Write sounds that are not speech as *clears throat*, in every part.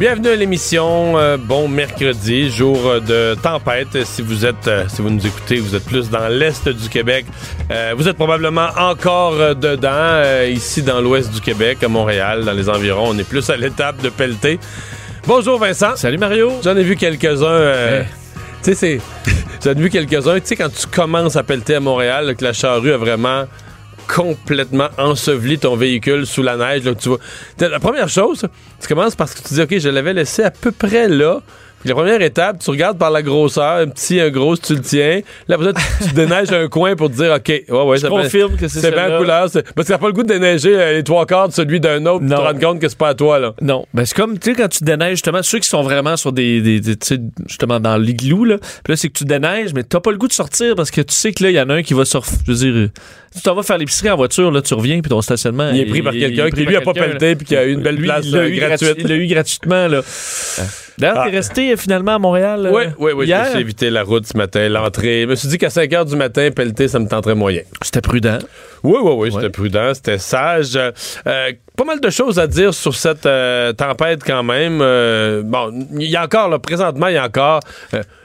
Bienvenue à l'émission. Euh, bon mercredi, jour de tempête. Si vous êtes, euh, si vous nous écoutez, vous êtes plus dans l'est du Québec. Euh, vous êtes probablement encore dedans, ici dans l'ouest du Québec, à Montréal, dans les environs. On est plus à l'étape de pelleter. Bonjour Vincent. Salut Mario. J'en ai vu quelques-uns. Hey. Tu sais, c'est. *laughs* J'en ai vu quelques-uns. Tu sais, quand tu commences à pelleter à Montréal, là, que la charrue a vraiment complètement enseveli ton véhicule sous la neige. Là, tu vois. La première chose, tu commences parce que tu dis, OK, je l'avais laissé à peu près là. Puis la première étape, tu regardes par la grosseur, un petit, un gros, si tu le tiens. Là, après ça, tu, tu déneiges un coin pour te dire, OK, ouais, ouais, Je confirme que c'est bien couleur. Parce que t'as pas le goût de déneiger euh, les trois quarts de celui d'un autre, tu te Non. rends compte que c'est pas à toi, là. Non, ben c'est comme, tu sais, quand tu déneiges, justement, ceux qui sont vraiment sur des, des, des- tu sais, justement, dans l'igloo, là, puis là, c'est que tu déneiges, mais t'as pas le goût de sortir parce que tu sais que là, il y en a un qui va sur, je veux dire, tu t'en vas faire l'épicerie en voiture, là, tu reviens, puis ton stationnement. Il est pris par quelqu'un qui, lui, a pas pelleté, puis qui a eu une belle Lui, place il l'a euh, eu gratuite. gratu- Il l'a eu gratuitement, là. D'ailleurs, Ah. t'es resté euh, finalement à Montréal. Oui, oui, oui. hier? J'ai évité la route ce matin, l'entrée. Je me suis dit qu'à 5 h du matin, pelleter, ça me tenterait moyen. C'était prudent. Oui, oui, oui, c'était Ouais. prudent, c'était sage. Euh, pas mal de choses à dire sur cette euh, tempête quand même. Euh, bon, il y a encore, là, présentement, il y a encore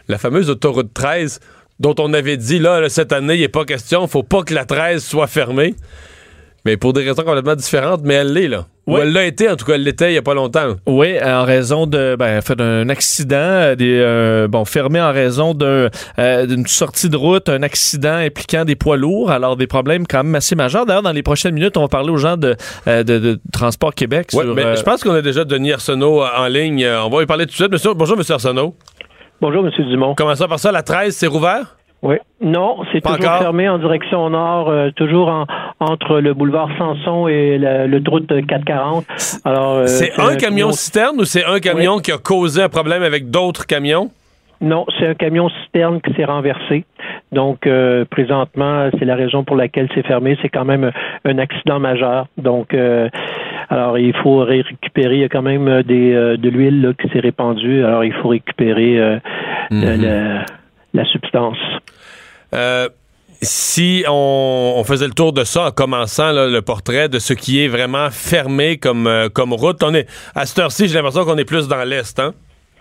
la fameuse autoroute 13 dont on avait dit, là, là, cette année, il n'est pas question, faut pas que la 13 soit fermée. Mais pour des raisons complètement différentes, mais elle l'est, là. Ou Oui. elle l'a été, en tout cas, elle l'était il n'y a pas longtemps. Oui, en raison de ben, fait d'un accident, euh, des euh, bon fermé en raison euh, d'une sortie de route, un accident impliquant des poids lourds, alors des problèmes quand même assez majeurs. D'ailleurs, dans les prochaines minutes, on va parler aux gens de euh, de, de Transport Québec sur mais je pense qu'on a déjà Denis Arsenault en ligne. On va lui parler tout de suite. Monsieur, bonjour, Monsieur Arsenault. Bonjour, M. Dumont. Commençons par ça, la 13, c'est rouvert? Oui. Non, c'est toujours encore? fermé en direction nord, euh, toujours en- entre le boulevard Sanson et le route 440. Alors, euh, c'est un camion citerne ou c'est un camion Oui. qui a causé un problème avec d'autres camions? Non, c'est un camion citerne qui s'est renversé. Donc, euh, présentement, c'est la raison pour laquelle c'est fermé. C'est quand même un accident majeur. Donc, euh, alors, il faut ré- récupérer. Il y a quand même des, euh, de l'huile qui s'est répandue. Alors, il faut récupérer euh, la- la- la substance. Si on, on faisait le tour de ça en commençant là, le portrait de ce qui est vraiment fermé comme, comme route, on est à cette heure-ci, j'ai l'impression qu'on est plus dans l'est, hein?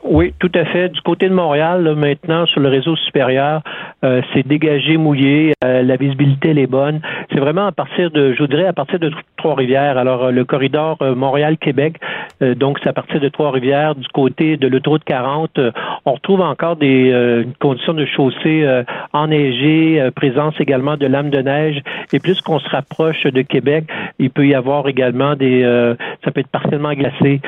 Oui, tout à fait. Du côté de Montréal, maintenant, sur le réseau supérieur, euh, c'est dégagé, mouillé, euh, la visibilité elle est bonne. C'est vraiment à partir de, je vous dirais, à partir de Trois-Rivières. Alors, euh, le corridor Montréal-Québec, donc c'est à partir de Trois-Rivières, du côté de l'autoroute 40, euh, on retrouve encore des conditions de chaussée enneigées, présence également de lames de neige. Et plus qu'on se rapproche de Québec, il peut y avoir également des, ça peut être partiellement glacé.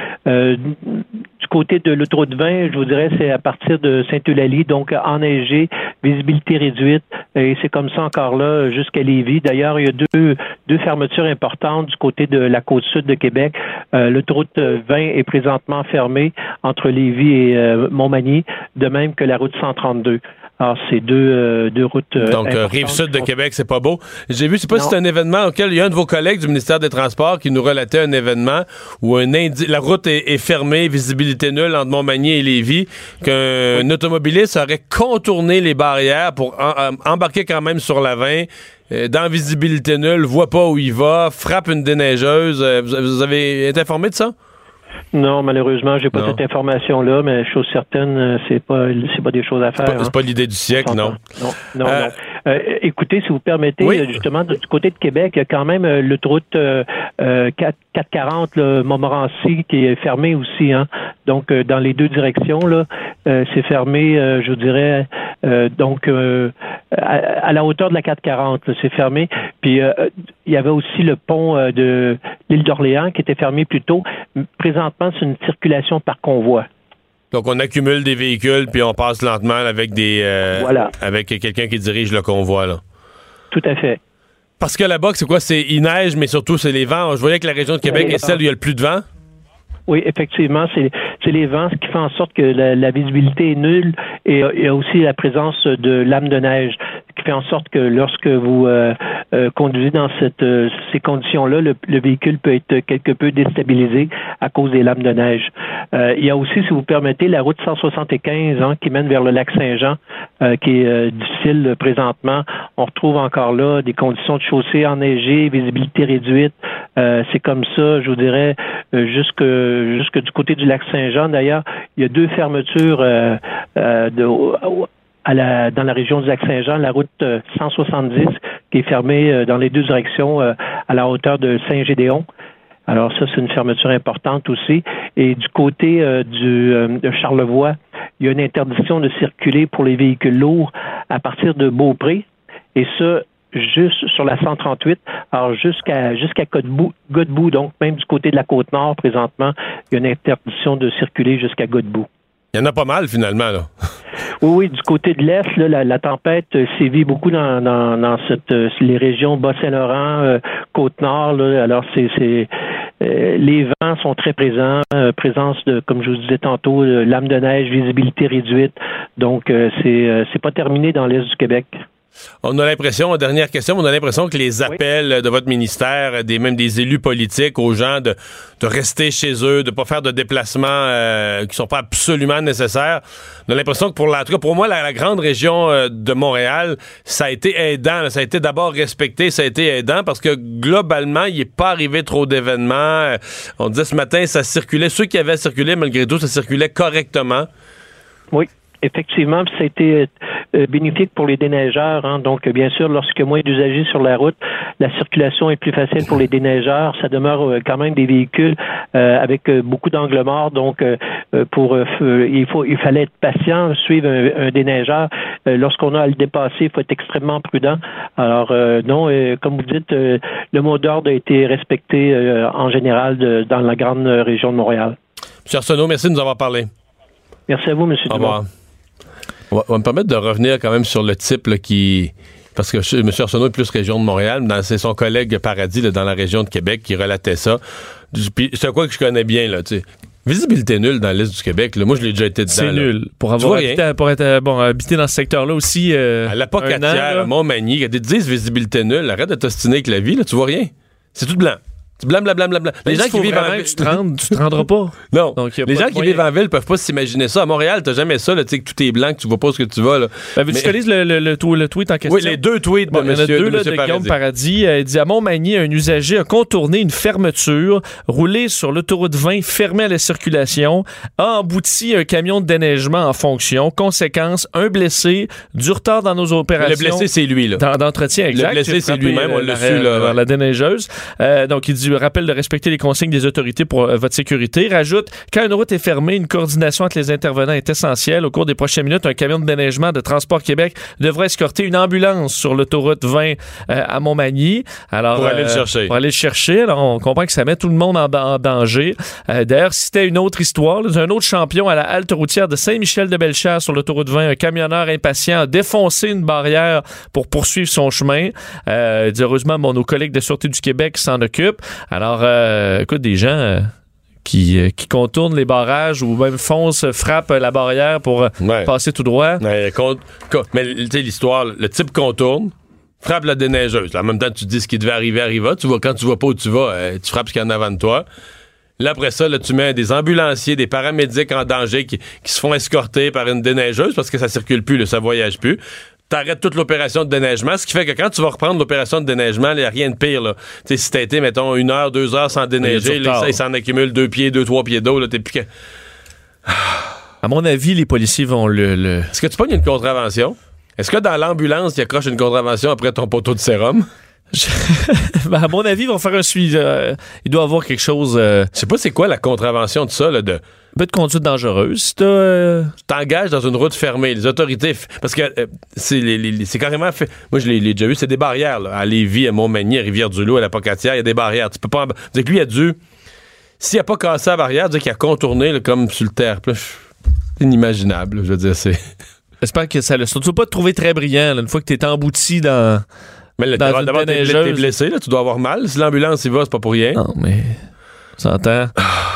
Du côté de l'autoroute 20, je vous dirais, c'est à partir de Saint-Eulalie, donc enneigé, visibilité réduite, et c'est comme ça encore là jusqu'à Lévis. D'ailleurs, il y a deux, deux fermetures importantes du côté de la côte sud de Québec. Euh, l'autoroute 20 est présentement fermée entre Lévis et euh, Montmagny, de même que la route 132. Alors, c'est deux, euh, deux routes. euh, Donc, euh, rive sud de Québec, c'est pas beau. J'ai vu, je sais pas si c'est un événement auquel il y a un de vos collègues du ministère des Transports qui nous relatait un événement où un indi- la route est, est fermée, visibilité nulle entre Montmagny et Lévis, qu'un automobiliste aurait contourné les barrières pour en- en- embarquer quand même sur la 20. euh, dans visibilité nulle, voit pas où il va, frappe une déneigeuse. Euh, vous, vous avez été informé de ça? Non, malheureusement, j'ai pas Non. cette information-là, mais chose certaine, euh, c'est pas, c'est pas des choses à faire. Pas- hein. C'est pas l'idée du siècle, non? Non, non, Euh, non. Euh, écoutez, si vous permettez, Oui. euh, justement, de- du côté de Québec, il y a quand même euh, l'autoroute euh, euh, 4 440, le Montmorency, qui est fermé aussi. Hein. Donc, dans les deux directions, là, c'est fermé, je vous dirais, donc à, à la hauteur de la 440, là, c'est fermé. Puis, euh, il y avait aussi le pont de l'île d'Orléans qui était fermé plus tôt. Présentement, c'est une circulation par convoi. Donc, on accumule des véhicules, puis on passe lentement avec des euh, Voilà. avec quelqu'un qui dirige le convoi. Là. Tout à fait. Parce que là-bas, c'est quoi? C'est il neige, mais surtout, c'est les vents. Je voyais que la région de Québec est celle où il y a le plus de vent. Oui, effectivement, c'est les vents, ce qui fait en sorte que la, visibilité est nulle et il y a aussi la présence de lames de neige, qui fait en sorte que lorsque vous euh, euh, conduisez dans cette, euh, ces conditions-là, le, véhicule peut être quelque peu déstabilisé à cause des lames de neige. il y a aussi, si vous permettez, la route 175 hein, qui mène vers le lac Saint-Jean, qui est difficile présentement. On retrouve encore là des conditions de chaussée enneigées, visibilité réduite. c'est comme ça, je vous dirais, jusque, jusque du côté du lac Saint-Jean. D'ailleurs, il y a deux fermetures de, dans la région du Lac-Saint-Jean, la route 170 euh, qui est fermée euh, dans les deux directions euh, à la hauteur de Saint-Gédéon. Alors ça, c'est une fermeture importante aussi. Et du côté du, de Charlevoix, il y a une interdiction de circuler pour les véhicules lourds à partir de Beaupré. Et ça, juste sur la 138, alors jusqu'à jusqu'à Godbout, donc même du côté de la côte nord présentement, il y a une interdiction de circuler jusqu'à Godbout. Il y en a pas mal finalement là. Oui, oui, du côté de l'Est, la, tempête euh, sévit beaucoup dans, cette, euh, les régions Bas-Saint-Laurent, euh, Côte-Nord. Alors, c'est, les vents sont très présents, présence de, comme je vous disais tantôt, lame de neige, visibilité réduite. Donc, c'est, c'est pas terminé dans l'Est du Québec. On a l'impression, dernière question, on a l'impression que les appels de votre ministère, des, même des élus politiques aux gens de, de rester chez eux, de pas faire de déplacements euh, qui sont pas absolument nécessaires. On a l'impression que pour la, pour moi, la, grande région euh, de Montréal, ça a été aidant. Ça a été d'abord respecté, ça a été aidant parce que globalement, il n'est pas arrivé trop d'événements. Euh, on disait ce matin, ça circulait. Ceux qui avaient circulé, malgré tout, ça circulait correctement. Oui effectivement, ça a été bénéfique pour les déneigeurs. Hein. Donc, bien sûr, lorsque moins d'usagers sur la route, la circulation est plus facile pour les déneigeurs. Ça demeure euh, quand même des véhicules euh, avec beaucoup d'angles morts. Donc, pour il faut il fallait être patient, suivre un, déneigeur. Lorsqu'on a à le dépasser, il faut être extrêmement prudent. Alors, non, comme vous dites, le mot d'ordre a été respecté en général dans la grande région de Montréal. M. Arsenault, merci de nous avoir parlé. Merci à vous, M. Au revoir. On va, me permettre de revenir quand même sur le type qui. Parce que M. Arsenault est plus région de Montréal, mais c'est son collègue Paradis dans la région de Québec qui relatait ça. C'est quoi que je connais bien, là, tu sais. Visibilité nulle dans l'Est du Québec. Moi, je l'ai déjà été dedans. C'est nul. Pour avoir habité, pour être, euh, bon, habité dans ce secteur-là aussi. Euh, à la Pocatière, à Montmagny, il y a des 10 visibilité nulle. Arrête de t'ostiner avec la vie, là, tu vois rien. C'est tout blanc. Blablabla. Les gens qui vivent en ville. Tu te, rends, tu te rendras pas. *laughs* non. les gens qui vivent en ville peuvent pas s'imaginer ça. À Montréal, t'as jamais ça, tu sais, que tout est blanc, que tu vois pas ce que tu vas. Là. Ben, tu mais... le, le, le, tweet en question? Oui, les deux tweets de monsieur, Il y en a deux de, de Guillaume Paradis. Euh, il dit à Montmagny, un usager a contourné une fermeture, roulé sur l'autoroute 20, fermé à la circulation, a embouti un camion de déneigement en fonction. Conséquence, un blessé, du retard dans nos opérations. Le blessé, c'est lui, là. D'entretien, exact. Le blessé, c'est lui-même, on l'a su, là. la déneigeuse. Euh, donc, il dit, rappelle de respecter les consignes des autorités pour euh, votre sécurité. Rajoute, quand une route est fermée, une coordination entre les intervenants est essentielle. Au cours des prochaines minutes, un camion de déneigement de Transport Québec devrait escorter une ambulance sur l'autoroute 20 euh, à Montmagny. Alors, pour aller le euh, chercher. Pour aller le chercher. Alors, on comprend que ça met tout le monde en, danger. D'ailleurs, c'était une autre histoire, un autre champion à la halte routière de Saint-Michel-de-Bellechaire sur l'autoroute 20, un camionneur impatient a défoncé une barrière pour poursuivre son chemin. heureusement, nos collègues de Sûreté du Québec s'en occupent. Alors, euh, écoute, des gens euh, qui, euh, qui, contournent les barrages ou même foncent, frappent la barrière pour passer tout droit. mais tu sais, l'histoire, le type contourne, frappe la déneigeuse. en même temps, tu dis ce qui devait arriver arriva. Tu vois, quand tu vois pas où tu vas, tu frappes ce qu'il y a en avant de toi. Là, après ça, là, tu mets des ambulanciers, des paramédics en danger qui, se font escorter par une déneigeuse parce que ça circule plus, ça voyage plus t'arrêtes toute l'opération de déneigement, ce qui fait que quand tu vas reprendre l'opération de déneigement, il n'y a rien de pire. Là. sais, si t'as été, mettons, une heure, deux heures sans déneiger, là, ça, il s'en accumule deux pieds, deux, trois pieds d'eau, là, t'es plus À mon avis, les policiers vont le... Est-ce que tu pognes une contravention? Est-ce que dans l'ambulance, il accroche une contravention après ton poteau de sérum? *laughs* Ben, à mon avis, ils vont faire un suivi. Euh, il doit avoir quelque chose. Euh, Je sais pas c'est quoi la contravention de ça, là, de de conduite dangereuse. Si euh, Tu t'engages dans une route fermée, les autorités. Parce que euh, c'est carrément fait. Moi, je l'ai déjà vu, c'est des barrières. Là, à Lévis, à Montmagny, à Rivière-du-Loup, à la Pocatière, il y a des barrières. Tu peux pas. Dire que lui, il a dû. S'il a pas cassé la barrière, dire qu'il a contourné comme sur le terre. C'est inimaginable, je veux dire, c'est. *laughs* J'espère que ça le. Tu vas pas te trouver très brillant une fois que tu es embouti dans. Mais d'abord, t'es blessé, là, tu dois avoir mal. Si l'ambulance y va, c'est pas pour rien. Non, mais. S'entend.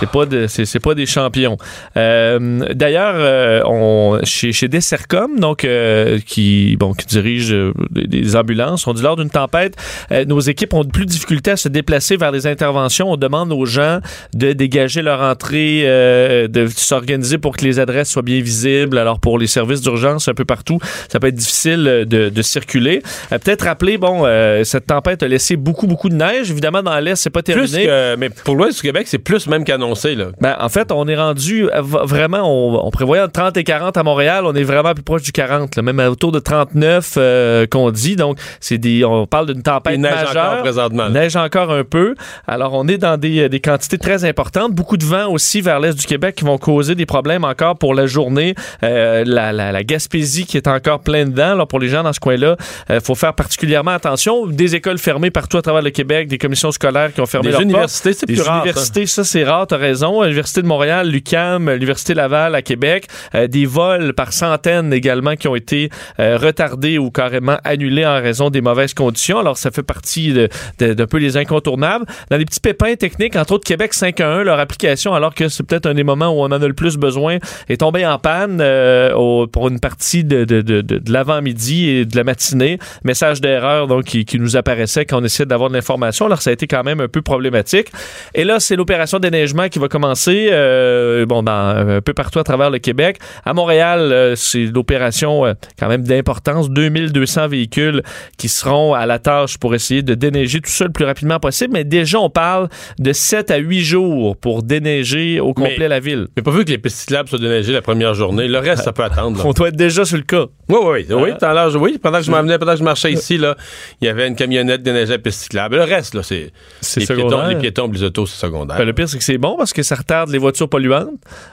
C'est pas de, c'est, c'est pas des champions. Euh, d'ailleurs, euh, on chez chez Dessercom, donc euh, qui bon qui dirige euh, des, ambulances, on dit lors d'une tempête, euh, nos équipes ont plus de difficultés à se déplacer vers les interventions. On demande aux gens de dégager leur entrée, euh, de s'organiser pour que les adresses soient bien visibles. Alors pour les services d'urgence un peu partout, ça peut être difficile de, de circuler. Peut-être rappeler, bon, euh, cette tempête a laissé beaucoup beaucoup de neige. Évidemment dans l'est, c'est pas terminé. Plus que, mais pour l'Ouest du Québec, c'est plus même Là. Ben, en fait, on est rendu euh, vraiment, on, on prévoyait 30 et 40 à Montréal, on est vraiment plus proche du 40, là, même autour de 39 euh, qu'on dit. Donc, c'est des, on parle d'une tempête Il neige majeure. encore présentement. là. Neige encore un peu. Alors, on est dans des, des quantités très importantes. Beaucoup de vent aussi vers l'est du Québec qui vont causer des problèmes encore pour la journée. Euh, la, la, la Gaspésie qui est encore plein dedans. Là, pour les gens dans ce coin-là, il faut faire particulièrement attention. Des écoles fermées partout à travers le Québec, des commissions scolaires qui ont fermé Des leurs portes. universités, c'est Des rare. universités, ça, c'est rare, t'as raison. L'Université de Montréal, l'UCAM, l'Université Laval à Québec, euh, des vols par centaines également qui ont été euh, retardés ou carrément annulés en raison des mauvaises conditions. Alors, ça fait partie d'un peu les incontournables. Dans les petits pépins techniques, entre autres Québec 5.1, leur application, alors que c'est peut-être un des moments où on en a le plus besoin, est tombée en panne euh, pour une partie de, de- de l'avant-midi et de la matinée. Message d'erreur donc qui, qui nous apparaissait quand on essayait d'avoir de l'information. Alors, ça a été quand même un peu problématique. Et là, c'est l'opération déneigement qui va commencer, euh, bon, dans, un peu partout à travers le Québec. À Montréal, euh, c'est l'opération euh, quand même d'importance. 2200 véhicules qui seront à la tâche pour essayer de déneiger tout ça le plus rapidement possible. Mais déjà, on parle de 7 à 8 jours pour déneiger au complet Mais- la ville. Mais pas vu que les pistes cyclables soient déneigées la première journée. Le reste, ça peut attendre. là. *laughs* On doit être déjà sur le cas. Oui, oui, oui. Oui, l'heure, oui. Pendant que je m'en venais, pendant que je marchais ici, là, il y avait une camionnette déneigée à piste cyclable. Le reste, là, c'est. Les les piétons, les autos, c'est secondaire. Ben, le pire, c'est que c'est bon parce que ça retarde les voitures polluantes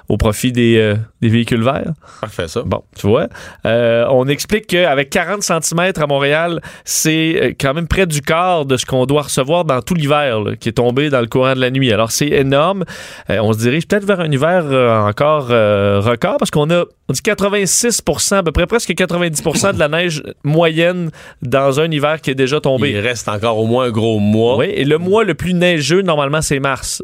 au profit des, euh, des véhicules verts. Parfait, ça. Bon, tu vois. Euh, on explique qu'avec 40 cm à Montréal, c'est euh, quand même près du quart de ce qu'on doit recevoir dans tout l'hiver là, qui est tombé dans le courant de la nuit. Alors, c'est énorme. Euh, on se dirige peut-être vers un hiver encore record parce qu'on a, on dit 86% à peu près presque 90% de la neige moyenne dans un hiver qui est déjà tombé. Il reste encore au moins un gros mois. Oui, et le mois le plus neigeux, normalement, c'est mars.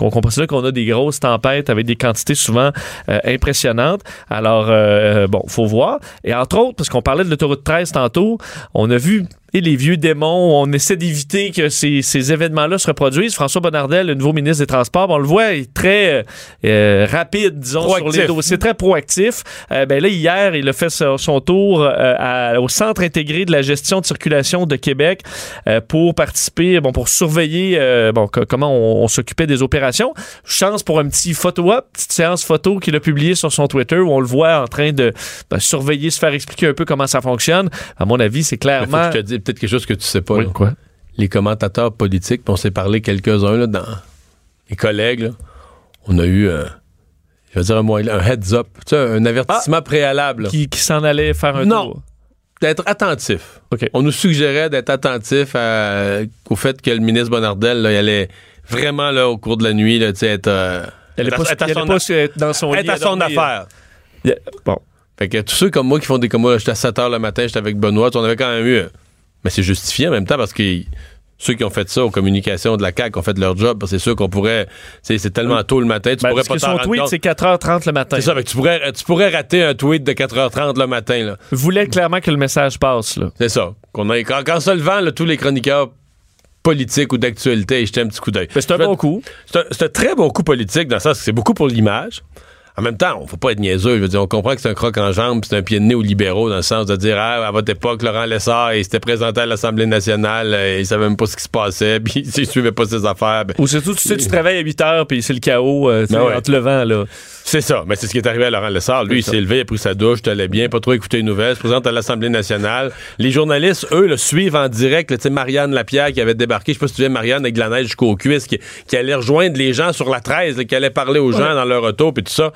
On comprend ça qu'on a des grosses tempêtes avec des quantités souvent euh, impressionnantes. Alors, euh, bon, faut voir. Et entre autres, parce qu'on parlait de l'autoroute 13 tantôt, on a vu et les vieux démons, on essaie d'éviter que ces, ces événements-là se reproduisent. François Bonnardel, le nouveau ministre des Transports, on le voit, il est très euh, euh, rapide, disons, sur les dossiers, très proactif. Euh, ben là, hier, il a fait son, tour euh, à- au Centre intégré de la gestion de circulation de Québec euh, pour participer, bon, pour surveiller euh, bon, co- comment on, on s'occupait des opérations. Chance pour un petit photo-op, petite séance photo qu'il a publiée sur son Twitter où on le voit en train de ben, surveiller, se faire expliquer un peu comment ça fonctionne. À mon avis, c'est clairement... peut-être quelque chose que tu sais pas. Oui, là. quoi? Les commentateurs politiques, puis on s'est parlé quelques-uns dans les collègues. là. On a eu, euh, je veux dire un, un heads up, tu sais, un avertissement préalable. là. Qui, qui s'en allait faire un Non. tour. D'être attentif. On nous suggérait d'être attentif à- au fait que le ministre il allait vraiment, là, au cours de la nuit, là, être, euh, Elle est être pas, à- être elle son pas être dans son lit être à son dormir. affaire. Yeah. Bon. Fait que tous ceux comme moi qui font des comme moi, j'étais à 7 h le matin, j'étais avec Benoît, on avait quand même eu. Mais c'est justifié en même temps parce que ceux qui ont fait ça aux communications de la CAQ ont fait leur job. parce que C'est sûr qu'on pourrait. C'est tellement tôt le matin, tu Ben, pourrais parce pas que son tweet, c'est 4h30 le matin. C'est ça, que tu pourrais, tu pourrais rater un tweet de 4h30 le matin. là. voulait clairement que le message passe. C'est ça. Qu'on a, quand, quand se levant, là, tous les chroniqueurs politiques ou d'actualité, ils jetaient un petit coup d'œil. Ben, c'est un bon coup. C'est un, c'est un très bon coup politique dans le sens que c'est beaucoup pour l'image. En même temps, on faut pas être niaiseux. Je veux dire, on comprend que c'est un croc en jambe, c'est un pied de nez aux libéraux dans le sens de dire ah, à votre époque, Laurent Lessard, il s'était présenté à l'Assemblée nationale, euh, il savait même pas ce qui se passait, *laughs* puis il suivait pas ses affaires. Ben, Ou surtout, tu sais, tu travailles à 8 h puis c'est le chaos euh, Ben ouais. entre le vent. Là. C'est ça. Mais c'est ce qui est arrivé à Laurent Lessard. Lui, il s'est levé, il a pris sa douche, allait bien, pas trop écouté les nouvelles, se présente à l'Assemblée nationale. Les journalistes, eux, le suivent en direct. Tu sais, Marianne Lapierre qui avait débarqué, je sais pas si tu viens, Marianne avec de la neige jusqu'aux cuisses, qui, qui allait rejoindre les gens sur la 13, là, qui allait parler aux gens dans leur auto, puis tout ça.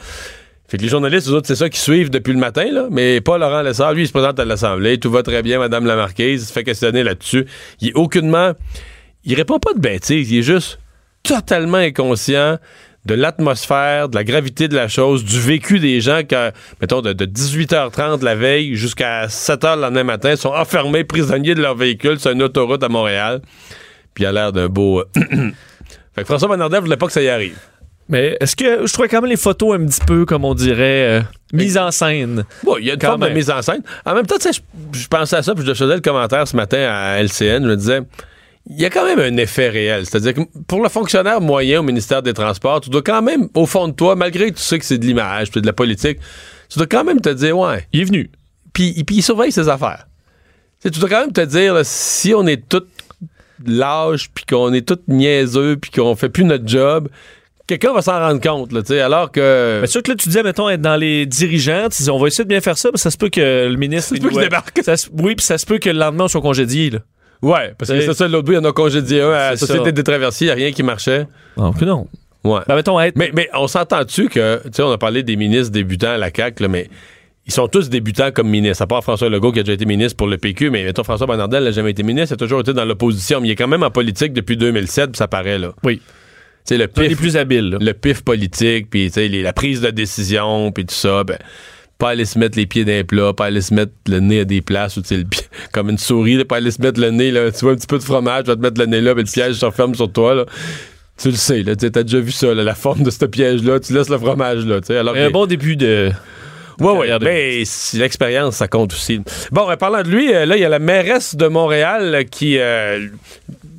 Fait que les journalistes, eux autres, c'est ça qui suivent depuis le matin, là. Mais pas Laurent Lessard. Lui, il se présente à l'Assemblée. Tout va très bien, Madame la Marquise. Il se fait questionner là-dessus. Il est aucunement. Il répond pas de bêtises. Il est juste totalement inconscient de l'atmosphère, de la gravité de la chose, du vécu des gens que, mettons, de, de 18h30 la veille jusqu'à 7h le lendemain matin, sont enfermés, prisonniers de leur véhicule sur une autoroute à Montréal. Puis il a l'air d'un beau. *clears throat* fait que François Bonnardel voulait pas que ça y arrive. Mais est-ce que je trouvais quand même les photos un petit peu, comme on dirait, euh, mises en scène? Bon, il y a une Quand forme de même. mise en scène. En même temps, tu sais, je, je pensais à ça, puis je faisais le commentaire ce matin à LCN. Je me disais, il y a quand même un effet réel. C'est-à-dire que pour le fonctionnaire moyen au ministère des Transports, tu dois quand même, au fond de toi, malgré que tu sais que c'est de l'image, puis de la politique, tu dois quand même te dire, ouais. Il est venu. Puis, puis il surveille ses affaires. Tu dois quand même te dire, là, si on est tous lâches, puis qu'on est tous niaiseux, puis qu'on fait plus notre job, quelqu'un va s'en rendre compte, là, tu sais, alors que... Mais sûr que là, tu disais, mettons, être dans les dirigeants, tu dis, on va essayer de bien faire ça, mais ça se peut que le ministre. Ça se peut qu'il débarque. ça se- oui, puis ça se peut que le lendemain, on soit congédié, là. Ouais, parce que C'est- ça, l'autre bout, il y en a congédié un à la Société ça. des traversiers, il n'y a rien qui marchait. Donc, non. Ouais. Ben, mettons, être. Mais, mais on s'entend-tu que, tu sais, on a parlé des ministres débutants à la CAQ, là, mais ils sont tous débutants comme ministres, à part François Legault qui a déjà été ministre pour le PQ, mais mettons, François Bonnardel n'a jamais été ministre, il a toujours été dans l'opposition, mais il est quand même en politique depuis 2007, puis ça paraît, là. Oui. Tu sais, le C'est les pif, plus habiles, là. le pif politique, puis tu sais, la prise de décision, puis tout ça, ben, pas aller se mettre les pieds d'un plat, pas aller se mettre le nez à des places où tu sais, le *laughs* comme une souris, pas aller se mettre le nez, là, tu vois un petit peu de fromage, tu vas te mettre le nez là, puis le piège se referme sur toi, là. Tu le sais, là, tu t'as déjà vu ça, là, la forme de ce piège-là, tu laisses le fromage, là, tu sais, alors Un que- bon début de. Carrière de- mais l'expérience, ça compte aussi. Bon, en parlant de lui, euh, là, il y a la mairesse de Montréal euh, qui euh,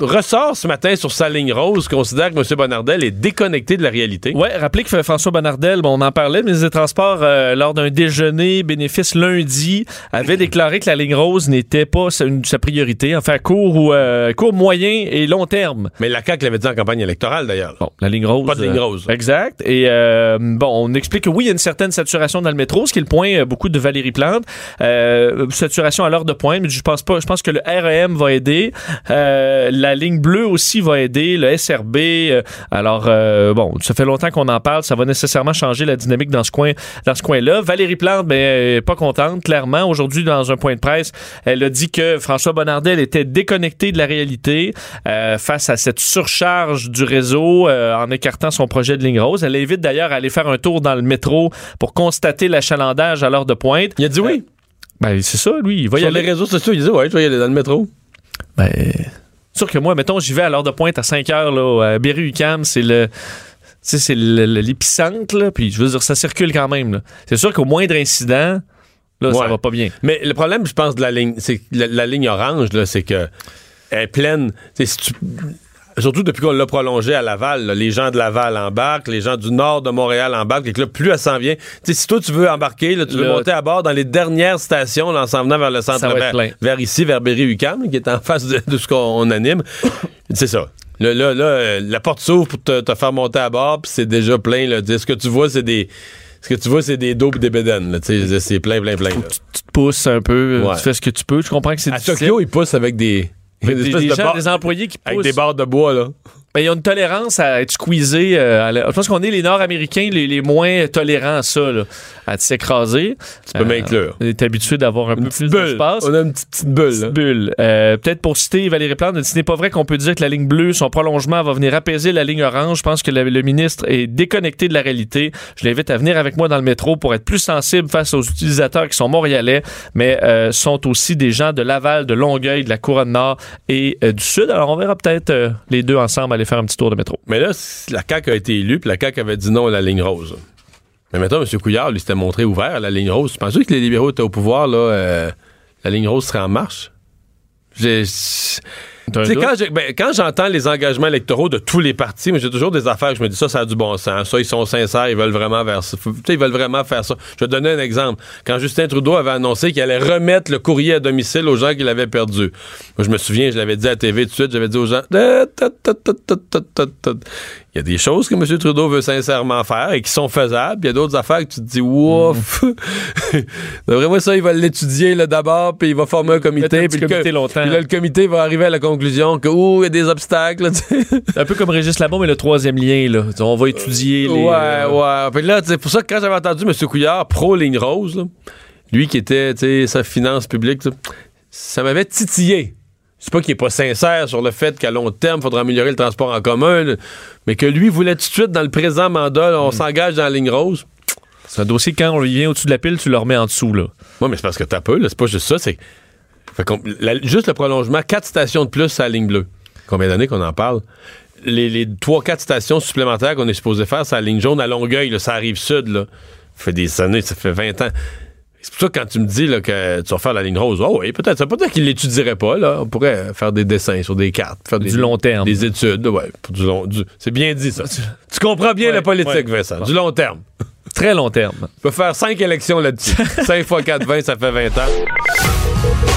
ressort ce matin sur sa ligne rose, considère que M. Bonnardel est déconnecté de la réalité. Ouais, rappelez que François Bonnardel, bon, on en parlait, le ministre des Transports, euh, lors d'un déjeuner bénéfice lundi, avait déclaré que la ligne rose n'était pas sa, une- sa priorité, enfin court ou euh, court, moyen et long terme. Mais la CAQ l'avait dit en campagne électorale, d'ailleurs. Bon, la ligne rose. Pas de ligne euh, rose. exact. Et euh, bon, on explique que oui, il y a une certaine saturation dans le métro, ce qui est le point euh, beaucoup de Valérie Plante. Euh, saturation à l'heure de pointe, mais je pense pas. Je pense que le REM va aider. Euh, la ligne bleue aussi va aider. Le SRB. euh, alors euh, bon, ça fait longtemps qu'on en parle. Ça va nécessairement changer la dynamique dans ce coin, dans ce coin-là. Valérie Plante, ben, pas contente. Clairement, aujourd'hui, dans un point de presse, elle a dit que François Bonnardel était déconnecté de la réalité euh, face à cette surcharge du réseau euh, en écartant son projet de ligne rose. Elle invite d'ailleurs à aller faire un tour dans le métro pour constater l'achalandage à l'heure de pointe. Il a dit oui. Ben, c'est ça, lui, il va y aller. les réseaux sociaux, il disait ouais, je vais y aller dans le métro. Ben, sûr que moi, mettons, j'y vais à l'heure de pointe à 5 heures, là, à Berry-UQAM, c'est le. c'est l'épicentre, là, puis je veux dire, ça circule quand même. C'est sûr qu'au moindre incident, là, ça Ouais. va pas bien. Mais le problème, je pense, de la ligne, c'est la, la ligne orange, là, c'est que elle est pleine. Si tu- Surtout depuis qu'on l'a prolongée à Laval, là, les gens de Laval embarquent, les gens du nord de Montréal embarquent, et que là, plus elle s'en vient. Tu sais, si toi, tu veux embarquer, là, tu veux monter à bord dans les dernières stations, là, en s'en venant vers le centre, vers, vers ici, vers Berry-UQAM, qui est en *laughs* face de, de ce qu'on anime, c'est ça. Là, là, là, euh, la porte s'ouvre pour te, te faire monter à bord, puis c'est déjà plein. Là. Ce que tu vois, c'est des... Ce que tu vois, c'est des dos pis des bédaines. C'est plein, plein, plein. Tu te pousses un peu, euh, Ouais. tu fais ce que tu peux. Je comprends que c'est À difficile. Tokyo, ils poussent avec des, des des, de gens, des employés qui avec poussent. des barres de bois, là. Ben, ils ont une tolérance à être squeezés. euh, à la- Je pense qu'on est les Nord-Américains les, les moins tolérants à ça, là, à s'écraser. Tu peux m'inclure. On est habitué d'avoir un peu Une plus bulle. d'espace. On a une petite, petite bulle. Petite bulle. Euh, Peut-être pour citer Valérie Plante, ce n'est pas vrai qu'on peut dire que la ligne bleue, son prolongement va venir apaiser la ligne orange. Je pense que le, le ministre est déconnecté de la réalité. Je l'invite à venir avec moi dans le métro pour être plus sensible face aux utilisateurs qui sont montréalais, mais euh, sont aussi des gens de Laval, de Longueuil, de la Couronne Nord et euh, du Sud. Alors on verra peut-être euh, les deux ensemble aller faire un petit tour de métro. Mais là, la CAQ a été élue, puis la CAQ avait dit non à la ligne rose. Mais maintenant, M. Couillard, lui, s'était montré ouvert à la ligne rose. Tu pensais que les libéraux étaient au pouvoir, là, euh, la ligne rose serait en marche? J'ai... Quand, ben, quand j'entends les engagements électoraux de tous les partis, mais j'ai toujours des affaires que je me dis ça, ça a du bon sens. Ça, ils sont sincères, ils veulent vraiment vers ça. Ils veulent vraiment faire ça. Je vais te donner un exemple. Quand Justin Trudeau avait annoncé qu'il allait remettre le courrier à domicile aux gens qui l'avaient perdu. Moi, je me souviens, je l'avais dit à la TV tout de suite, j'avais dit aux gens, il y a des choses que M. Trudeau veut sincèrement faire et qui sont faisables. Il y a d'autres affaires que tu te dis, ouf. *laughs* D'après moi, ça, il va l'étudier d'abord, puis il va former un comité. Puis le comité co- longtemps. puis là, le comité va arriver à la conclusion que, ouh, il y a des obstacles. Un peu comme Régis Labon, mais le troisième lien, là. On va étudier les. ouais, euh, ouais. Puis là, c'est pour ça que quand j'avais entendu M. Couillard, pro-ligne rose, là, lui qui était, tu sais, sa finance publique, ça, m'avait titillé. C'est pas qu'il est pas sincère sur le fait qu'à long terme, il faudra améliorer le transport en commun, là, mais que lui voulait tout de suite, dans le présent mandat, là, on s'engage dans la ligne rose. C'est un dossier, quand on lui vient au-dessus de la pile, tu le remets en dessous, là. Oui, mais c'est parce que t'as peu, là. C'est pas juste ça, c'est. Fait la- juste le prolongement, quatre stations de plus à la ligne bleue. Combien d'années qu'on en parle? les, les 3-4 stations supplémentaires qu'on est supposé faire, c'est la ligne jaune à Longueuil, là, ça arrive sud, là. Ça fait des années, ça fait 20 ans. C'est pour ça que quand tu me dis là, que tu vas faire la ligne rose, oh oui, peut-être. Ça peut être qu'il l'étudierait pas. Là. On pourrait faire des dessins sur des cartes, faire des, Du long terme. Des études. Ouais, pour du long, du- c'est bien dit, ça. tu comprends bien Ouais, la politique, ouais. Vincent. Du long terme. Très long terme. Tu peux faire 5 élections là-dessus. *laughs* 5 fois 4, 20, ça fait 20 ans.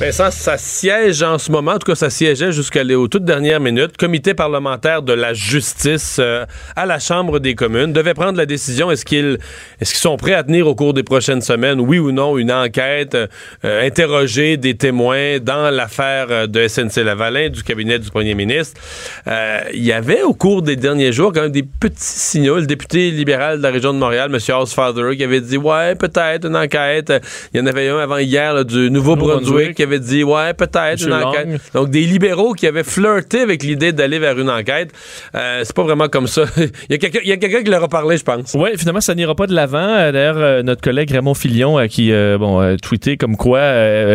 Vincent, ça siège en ce moment, en tout cas, ça siégeait jusqu'à aux toutes dernières minutes. Comité parlementaire de la justice euh, à la Chambre des communes devait prendre la décision. Est-ce qu'ils qu'ils sont prêts à tenir au cours des prochaines semaines, oui ou non, une enquête, euh, euh, interroger des témoins dans l'affaire de SNC-Lavalin, du cabinet du premier ministre. Il y avait au cours des derniers jours quand même des petits signaux. Le député libéral de la région de Montréal, M. Housefather, qui avait dit, ouais, peut-être une enquête. Il y en avait un avant hier là, du Nouveau-Brunswick avait dit ouais peut-être une enquête. Donc des libéraux qui avaient flirté avec l'idée d'aller vers une enquête. Euh, c'est pas vraiment comme ça. *laughs* il y a quelqu'un il y a quelqu'un qui leur a parlé, je pense. Oui, finalement, ça n'ira pas de l'avant. Euh, D'ailleurs, euh, notre collègue Raymond Filion euh, qui bon, tweeté comme quoi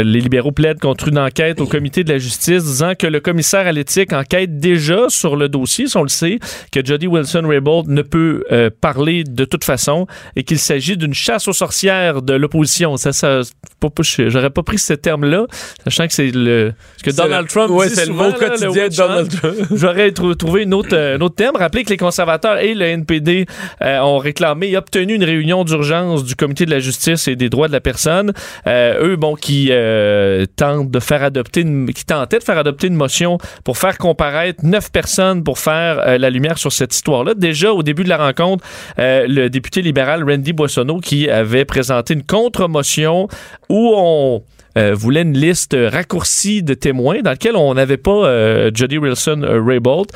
les libéraux plaident contre une enquête au comité de la justice disant que le commissaire à l'éthique enquête déjà sur le dossier, si on le sait, que Jody Wilson-Raybould ne peut parler de toute façon et qu'il s'agit d'une chasse aux sorcières de l'opposition. Ça, ça, j'aurais pas pris ce terme-là, sachant que c'est le ce que Donald Trump ouais, dit c'est le mot là, quotidien de. Donald Trump. *laughs* J'aurais trou- trouvé une autre, euh, un autre thème. Rappelez que les conservateurs et le NPD euh, ont réclamé et obtenu une réunion d'urgence du Comité de la justice et des droits de la personne. Euh, eux, bon, qui euh, tentent de faire adopter, une, qui tentaient de faire adopter une motion pour faire comparaître neuf personnes pour faire euh, la lumière sur cette histoire-là. Déjà, au début de la rencontre, euh, le député libéral Randy Boissonneau qui avait présenté une contre-motion où on euh, voulait une liste raccourcie de témoins dans laquelle on n'avait pas euh, Jody Wilson euh, Raybould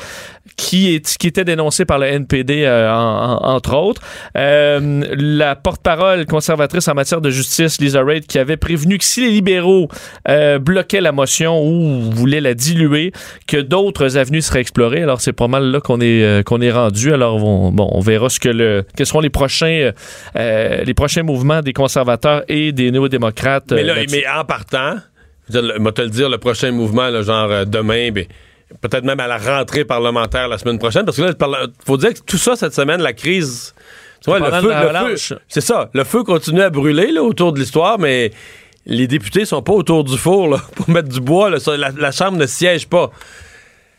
qui, est, qui était dénoncé par le NPD euh, en- en- entre autres. Euh, la porte-parole conservatrice en matière de justice, Lisa Reid, qui avait prévenu que si les libéraux euh, bloquaient la motion ou voulaient la diluer, que d'autres avenues seraient explorées. Alors c'est pas mal là qu'on est qu'on est rendu. Alors on, bon, on verra ce que le quels seront les prochains les prochains mouvements des conservateurs et des néo-démocrates. Mais, là, mais en partant, je moi te le dire, le prochain mouvement, là, genre demain, ben, peut-être même à la rentrée parlementaire la semaine prochaine, parce que là, il faut dire que tout ça cette semaine, la crise. Tu vois, le feu, le c'est ça. Le feu continue à brûler là, autour de l'histoire, mais les députés sont pas autour du four là, *laughs* pour mettre du bois. là. La, la Chambre ne siège pas.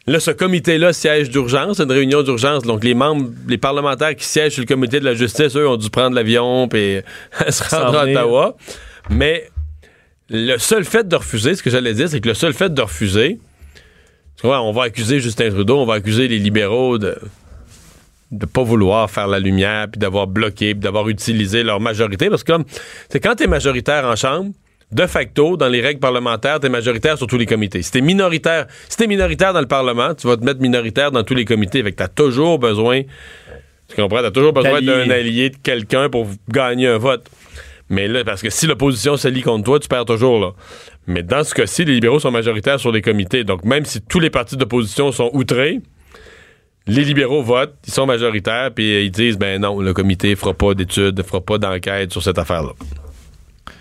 Là, ce comité-là siège d'urgence, c'est une réunion d'urgence. Donc, les membres, les parlementaires qui siègent sur le comité de la justice, eux, ont dû prendre l'avion *laughs* et se rendre à. Ottawa. Mais le seul fait de refuser, ce que j'allais dire, c'est que le seul fait de refuser, tu on va accuser Justin Trudeau, on va accuser les libéraux de de pas vouloir faire la lumière, puis d'avoir bloqué, puis d'avoir utilisé leur majorité. Parce que comme, c'est quand t'es majoritaire en Chambre, de facto, dans les règles parlementaires, t'es majoritaire sur tous les comités. Si t'es minoritaire, si t'es minoritaire dans le Parlement, tu vas te mettre minoritaire dans tous les comités. Fait que t'as toujours besoin, tu comprends, t'as toujours besoin d'un allié, de quelqu'un pour gagner un vote. Mais là, parce que si l'opposition s'allie contre toi, tu perds toujours, là. Mais dans ce cas-ci, les libéraux sont majoritaires sur les comités. Donc, même si tous les partis d'opposition sont outrés, les libéraux votent, ils sont majoritaires, puis euh, ils disent, ben non, le comité fera pas d'études, fera pas d'enquête sur cette affaire-là.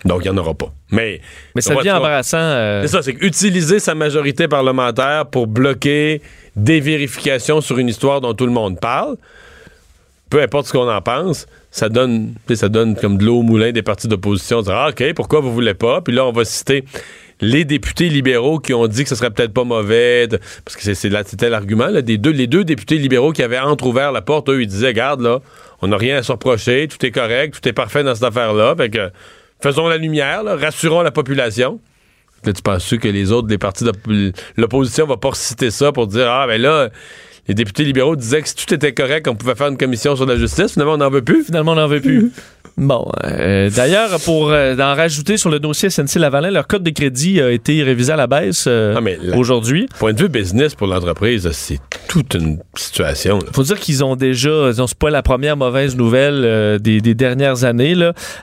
Donc, il n'y en aura pas. Mais, Mais ça devient embarrassant. euh, C'est ça, c'est utiliser sa majorité parlementaire pour bloquer des vérifications sur une histoire dont tout le monde parle. Peu importe ce qu'on en pense, ça donne, ça donne comme de l'eau au moulin des partis d'opposition. Ah, OK, pourquoi vous voulez pas? Puis là, on va citer les députés libéraux qui ont dit que ce serait peut-être pas mauvais, parce que c'était l'argument, les deux députés libéraux qui avaient entrouvert la porte, eux, ils disaient, regarde, là, on n'a rien à se reprocher, tout est correct, tout est parfait dans cette affaire-là, fait que faisons la lumière, rassurons la population. Là, tu penses que les autres, les partis de l'opposition vont pas citer ça pour dire Ah, ben là, les députés libéraux disaient que si tout était correct, on pouvait faire une commission sur la justice. Finalement, on n'en veut plus. Finalement, on n'en veut plus. Bon, euh, d'ailleurs, pour euh, en rajouter sur le dossier SNC-Lavalin, leur code de crédit a été révisé à la baisse euh, Ah, aujourd'hui. Point de vue business pour l'entreprise, c'est toute une situation. Il faut dire qu'ils ont déjà, c'est pas la première mauvaise nouvelle euh, des, dernières années.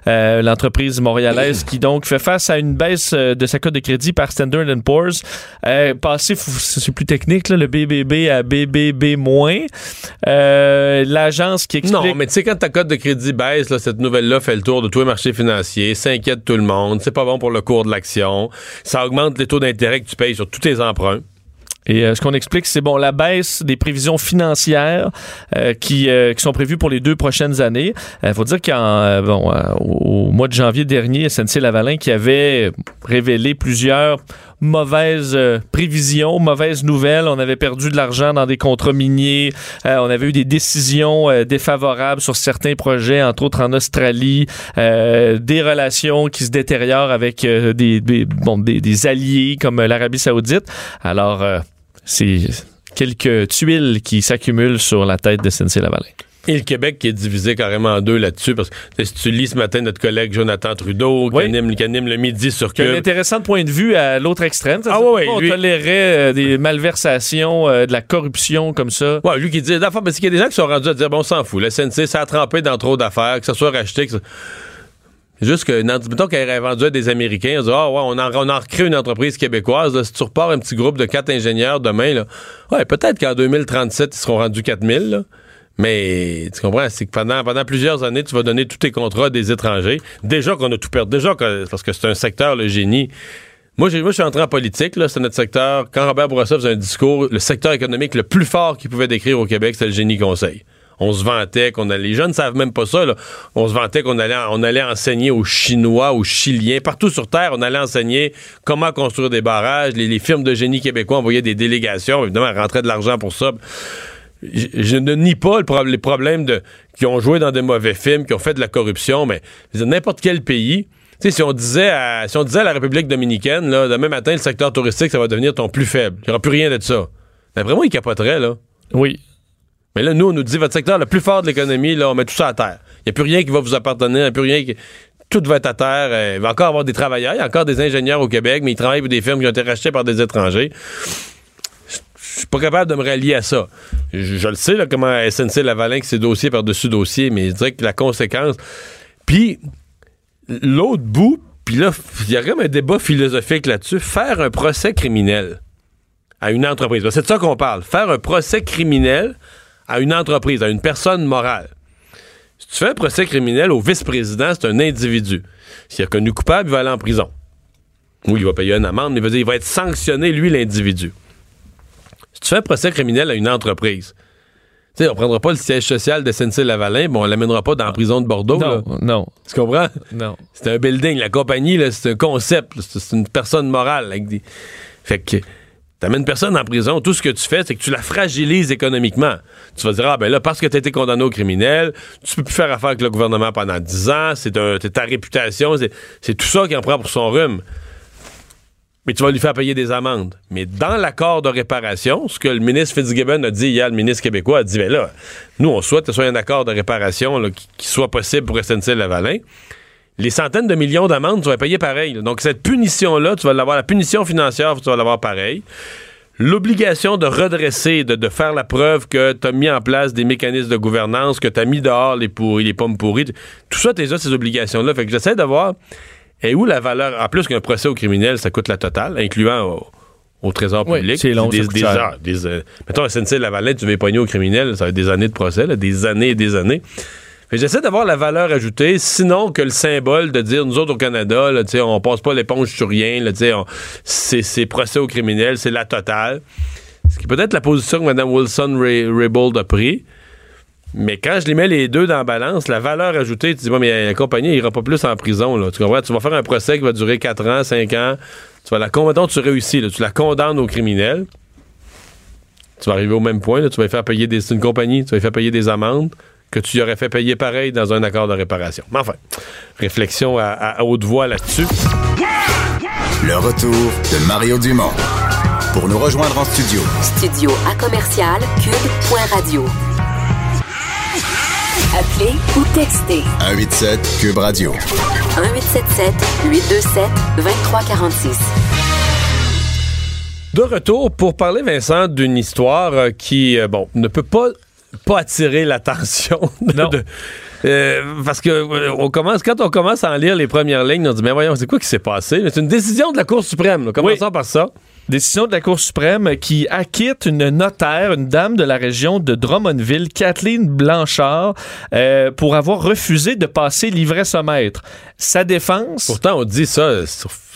L'entreprise montréalaise qui donc fait face à une baisse de sa cote de crédit par Standard Poor's, passé, c'est plus technique, le BBB à BBB L'agence qui explique... Non, mais tu sais, quand ta cote de crédit baisse, cette nouvelle-là fait le tour de tous les marchés financiers, s'inquiète tout le monde, c'est pas bon pour le cours de l'action, ça augmente les taux d'intérêt que tu payes sur tous tes emprunts. Et euh, ce qu'on explique, c'est bon la baisse des prévisions financières euh, qui, euh, qui, sont prévues pour les deux prochaines années. Il faut dire qu'en bon, au mois de janvier dernier, SNC Lavalin qui avait révélé plusieurs mauvaises prévisions, mauvaises nouvelles. On avait perdu de l'argent dans des contrats miniers. on avait eu des décisions défavorables sur certains projets, entre autres en Australie. des relations qui se détériorent avec des, bon, des, alliés comme l'Arabie Saoudite. Alors c'est quelques tuiles qui s'accumulent sur la tête de SNC-Lavalin. Et le Québec qui est divisé carrément en deux là-dessus, parce que si tu lis ce matin notre collègue Jonathan Trudeau, qui, anime, le midi sur Cube. un intéressant point de vue à l'autre extrême. ah ouais, on tolérait euh, des malversations, euh, de la corruption comme ça. Ouais, lui qui dit, d'affaires, parce qu'il y a des gens qui sont rendus à dire, bon, on s'en fout, le SNC, ça a trempé dans trop d'affaires, que ça soit racheté, que ça... Juste que, mettons qu'elle aurait vendu à des Américains, on dit, ah ouais, on a, on a recréé une entreprise québécoise. si tu repars un petit groupe de quatre ingénieurs demain, là, ouais, peut-être qu'en 2037, ils seront rendus 4000, Mais tu comprends, c'est que pendant, plusieurs années, tu vas donner tous tes contrats à des étrangers. Déjà qu'on a tout perdu. Déjà parce que c'est un secteur, le génie. Moi, je suis entré en politique, c'est notre secteur. Quand Robert Bourassa faisait un discours, le secteur économique le plus fort qu'il pouvait décrire au Québec, c'est le génie conseil on se vantait qu'on allait. Les jeunes ne savent même pas ça. On se vantait qu'on allait, on allait enseigner aux Chinois, aux Chiliens, partout sur Terre, on allait enseigner comment construire des barrages. Les, firmes de génie québécois envoyaient des délégations. Évidemment, rentrait de l'argent pour ça. Je, ne nie pas les problèmes de qui ont joué dans des mauvais films, qui ont fait de la corruption, mais n'importe quel pays. si on disait à, si on disait à la République dominicaine, là, demain matin, le secteur touristique, ça va devenir ton plus faible. Il n'y aura plus rien de ça. Mais vraiment, il capoterait, là. Oui. Mais là, nous, on nous dit votre secteur le plus fort de l'économie, là, on met tout ça à terre. Il n'y a plus rien qui va vous appartenir, il n'y a plus rien qui. Tout va être à terre. Euh, il va encore avoir des travailleurs, il y a encore des ingénieurs au Québec, mais ils travaillent pour des firmes qui ont été rachetées par des étrangers. Je suis pas capable de me rallier à ça. Je, le sais, là, comment SNC Lavalin, que c'est dossier par-dessus dossier, mais je dirais que la conséquence. Puis, l'autre bout, puis là, il y a même un débat philosophique là-dessus. Faire un procès criminel à une entreprise. C'est de ça qu'on parle. Faire un procès criminel à une entreprise, à une personne morale. Si tu fais un procès criminel au vice-président, c'est un individu. S'il est reconnu coupable, il va aller en prison. Oui, il va payer une amende, mais il va être sanctionné, lui, l'individu. Tu fais un procès criminel à une entreprise, tu sais, on prendra pas le siège social de SNC-Lavalin, bon, on l'amènera pas dans la prison de Bordeaux. Non, non. Tu comprends? Non. C'est un building. La compagnie, c'est un concept. C'est une personne morale. Avec des... Fait que T'amènes personne en prison, tout ce que tu fais, c'est que tu la fragilises économiquement. Tu vas dire, ah ben là, parce que tu été condamné au criminel, tu peux plus faire affaire avec le gouvernement pendant 10 ans, c'est ta réputation, c'est tout ça qui en prend pour son rhume. Mais tu vas lui faire payer des amendes. Mais dans l'accord de réparation, ce que le ministre Fitzgibbon a dit hier, le ministre québécois a dit, ben là, nous, on souhaite que ce soit un accord de réparation qui, soit possible pour SNC-Lavalin les centaines de millions d'amendes, tu vas payer pareil. Donc, cette punition-là, tu vas l'avoir, la punition financière, tu vas l'avoir pareil. L'obligation de redresser, de, faire la preuve que tu as mis en place des mécanismes de gouvernance, que tu as mis dehors les les pommes pourries, tout ça, tu as ces obligations-là. Fait que j'essaie de voir, et où la valeur, en plus qu'un procès au criminel, ça coûte la totale, incluant au, trésor public. c'est long, des, des, heures, des, euh, mettons, SNC Lavalin, tu veux pogner au criminel, ça va être des années de procès, des années et des années. J'essaie d'avoir la valeur ajoutée, sinon que le symbole de dire nous autres au Canada, là, on passe pas l'éponge sur rien, c'est procès au criminel, c'est la totale. Ce qui peut être la position que Mme Wilson-Raybould a pris. Mais quand je les mets les deux dans la balance, la valeur ajoutée, tu dis, bon, mais la compagnie ira pas plus en prison. Là. Tu comprends? Tu vas faire un procès qui va durer 4 ans, 5 ans. Tu vas la condamner, tu réussis, tu la condamnes au criminel. Tu vas arriver au même point, tu vas faire payer des. C'est une compagnie, tu vas faire payer des amendes que tu y aurais fait payer pareil dans un accord de réparation. Mais enfin, réflexion à, haute voix là-dessus. Le retour de Mario Dumont. Pour nous rejoindre en studio. Studio à commercial cube.radio. Appelez ou textez. 187 cube radio. 1877 827 2346. De retour pour parler, Vincent, d'une histoire euh, qui, euh, bon, ne peut pas, pas attirer l'attention. *laughs* de- euh, parce que euh, on commence, quand on commence à en lire les premières lignes, on dit, mais voyons, c'est quoi qui s'est passé? C'est une décision de la Cour suprême. là. Commençons par ça. Décision de la Cour suprême qui acquitte une notaire, une dame de la région de Drummondville, Kathleen Blanchard, euh, pour avoir refusé de passer l'ivresse-maître. Sa défense, Pourtant, on dit ça,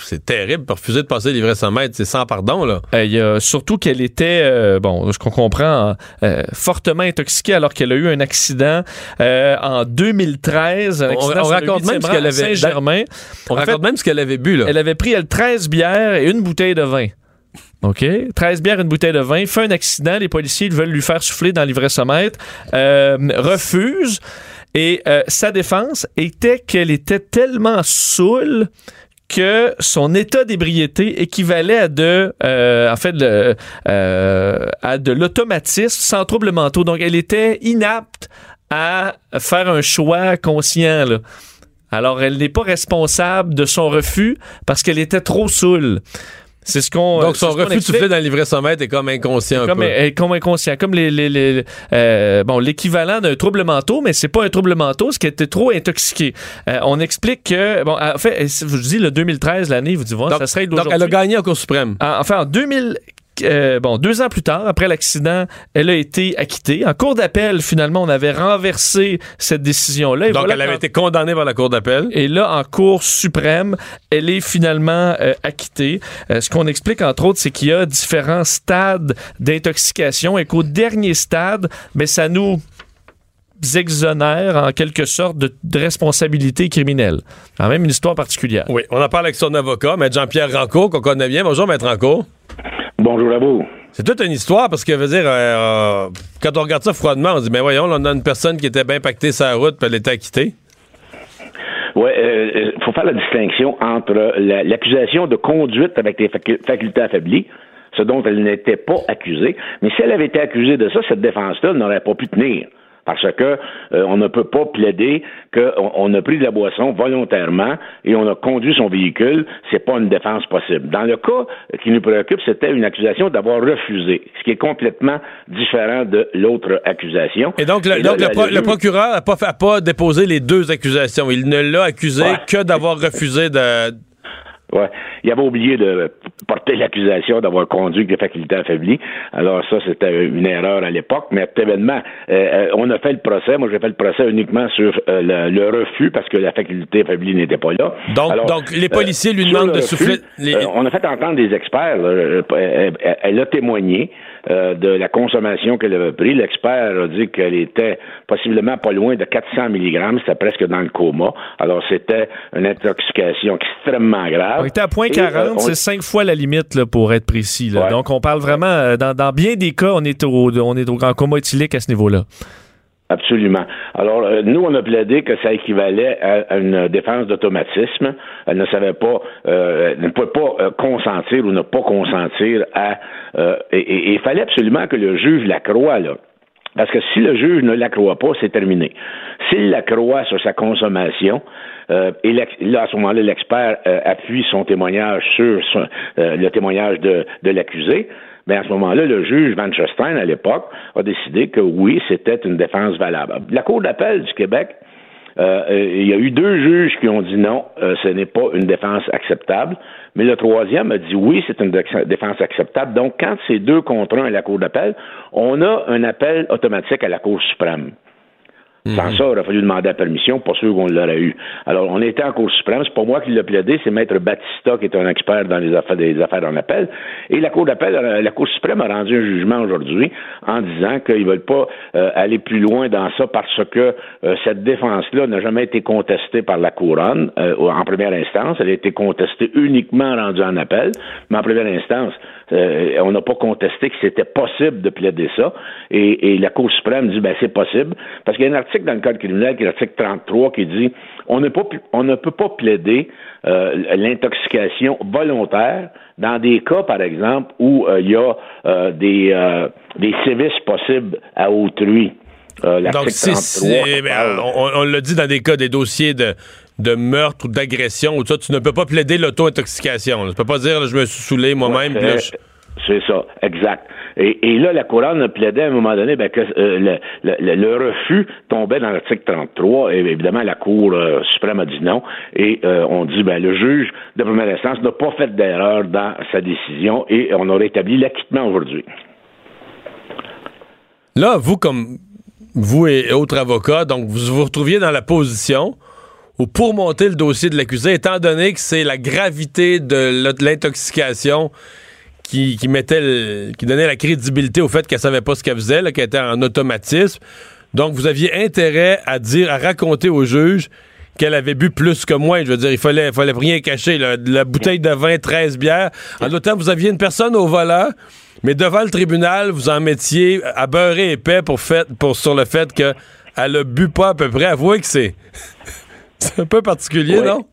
c'est terrible, pour refuser de passer l'ivresse-mètre, c'est sans pardon, là. euh, il y a surtout qu'elle était, euh, bon, ce qu'on comprend, euh, fortement intoxiquée alors qu'elle a eu un accident en 2013. Un On- accident raconte même ce qu'elle avait- Saint-Germain. On En raconte fait, même ce qu'elle avait bu, là. Elle avait pris, elle, 13 bières et une bouteille de vin. OK? 13 bières, une bouteille de vin. Fait un accident. Les policiers veulent lui faire souffler dans l'ivresse-mètre. Euh, refuse. Et euh, sa défense était qu'elle était tellement saoule que son état d'ébriété équivalait à de, euh, euh, l'automatisme sans troubles mentaux. Donc, elle était inapte à faire un choix conscient. Alors, elle n'est pas responsable de son refus parce qu'elle était trop saoule. C'est ce qu'on. Donc, son refus de souffler dans l'ivresse-mètre est comme inconscient un Comme, peu. comme inconscient, comme les, les- les- euh, bon l'équivalent d'un trouble mentaux, mais c'est pas un trouble mentaux, ce qui était trop intoxiqué. Euh, on explique que bon, en fait, je vous dis le 2013 l'année, vous dites ça serait donc, elle a gagné en Cour suprême. En- Enfin, en 2000, euh, bon, deux ans plus tard, après l'accident, elle a été acquittée. En cour d'appel, finalement, on avait renversé cette décision-là. Donc, voilà elle avait été condamnée par la Cour d'appel. et là, en Cour suprême, elle est finalement euh, acquittée. Euh, ce qu'on explique, entre autres, c'est qu'il y a différents stades d'intoxication et qu'au dernier stade, ben, ça nous exonère en quelque sorte de, de responsabilité criminelle. Quand même une histoire particulière. Oui, on en parle avec son avocat, Maître Jean-Pierre Rancourt, qu'on connaît bien. Bonjour, Maître Rancourt. Bonjour à vous. C'est toute une histoire parce que, veut dire, euh, euh, quand on regarde ça froidement, on se dit, mais voyons, là, on a une personne qui était bien pactée sur la route, puis elle était acquittée. Oui, il faut faire la distinction entre la- l'accusation de conduite avec des facu- facultés affaiblies, ce dont elle n'était pas accusée, mais si elle avait été accusée de ça, cette défense-là n'aurait pas pu tenir. Parce que euh, on ne peut pas plaider qu'on on a pris de la boisson volontairement et on a conduit son véhicule, c'est pas une défense possible. Dans le cas qui nous préoccupe, c'était une accusation d'avoir refusé, ce qui est complètement différent de l'autre accusation. Et donc, le, Et là, donc le, la- pro- le le juge- procureur n'a pas, déposé les deux accusations. Il ne l'a accusé Ouais. que d'avoir refusé de. Ouais. Il avait oublié de porter l'accusation d'avoir conduit des facultés affaiblies. Alors ça, c'était une erreur à l'époque. Mais événement, euh, euh, on a fait le procès. Moi, j'ai fait le procès uniquement sur euh, le, le refus parce que la faculté affaiblie n'était pas là. Donc- Alors, donc, les euh, policiers lui demandent de refus, souffler- les- on a fait entendre des experts. là. Elle, elle- elle a témoigné euh, de la consommation qu'elle avait pris. L'expert a dit qu'elle était possiblement pas loin de 400 mg. C'était presque dans le coma. Alors, c'était une intoxication extrêmement grave. On était à point Et, 40, euh, on- c'est cinq fois la limite là, pour être précis. là. Ouais. Donc, on parle vraiment, euh, dans, dans bien des cas, on est, au, on est au, en coma éthylique à ce niveau-là. Absolument. Alors, euh, nous, on a plaidé que ça équivalait à, une défense d'automatisme. Elle ne savait pas, euh, elle ne pouvait pas euh, consentir ou ne pas consentir à... euh, et- il fallait absolument que le juge la croie, là. Parce que si le juge ne la croit pas, c'est terminé. S'il la croit sur sa consommation, euh, et là, à ce moment-là, l'expert euh, appuie son témoignage sur euh, le témoignage de, de l'accusé, mais à ce moment-là, le juge Van Stein, à l'époque, a décidé que oui, c'était une défense valable. La Cour d'appel du Québec, euh, euh, il y a eu deux juges qui ont dit non, euh, ce n'est pas une défense acceptable. Mais le troisième a dit oui, c'est une dé- défense acceptable. Donc, quand c'est deux contre un à la Cour d'appel, on a un appel automatique à la Cour suprême. Sans ça, il aurait fallu demander la permission, pas sûr qu'on l'aurait eu. Alors, on était en Cour suprême, c'est pas moi qui l'ai plaidé, c'est Maître Battista qui est un expert dans les affaires des affaires en appel. Et la Cour d'appel, euh, la Cour suprême a rendu un jugement aujourd'hui en disant qu'ils veulent pas euh, aller plus loin dans ça parce que euh, cette défense-là n'a jamais été contestée par la couronne en première instance. Elle a été contestée uniquement rendue en appel, mais en première instance, euh, on n'a pas contesté que c'était possible de plaider ça. Et, et la Cour suprême dit ben c'est possible parce qu'il y a un article dans le code criminel qui est l'article 33 qui dit on ne peut pas on ne peut pas plaider euh, l'intoxication volontaire dans des cas par exemple où euh, il y a euh, des euh, des sévices possibles à autrui. Euh, Donc, l'article si, 33 si- ben, parle- on, on l'a dit dans des cas des dossiers de, de meurtre ou d'agression, ou ça, tu ne peux pas plaider l'auto-intoxication. Tu peux pas dire, là, je me suis saoulé moi-même. Ouais, C'est ça, exact. Et, là, la couronne plaidait à un moment donné ben, que euh, le, refus tombait dans l'article 33. Et évidemment, la Cour euh, suprême a dit non. Et euh, on dit ben le juge de première instance n'a pas fait d'erreur dans sa décision et on aurait établi l'acquittement aujourd'hui. Là, vous, comme vous et autres avocats, donc vous vous retrouviez dans la position où pour monter le dossier de l'accusé, étant donné que c'est la gravité de l'intoxication qui, mettait qui donnait la crédibilité au fait qu'elle savait pas ce qu'elle faisait, qu'elle était en automatisme. Donc, vous aviez intérêt à dire, à raconter au juge qu'elle avait bu plus que moi. Je veux dire, il fallait, fallait rien cacher. La bouteille de vin, 13 bières. En d'autres vous aviez une personne au volant, mais devant le tribunal, vous en mettiez à beurrer épais pour sur le fait qu'elle a bu pas à peu près. Avouez que c'est, c'est un peu particulier, non?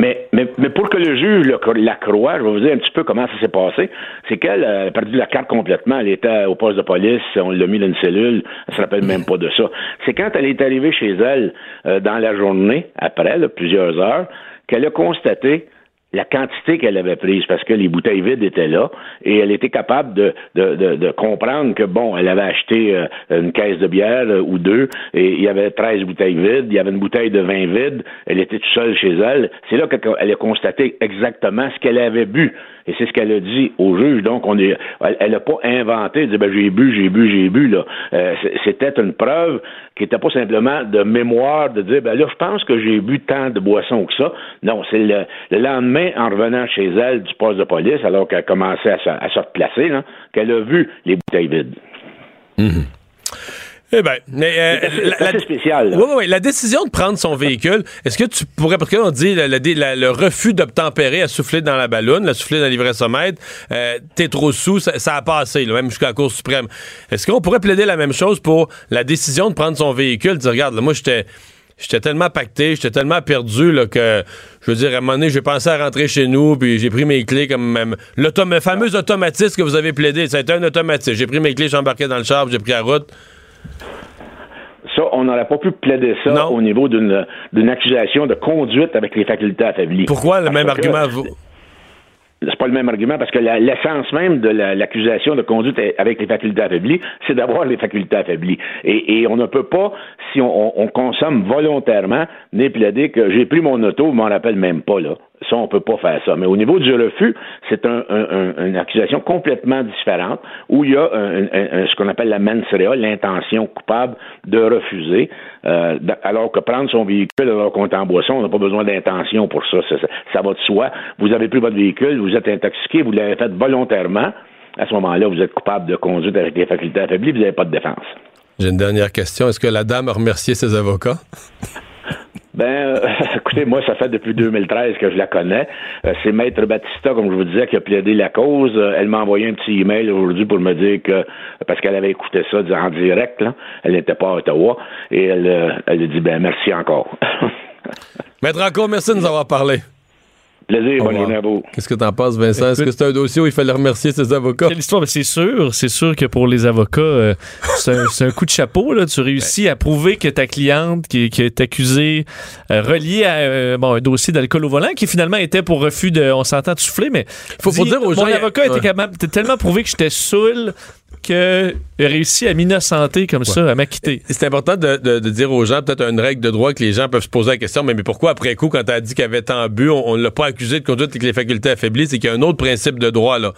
Mais, mais, mais, pour que le juge la croie, je vais vous dire un petit peu comment ça s'est passé. C'est qu'elle a perdu la carte complètement. Elle était au poste de police, on l'a mis dans une cellule, elle se rappelle même pas de ça. C'est quand elle est arrivée chez elle euh, dans la journée, après, plusieurs heures, qu'elle a constaté la quantité qu'elle avait prise parce que les bouteilles vides étaient là et elle était capable de, comprendre que bon, elle avait acheté euh, une caisse de bière euh, ou deux et il y avait 13 bouteilles vides, il y avait une bouteille de vin vide, elle était toute seule chez elle. C'est là qu'elle a constaté exactement ce qu'elle avait bu et c'est ce qu'elle a dit au juge. Donc on est, elle n'a pas inventé, de ben j'ai bu, j'ai bu, j'ai bu là. Euh, c'était une preuve qui n'était pas simplement de mémoire de dire ben là je pense que j'ai bu tant de boissons que ça. Non, c'est le, lendemain en revenant chez elle du poste de police alors qu'elle commençait à, se replacer qu'elle a vu les bouteilles vides. Mhm. Eh bien, mais euh, la, spécial. Oui, oui, la décision de prendre son véhicule, est-ce que tu pourrais, parce qu'on dit le, refus d'obtempérer à souffler dans la ballonne, à souffler dans l'ivressomètre, euh, t'es trop sous, ça, a passé, même jusqu'à la Cour suprême. Est-ce qu'on pourrait plaider la même chose pour la décision de prendre son véhicule, dire, regarde, moi, j'étais j'étais tellement pacté, j'étais tellement perdu là, que, je veux dire, à un moment donné, j'ai pensé à rentrer chez nous, puis j'ai pris mes clés comme même. Le fameux automatisme que vous avez plaidé, ça a été un automatisme. J'ai pris mes clés, j'ai embarqué dans le char, j'ai pris la route. Ça, on n'aurait pas pu plaider ça au niveau d'une accusation de conduite avec les facultés affaiblies. Pourquoi le même argument vous? c'est pas le même argument parce que l'essence même de l'accusation de conduite avec les facultés affaiblies, c'est d'avoir les facultés affaiblies. Et, on ne peut pas, si on, consomme volontairement, plaider que j'ai pris mon auto, je m'en rappelle même pas là. Ça, on peut pas faire ça. Mais au niveau du refus, c'est une accusation complètement différente où il y a ce qu'on appelle la mens rea, l'intention coupable de refuser, euh, alors que prendre son véhicule alors qu'on est en boisson, on n'a pas besoin d'intention pour ça. ça. ça. va de soi. Vous avez pris votre véhicule, vous êtes intoxiqué, vous l'avez fait volontairement. À ce moment-là, vous êtes coupable de conduite avec des facultés affaiblies, vous n'avez pas de défense. J'ai une dernière question. Est-ce que la dame a remercié ses avocats? *laughs* Ben, euh, *laughs* écoutez, moi, ça fait depuis 2013 que je la connais. Euh, c'est Maître Batista, comme je vous disais, qui a plaidé la cause. Euh, elle m'a envoyé un petit email aujourd'hui pour me dire que, parce qu'elle avait écouté ça en direct, elle n'était pas à Ottawa, et elle, elle a dit, ben, merci encore. *laughs* Maître encore, merci de nous avoir parlé. Plaisir, bonne journée à vous. Qu'est-ce que t'en penses, Vincent? Est-ce que c'est un dossier où il fallait remercier ses avocats? Quelle histoire? c'est sûr, c'est sûr que pour les avocats, euh, c'est un, coup de chapeau. Là. Tu réussis à prouver que ta cliente qui, est accusée, euh, reliée à euh, bon, un dossier d'alcool au volant, qui finalement était pour refus de, on s'entend de souffler, mais faut, faut dire aux gens... Mon avocat était capable, tellement prouvé que j'étais saoul que réussi à m'innocenter comme ça, à m'acquitter. C'est important de, dire aux gens, peut-être une règle de droit que les gens peuvent se poser la question, mais, pourquoi après coup, quand tu as dit qu'il avait tant bu, on ne l'a pas accusé de conduite avec les facultés affaiblies, c'est qu'il y a un autre principe de droit, là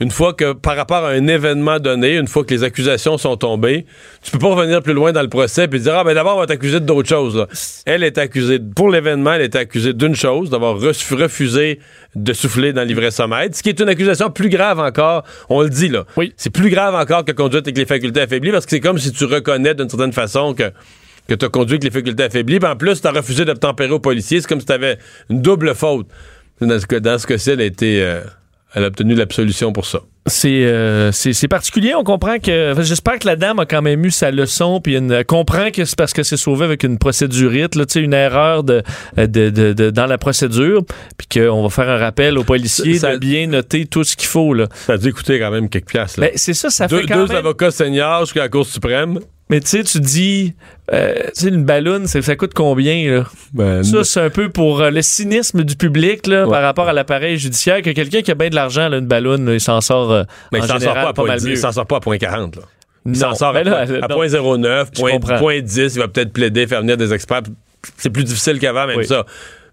une fois que par rapport à un événement donné, une fois que les accusations sont tombées, tu peux pas revenir plus loin dans le procès puis dire ah ben d'abord on va t'accuser d'autre chose. Elle est accusée pour l'événement, elle est accusée d'une chose, d'avoir refusé de souffler dans l'ivresse-sommeil, ce qui est une accusation plus grave encore, on le dit là. Oui. C'est plus grave encore que conduite avec les facultés affaiblies parce que c'est comme si tu reconnais d'une certaine façon que que tu as conduit avec les facultés affaiblies, puis en plus tu as refusé de tempérer au policier, c'est comme si tu avais une double faute. Dans ce, dans ce cas-ci, elle a été euh, elle a obtenu l'absolution pour ça. Euh, c'est c'est particulier. On comprend que. J'espère que la dame a quand même eu sa leçon, puis une, comprend que c'est parce que c'est sauvé avec une procédurite, là, une erreur de, de, de, dans la procédure, puis qu'on va faire un rappel aux policiers ça, de bien noter tout ce qu'il faut. Là. Ça a dû coûter quand même quelques piastres. Ben, c'est ça, ça deux, fait quand deux avocats seniors jusqu'à la Cour suprême. Mais tu sais, tu dis, euh, tu sais, une balloune, ça, ça coûte combien, là? Ben, Ça, c'est un peu pour euh, le cynisme du public, là, par rapport à l'appareil judiciaire, que quelqu'un qui a bien de l'argent, là, une balloune, il s'en sort, euh, mais en il s'en sort pas à pas mal 10, mieux. il s'en sort pas à point 40, là. Il Non, s'en sort à, à point 09, Je point, point 10, il va peut-être plaider, faire venir des experts. C'est plus difficile qu'avant, même Oui. ça.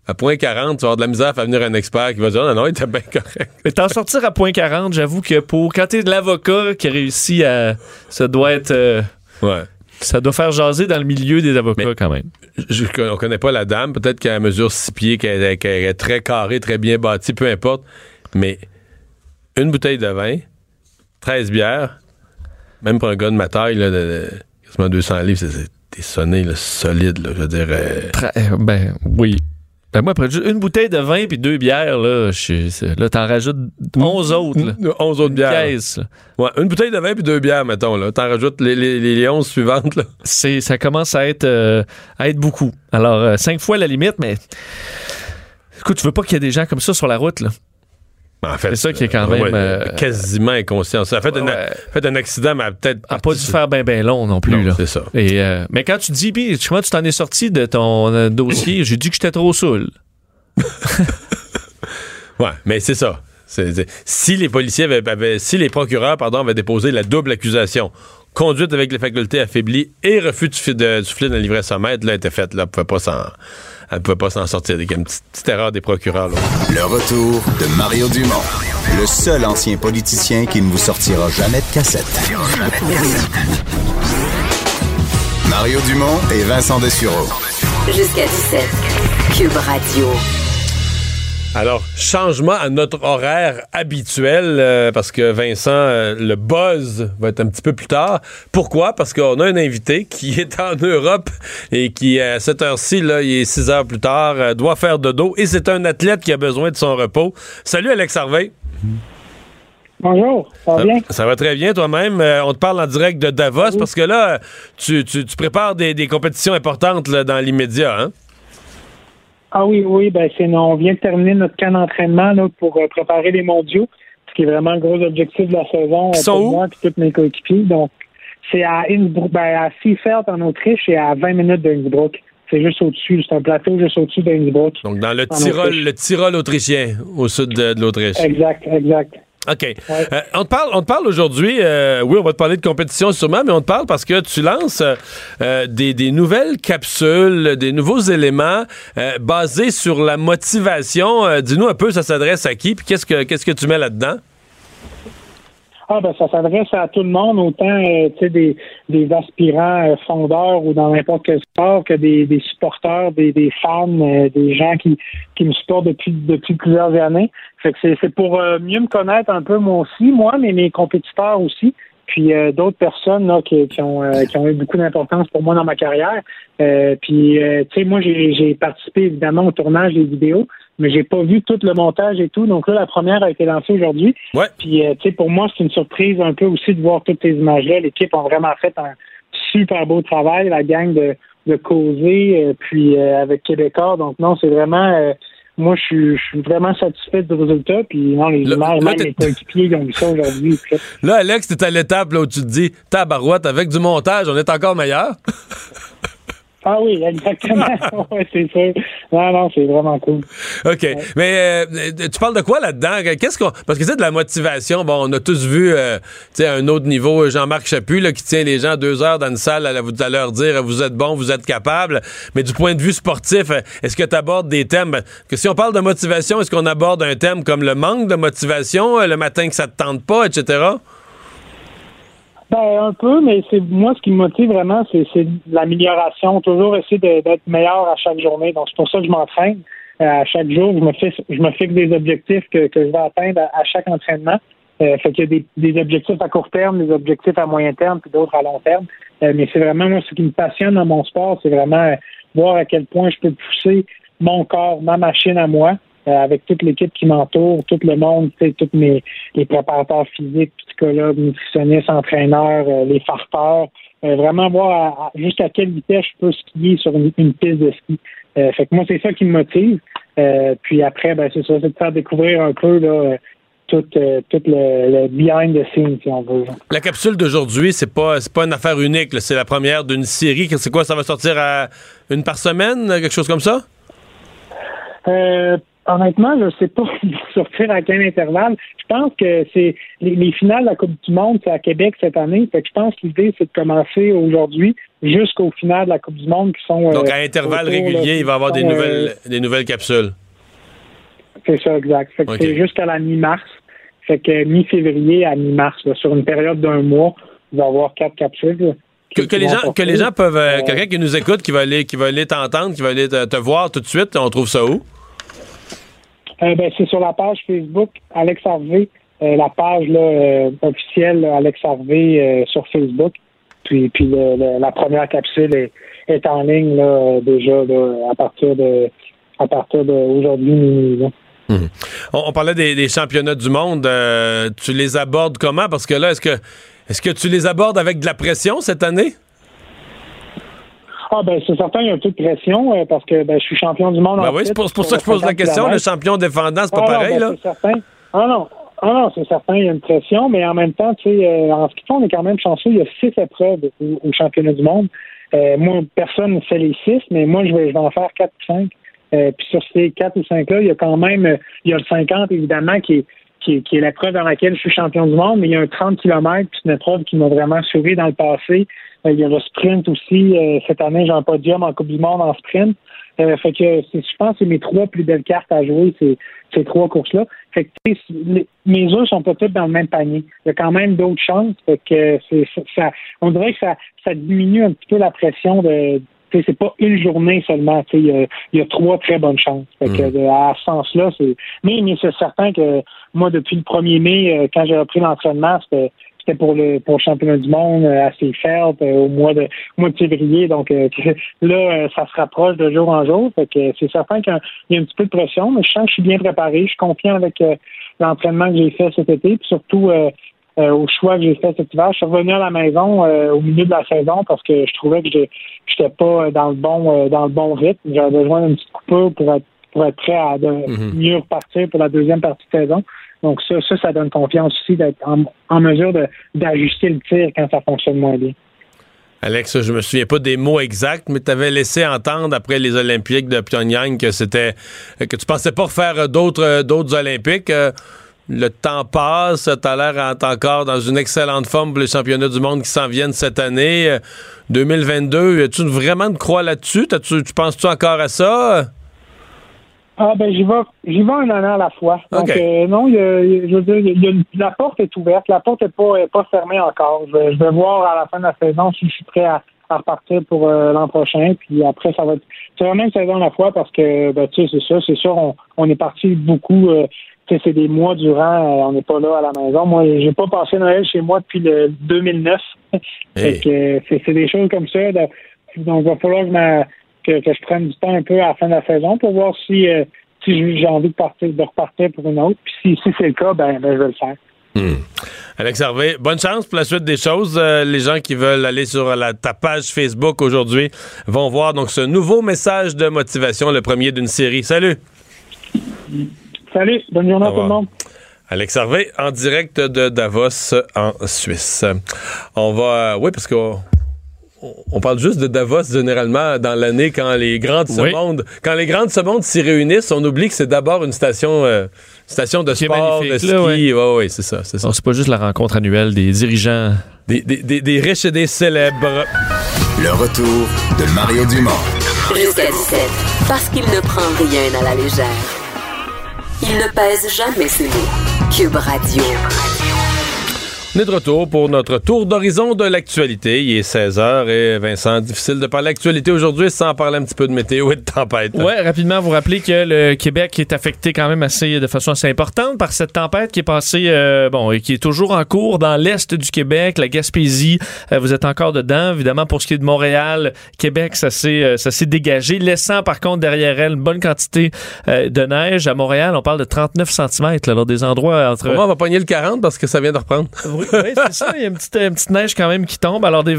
À point 40, tu vas avoir de la misère à faire venir un expert qui va dire non, non, il était bien correct. Mais t'en sortir à point 40, j'avoue que pour quand t'es de l'avocat qui a réussi à. Ça doit être. euh, Ouais. ça doit faire jaser dans le milieu des avocats Mais- quand même. Je, on connaît pas la dame. Peut-être qu'elle mesure 6 pieds, qu'elle est- très carrée, très bien bâtie, peu importe. Mais une bouteille de vin, 13 bières, même pour un gars de ma taille, là, de, quasiment 200 livres, c'est- t'es sonné là, solide. Là, je veux dire, euh, euh, ben oui. Ben moi, après juste une bouteille de vin puis deux bières, là, là t'en rajoutes 11 autres. Là. 11 autres Une bières. caisse. Ouais, une bouteille de vin puis deux bières, mettons. Là. T'en rajoutes les, les, les 11 suivantes. Là. C'est, ça commence à être, euh, à être beaucoup. Alors, euh, cinq fois la limite, mais écoute, tu veux pas qu'il y ait des gens comme ça sur la route, là. En fait, C'est ça qui est quand euh, même, ouais, euh, quasiment inconscient. Ça a fait, un, Ouais. fait un accident, mais peut-être A pas dû faire bien ben long non plus, c'est ça. Et, euh, mais quand tu dis, puis comment tu t'en es sorti de ton dossier, j'ai dit que j'étais trop saoul. *laughs* Ouais, mais c'est ça. Si les policiers avaient, avaient- si les procureurs, pardon, avaient déposé la double accusation, conduite avec les facultés affaiblies et refus de, souffler- de souffler dans le livret sommaire, là, était faite. Là, pouvait pas s'en, elle pouvait pas s'en sortir. Il y a une petite, petite erreur des procureurs. Là. Le retour de Mario Dumont, le seul ancien politicien qui ne vous sortira jamais de cassette. Mario Dumont et Vincent Dessureau. Jusqu'à 17. Cube Radio. Alors, changement à notre horaire habituel, euh, parce que Vincent, euh, le buzz va être un petit peu plus tard. Pourquoi? Parce qu'on a un invité qui *laughs* est en Europe et qui, à cette heure-ci, là, il est six heures plus tard, euh, doit faire de dos et c'est un athlète qui a besoin de son repos. Salut Alex Harvey. Bonjour, ça va bien? Ça va très bien toi-même. Euh, on te parle en direct de Davos parce que là, tu, tu- tu prépares des, des compétitions importantes là, dans l'immédiat. Hein? Ah oui, oui, ben c'est on vient de terminer notre camp d'entraînement là, pour euh, préparer les mondiaux, ce qui est vraiment le gros objectif de la saison Ils euh, sont pour où? moi et tous mes coéquipiers. Donc, c'est à Innsbruck, ben, à Seefeld en Autriche et à 20 minutes de Innsbruck. C'est juste au-dessus, c'est un plateau juste au-dessus de Innsbruck. Donc, dans le Tyrol, le Tyrol autrichien, au sud de, de l'Autriche. Exact, exact. OK. Euh, on te parle, on te parle aujourd'hui, euh, oui, on va te parler de compétition sûrement, mais on te parle parce que tu lances euh, des, des nouvelles capsules, des nouveaux éléments basés sur la motivation. Dis-nous un peu, ça s'adresse à qui, puis qu'est-ce que qu'est-ce que tu mets là-dedans? Ah ben ça s'adresse à tout le monde, autant euh, des, des aspirants euh, fondeurs ou dans n'importe quel sport que des, des supporters, des, des fans, euh, des gens qui, qui me supportent depuis depuis plusieurs années. Fait que c'est, c'est pour euh, mieux me connaître un peu moi aussi, moi, mais mes compétiteurs aussi. Puis euh, d'autres personnes là, qui, qui ont qui ont eu beaucoup d'importance pour moi dans ma carrière. Puis tu sais, moi j'ai, j'ai participé évidemment au tournage des vidéos, mais j'ai pas vu tout le montage et tout. Donc là, la première a été lancée aujourd'hui. Ouais. Puis, euh, tu sais, pour moi, c'est une surprise un peu aussi de voir toutes ces images-là. L'équipe a vraiment fait un super beau travail, la gang de, de causer, euh, puis euh, avec Québécois. Donc, non, c'est vraiment... moi, je suis, vraiment satisfait du résultat. Puis, non, les Là- même les coéquipiers, ils ont vu ça aujourd'hui. Là, Alex, t'es à l'étape où tu te dis, tabarouette, avec du montage, on est encore meilleur. *laughs* Ah oui, exactement. *laughs* *laughs* ouais, c'est sûr. Non, non, c'est vraiment cool. OK. Mais euh, tu parles de quoi là-dedans? Qu'est-ce qu'on. Parce que c'est de la motivation. Bon, on a tous vu euh, tu sais, à un autre niveau Jean-Marc Chaput là, qui tient les gens deux heures dans une salle à, à leur dire vous êtes bon, vous êtes capable. Mais du point de vue sportif, est-ce que tu abordes des thèmes? Que si on parle de motivation, est-ce qu'on aborde un thème comme le manque de motivation, euh, le matin que ça te tente pas, etc.? Ben, un peu, mais c'est moi ce qui me motive vraiment, c'est c'est l'amélioration. Toujours essayer d'être meilleur à chaque journée. Donc c'est pour ça que je m'entraîne. Euh, à chaque jour, je me fixe, je me fixe des objectifs que, que je vais atteindre à, à chaque entraînement. Euh, fait qu'il y a des, des objectifs à court terme, des objectifs à moyen terme, puis d'autres à long terme. Euh, mais c'est vraiment moi ce qui me passionne dans mon sport, c'est vraiment voir à quel point je peux pousser mon corps, ma machine à moi, avec toute l'équipe qui m'entoure, tout le monde, tu sais, tous mes les préparateurs physiques, psychologues, nutritionnistes, entraîneurs, euh, les farteurs, euh, vraiment voir jusqu'à quelle vitesse je peux skier sur une, une piste de ski. Euh, fait que moi, c'est ça qui me motive. Euh, puis après, ben, c'est ça, c'est de faire découvrir un peu là, euh, tout, euh, tout le, le behind the scenes, si on veut. La capsule d'aujourd'hui, c'est pas, c'est pas une affaire unique. C'est la première d'une série. C'est quoi? Ça va sortir à une par semaine? Quelque chose comme ça? Euh, honnêtement, je ne sais pas *laughs* sortir à quel intervalle. Je pense que c'est les, les finales de la Coupe du Monde, c'est à Québec cette année. Fait que je pense que l'idée, c'est de commencer aujourd'hui jusqu'au final de la Coupe du Monde qui sont. Donc, euh, à intervalles autour, là, réguliers, il va y avoir des nouvelles, euh, des nouvelles capsules. c'est ça, exact. Fait que c'est jusqu'à la mi-mars. Fait que mi-février à mi-mars, là, sur une période d'un mois, il va y avoir quatre capsules. là, Que, les gens, que les gens peuvent. euh, Euh, Quelqu'un qui nous écoute, qui va aller, qui va aller t'entendre, qui va aller te, te voir tout de suite, on trouve ça où? Euh, ben, c'est sur la page Facebook Alex Harvey, euh, la page euh, officielle Alex Harvey sur Facebook. Puis, la première capsule est, en ligne là, déjà à partir de à partir d'aujourd'hui là. On, parlait des, championnats du monde. tu les abordes comment? Parce que là, est-ce que est-ce que tu les abordes avec de la pression cette année? Ah ben c'est certain, il y a un peu de pression euh, parce que ben, je suis champion du monde. Ben en oui, c'est pour, c'est pour ça que je pose la 50 question. Le champion défendant, c'est pas Ah non, pareil, ben, là? C'est certain. Ah non. Ah non, c'est certain, il y a une pression, mais en même temps, tu sais, euh, en ce qui fait, on est quand même chanceux. Il y a six épreuves au, au championnat du monde. Euh, moi, personne ne fait les six, mais moi, je vais, je vais en faire quatre ou cinq. Euh, puis sur ces quatre ou cinq-là, il y a quand même, il y a le 50, évidemment, qui est, qui est, qui est l'épreuve dans laquelle je suis champion du monde, mais il y a un 30 km, puis c'est une épreuve qui m'a vraiment souri dans le passé. Euh, il y a le sprint aussi. Euh, cette année, j'ai un podium en Coupe du Monde en sprint. Euh, fait que c'est, je pense que c'est mes trois plus belles cartes à jouer, ces, ces trois courses-là. Fait que les- mes œufs sont pas tous dans le même panier. Il y a quand même d'autres chances. Fait que c'est, ça, on dirait que ça, ça diminue un petit peu la pression de. C'est pas une journée seulement. tu sais, Il y, y a trois très bonnes chances. Fait que, de- à ce sens-là, c'est. Mais, mais c'est certain que moi, depuis le 1er mai, euh, quand j'ai repris l'entraînement, c'était c'était pour le pour le championnat du monde euh, à Seafeld euh, au mois de au mois de février. Donc euh, *laughs* là, ça se rapproche de jour en jour. Fait que c'est certain qu'il y a un- petit peu de pression, mais je sens que je suis bien préparé. Je suis confiant avec l'entraînement que j'ai fait cet été, puis surtout euh, au choix que j'ai fait cet hiver. Je suis revenu à la maison euh, au milieu de la saison parce que je trouvais que je n'étais pas dans le bon euh, dans le bon rythme. J'avais besoin d'une petite coupure pour être pour être prêt à de, mieux repartir pour la deuxième partie de saison. Donc ça, ça, ça donne confiance aussi d'être en, mesure d'ajuster le tir quand ça fonctionne moins bien. Alex, je me souviens pas des mots exacts, mais tu avais laissé entendre après les Olympiques de Pyongyang que c'était que tu pensais pas refaire d'autres Olympiques. Euh, Le temps passe, tu as l'air encore dans une excellente forme pour les championnats du monde qui s'en viennent cette année. Euh, 2022, as-tu vraiment de croix là-dessus? T'as-tu- Tu penses-tu encore à ça? Ah ben j'y vais, j'y vais un an à la fois. Donc euh, non, il y a, je veux dire, y a une- la porte est ouverte, la porte est pas est pas fermée encore. Je vais, je vais voir à la fin de la saison si je suis prêt à, à repartir pour euh, l'an prochain. Puis après, ça va être c'est vraiment une saison à la fois parce que ben tu sais, c'est ça, c'est sûr, on, on est parti beaucoup. euh, tu sais, c'est des mois durant, euh, on n'est pas là à la maison. Moi, j'ai pas passé Noël chez moi depuis le 2009. *laughs* Fait que, euh, c'est, des choses comme ça. donc, il va falloir que, je m'a- que, que je prenne du temps un peu à la fin de la saison pour voir si, euh, si j'ai- envie de partir, de repartir pour une autre. Puis si, si c'est le cas, ben, ben je vais le faire. Alex Harvey, bonne chance pour la suite des choses. Euh, les gens qui veulent aller sur la, ta page Facebook aujourd'hui vont voir donc ce nouveau message de motivation, le premier d'une série. Salut! Salut, bonne journée à tout le monde. Alex Harvey, en direct de Davos, en Suisse. On va... Oui, parce qu'on... On parle juste de Davos généralement dans l'année quand les grands de ce Oui. monde, quand les grands de ce monde s'y réunissent, on oublie que c'est d'abord une station, euh, station de sport, de ski. Oui, ouais. c'est ça, c'est ça. Non, c'est pas juste la rencontre annuelle des dirigeants. Des, des- des- des riches et des célèbres. Le retour de Mario Dumont. Jusqu'à 17. Parce qu'il ne prend rien à la légère. Il ne pèse jamais ses mots. Cube Radio. On est de retour pour notre tour d'horizon de l'actualité. Il est 16h et Vincent, difficile de parler d'actualité aujourd'hui sans parler un petit peu de météo et de tempête. Ouais, rapidement, vous rappelez que le Québec est affecté quand même assez de façon assez importante par cette tempête qui est passée, euh, bon, et qui est toujours en cours dans l'est du Québec, la Gaspésie. Euh, vous êtes encore dedans, évidemment. Pour ce qui est de Montréal, Québec, ça s'est, euh, ça s'est dégagé, laissant par contre derrière elle une bonne quantité euh, de neige. À Montréal, on parle de 39 cm, là, dans des endroits entre. Pour moi, on va pogner le 40 parce que ça vient de reprendre. Oui, Oui, c'est ça. Il y a une petite, une petite neige quand même qui tombe. Alors, des,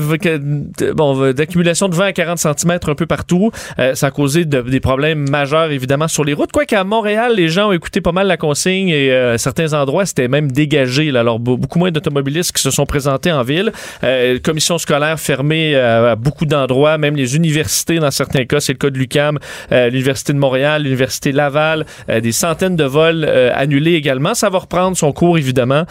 bon, d'accumulation de 20 à 40 cm un peu partout. Euh, ça a causé de- des problèmes majeurs, évidemment, sur les routes. Quoique à Montréal, les gens ont écouté pas mal la consigne et euh, certains endroits, c'était même dégagé. là. Alors, be- beaucoup moins d'automobilistes qui se sont présentés en ville. Euh, commission scolaire fermée euh, à beaucoup d'endroits, même les universités dans certains cas. C'est le cas de l'UQAM, euh, l'Université de Montréal, l'Université Laval. euh, des centaines de vols annulés également. Ça va reprendre son cours, évidemment,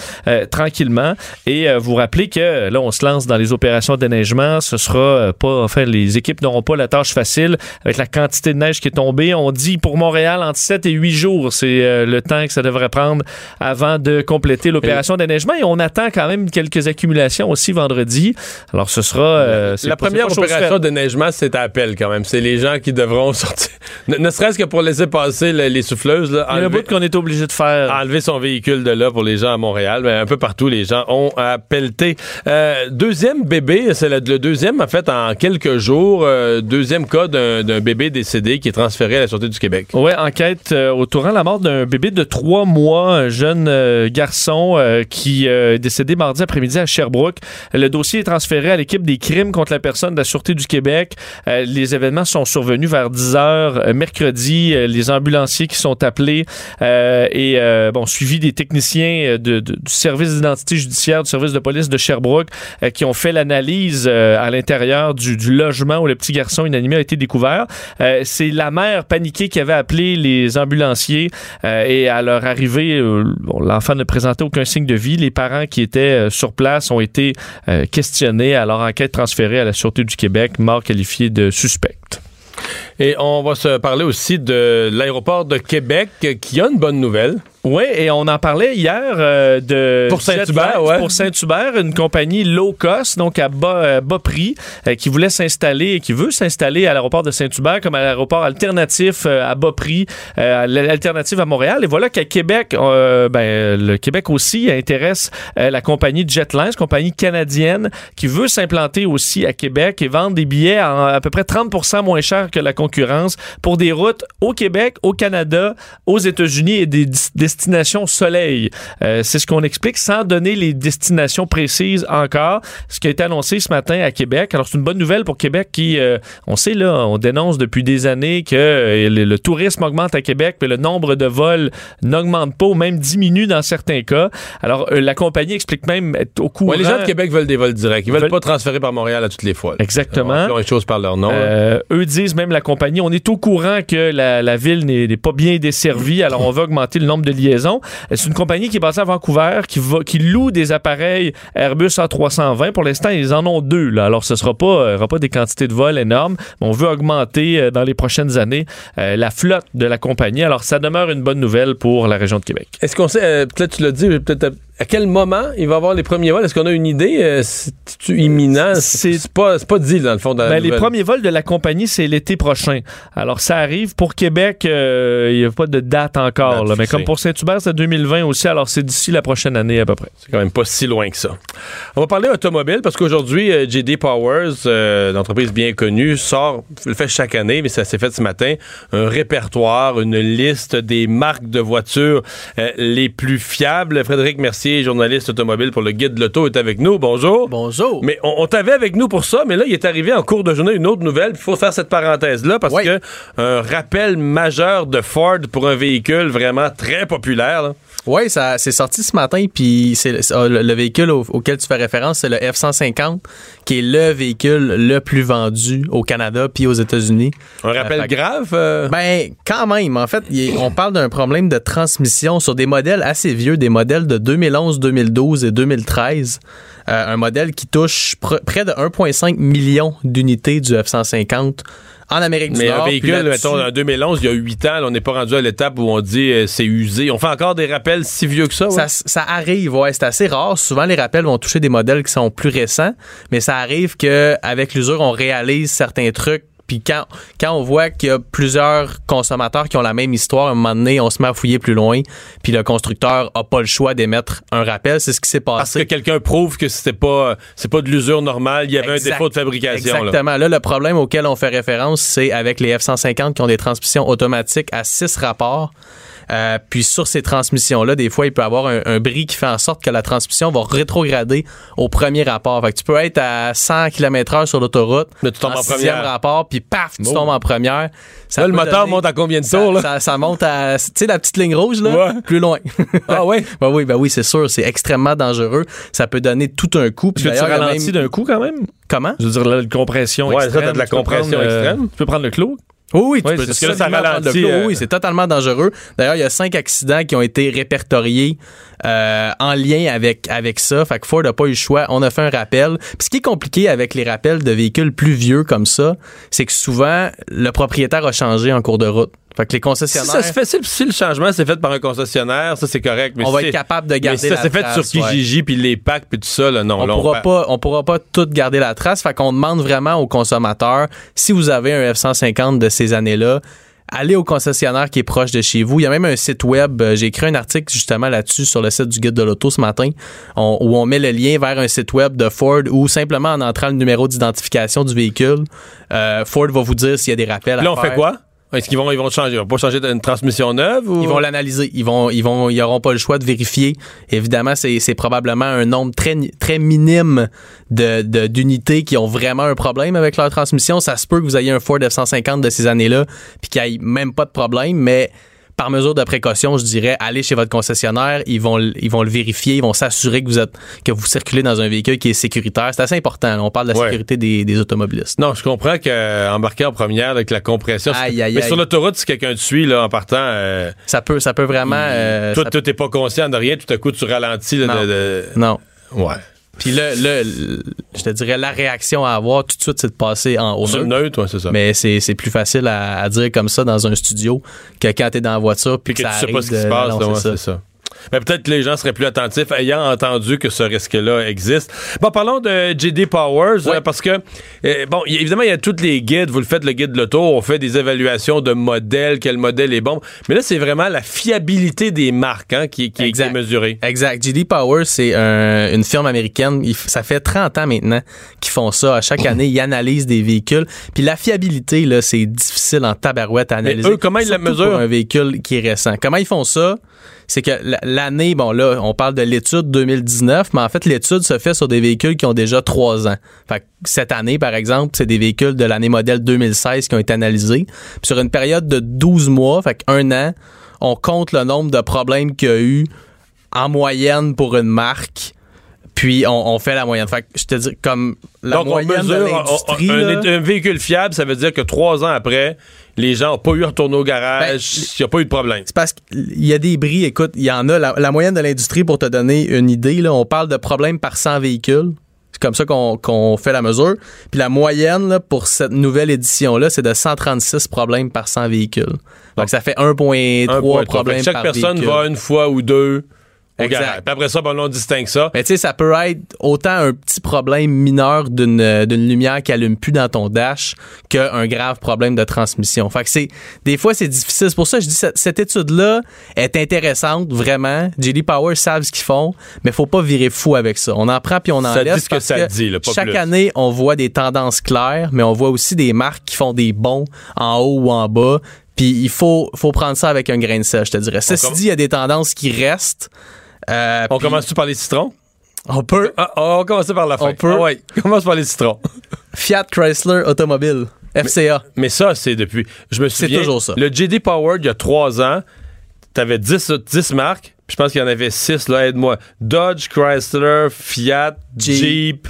tranquillement. Et euh, vous rappelez que là, on se lance dans les opérations de déneigement. Ce sera euh, pas, enfin, les équipes n'auront pas la tâche facile avec la quantité de neige qui est tombée. On dit pour Montréal entre 7 et 8 jours, c'est euh, le temps que ça devrait prendre avant de compléter l'opération de déneigement. Et on attend quand même quelques accumulations aussi vendredi. Alors, ce sera. La première opération de neigement, c'est à appel quand même. C'est les gens qui devront *laughs* sortir. Ne, ne serait-ce que pour laisser passer le- les souffleuses. Là, Il y a un enlever, bout qu'on est obligé de faire. enlever son véhicule de là pour les gens à Montréal. Mais un peu partout, les gens ont à. Euh, deuxième bébé, c'est le, deuxième, en fait, en quelques jours. euh, deuxième cas d'un bébé décédé qui est transféré à la Sûreté du Québec. Ouais, enquête euh, autour de la mort d'un bébé de trois mois, un jeune garçon qui est décédé mardi après-midi à Sherbrooke. Le dossier est transféré à l'équipe des crimes contre la personne de la Sûreté du Québec. Les événements sont survenus vers 10 heures euh, mercredi. Les ambulanciers qui sont appelés et bon suivi des techniciens du service d'identité judiciaire, du service de police de Sherbrooke euh, qui ont fait l'analyse euh, à l'intérieur du, logement où le petit garçon inanimé a été découvert. Euh, c'est la mère paniquée qui avait appelé les ambulanciers et à leur arrivée, l'enfant ne présentait aucun signe de vie. Les parents qui étaient sur place ont été questionnés à leur enquête transférée à la Sûreté du Québec, mort qualifiée de suspecte. Et on va se parler aussi de l'aéroport de Québec qui a une bonne nouvelle. Oui, et on en parlait hier euh, de Pour Saint-Hubert, ouais. Pour Saint-Hubert, une compagnie low cost, donc à bas, euh, bas prix, euh, qui voulait s'installer et qui veut s'installer à l'aéroport de Saint-Hubert comme à l'aéroport alternatif euh, à bas prix, euh, l'alternative à Montréal. Et voilà qu'à Québec, euh, ben, le Québec aussi intéresse la compagnie Jetlines, compagnie canadienne, qui veut s'implanter aussi à Québec et vendre des billets à, à peu près 30% moins cher que la concurrence pour des routes au Québec, au Canada, aux États-Unis et des dis- destinations soleil. Euh, c'est ce qu'on explique sans donner les destinations précises encore. Ce qui a été annoncé ce matin à Québec. Alors, c'est une bonne nouvelle pour Québec qui, euh, on sait là, on dénonce depuis des années que euh, le, le tourisme augmente à Québec, mais le nombre de vols n'augmente pas ou même diminue dans certains cas. Alors, la compagnie explique même être au courant. Ouais, les gens de Québec veulent des vols directs. Ils veulent Veulent- pas transférer par Montréal à toutes les fois. là. Exactement. Ils ont les choses par leur nom. eux disent même la compagnie, on est au courant que la, la ville n'est n'est pas bien desservie, alors on va augmenter le nombre de C'est une compagnie qui est basée à Vancouver, qui, loue des appareils Airbus A320. Pour l'instant, ils en ont deux. Alors, ce sera pas, euh, pas des quantités de vols énormes, on veut augmenter euh, dans les prochaines années euh, la flotte de la compagnie. Alors, ça demeure une bonne nouvelle pour la région de Québec. Est-ce qu'on sait, peut-être tu l'as dit, peut-être à, quel moment il va y avoir les premiers vols? Est-ce qu'on a une idée? Euh, imminent? C'est- pas, c'est pas dit, dans le fond, la Ben, les premiers vols de la compagnie, c'est l'été prochain. Alors, ça arrive. Pour Québec, euh, il n'y a pas de date encore. Là. Mais comme pour Saint-Hubert, c'est 2020 aussi. Alors, c'est d'ici la prochaine année à peu près. C'est quand même pas si loin que ça. On va parler automobile parce qu'aujourd'hui, euh, JD Powers, euh, une entreprise bien connue, sort, le fait chaque année, mais ça s'est fait ce matin, un répertoire, une liste des marques de voitures euh, les plus fiables. Frédéric Mercier, journaliste automobile pour le Guide de l'Auto, est avec nous. Bonjour. Bonjour. Mais on, on t'avait avec nous pour ça, mais là, il est arrivé en cours de journée une autre nouvelle. Il faut faire cette parenthèse-là parce Oui. que un rappel majeur de Ford pour un véhicule vraiment très populaire. là. Oui, ça c'est sorti ce matin, puis c'est le, le véhicule au- auquel tu fais référence, c'est le F-150, qui est le véhicule le plus vendu au Canada puis aux États-Unis. Un rappel Euh, grave. euh, Ben, quand même. En fait, est- on parle d'un problème de transmission sur des modèles assez vieux, des modèles de 2011, 2012 et 2013. Euh, un modèle qui touche pr- près de 1,5 million d'unités du F-150 en Amérique du Mais Nord. un véhicule, mettons, en 2011, il y a 8 ans, là, on n'est pas rendu à l'étape où on dit euh, c'est usé. On fait encore des rappels si vieux que ça. ouais? Ça, ça arrive, ouais, c'est assez rare. Souvent, les rappels vont toucher des modèles qui sont plus récents, mais ça arrive qu'avec l'usure, on réalise certains trucs. Puis quand, quand on voit qu'il y a plusieurs consommateurs qui ont la même histoire, à un moment donné, on se met à fouiller plus loin, puis le constructeur a pas le choix d'émettre un rappel. C'est ce qui s'est Parce que passé. quelqu'un prouve que c'était pas, c'est pas de l'usure normale, il y avait Exact- un défaut de fabrication. là. Exactement. Là. le problème auquel on fait référence, c'est avec les F-150 qui ont des transmissions automatiques à six rapports. Euh, puis sur ces transmissions-là, des fois, il peut y avoir un, un bris qui fait en sorte que la transmission va rétrograder au premier rapport. Fait que tu peux être à 100 km/h sur l'autoroute, Mais tu tombes en sixième première. rapport, puis paf, tu tombes en première. Ça Là, le moteur donner- monte à combien de tours, là? ça, ça monte à, tu sais, la petite ligne rouge, là, Ouais. plus loin. *laughs* Ah ouais? Ben oui, ben oui, c'est sûr, c'est extrêmement dangereux. Ça peut donner tout un coup. Puis tu ralentis même- d'un coup quand même? Comment? Je veux dire, là, la compression Ouais, ça, extrême. t'as de la compression prendre, euh, extrême. tu peux prendre le clou? Oui, oui, tu Oui, peux c'est parce que là, ça ralentit, euh, Oui, c'est totalement dangereux. D'ailleurs, il y a cinq accidents qui ont été répertoriés euh, en lien avec avec ça. Fait que Ford n'a pas eu le choix. On a fait un rappel. Puis ce qui est compliqué avec les rappels de véhicules plus vieux comme ça, c'est que souvent le propriétaire a changé en cours de route. Fait que les Si concessionnaires, ça se fait, si, si le changement s'est fait par un concessionnaire, ça c'est correct. Mais on va si être capable de mais garder si ça s'est fait sur. Kijiji puis les packs puis tout ça, là, non. on là, pourra pas on pourra pas tout garder la trace fait qu'on demande vraiment aux consommateurs si vous avez un F150 de ces années-là allez au concessionnaire qui est proche de chez vous il y a même un site web euh, j'ai écrit un article justement là-dessus sur le site du guide de l'auto ce matin on- où on met le lien vers un site web de Ford ou simplement en entrant le numéro d'identification du véhicule euh, Ford va vous dire s'il y a des rappels Là, à on faire. fait quoi? Est-ce qu'ils vont, ils vont changer? Ils vont pas changer d'une transmission neuve ou? Ils vont l'analyser. Ils vont, ils vont, ils auront pas le choix de vérifier. Évidemment, c'est, probablement un nombre très, très minime de, de- d'unités qui ont vraiment un problème avec leur transmission. Ça se peut que vous ayez un Ford F-150 de ces années-là, puis qu'il n'y ait même pas de problème, mais par mesure de précaution, je dirais, allez chez votre concessionnaire, ils vont, ils vont le vérifier, ils vont s'assurer que vous êtes, que vous circulez dans un véhicule qui est sécuritaire. C'est assez important. là. On parle de la Ouais. sécurité des, des automobilistes. Non, je comprends qu'embarquer en première avec la compression. Aïe, aïe, mais aïe. sur l'autoroute, si quelqu'un te suit là, en partant, euh, Ça peut, ça peut vraiment. euh, toi, toi, t'es pas conscient de rien, tout à coup, tu ralentis. là, Non. de- de- non. Ouais. Puis là, je te dirais, la réaction à avoir tout de suite, c'est de passer en haut. Sur le neutre, ouais, c'est ça. Mais c'est c'est plus facile à, à dire comme ça dans un studio que quand t'es dans la voiture puis que, que ça tu sais pas ce qui se passe, ouais, c'est ça. Mais peut-être que les gens seraient plus attentifs ayant entendu que ce risque-là existe. Bon, parlons de JD Powers, Ouais. euh, parce que, euh, bon, y- évidemment, il y a tous les guides. Vous le faites, le guide de l'auto. On fait des évaluations de modèles, quel modèle est bon. Mais là, c'est vraiment la fiabilité des marques hein, qui, qui, est- qui est mesurée. Exact. JD Power, c'est un- une firme américaine. Il ça fait 30 ans maintenant qu'ils font ça. À chaque année, ils analysent des véhicules. Puis la fiabilité, là, c'est difficile en tabarouette à analyser. eux, comment ils la mesurent? Un véhicule qui est récent. Comment ils font ça? C'est que l'année, bon là, on parle de l'étude 2019, mais en fait, l'étude se fait sur des véhicules qui ont déjà trois ans. Fait que cette année, par exemple, c'est des véhicules de l'année modèle 2016 qui ont été analysés. Puis sur une période de 12 mois, fait un an, on compte le nombre de problèmes qu'il y a eu en moyenne pour une marque. Puis on, on fait la moyenne. Fait que je te dis, comme la Donc, on moyenne de mesure l'industrie. un, là, un- un véhicule fiable, ça veut dire que trois ans après, les gens n'ont pas eu à retourner au garage, Ben, il n'y a pas eu de problème. C'est parce qu'il y a des bris, écoute, il y en a. La, la moyenne de l'industrie, pour te donner une idée, là, on parle de problèmes par 100 véhicules. C'est comme ça qu'on fait la mesure. Puis la moyenne là, pour cette nouvelle édition-là, c'est de 136 problèmes par 100 véhicules. Donc ça fait 1,3 Un point trois. Fait problèmes que Chaque par personne véhicule. va une fois ou deux Exact. Puis après ça, ben, on distingue ça. Mais tu sais, ça peut être autant un petit problème mineur d'une euh, d'une lumière qui allume plus dans ton dash qu'un grave problème de transmission. Fait que c'est des fois c'est difficile. C'est pour ça que je dis cette, cette étude-là est intéressante vraiment. JD Power savent ce qu'ils font, mais faut pas virer fou avec ça. On en prend puis on en Ça dit laisse ce que ça dit, là, pas chaque plus. année on voit des tendances claires, mais on voit aussi des marques qui font des bons en haut ou en bas. Puis il faut faut prendre ça avec un grain de sel, je te dirais. Ceci dit, il y a des tendances qui restent. Euh, On commence-tu par les citrons? On peut. Ah, on va commencer par la fin. On peut. Ah ouais, commence par les citrons. Fiat Chrysler Automobile, FCA. Mais ça, c'est depuis. Je me souviens. toujours ça. Le JD Power, il y a trois ans, t'avais 10, 10 marques. Puis je pense qu'il y en avait 6, là, aide-moi. Dodge, Chrysler, Fiat, Jeep. Jeep.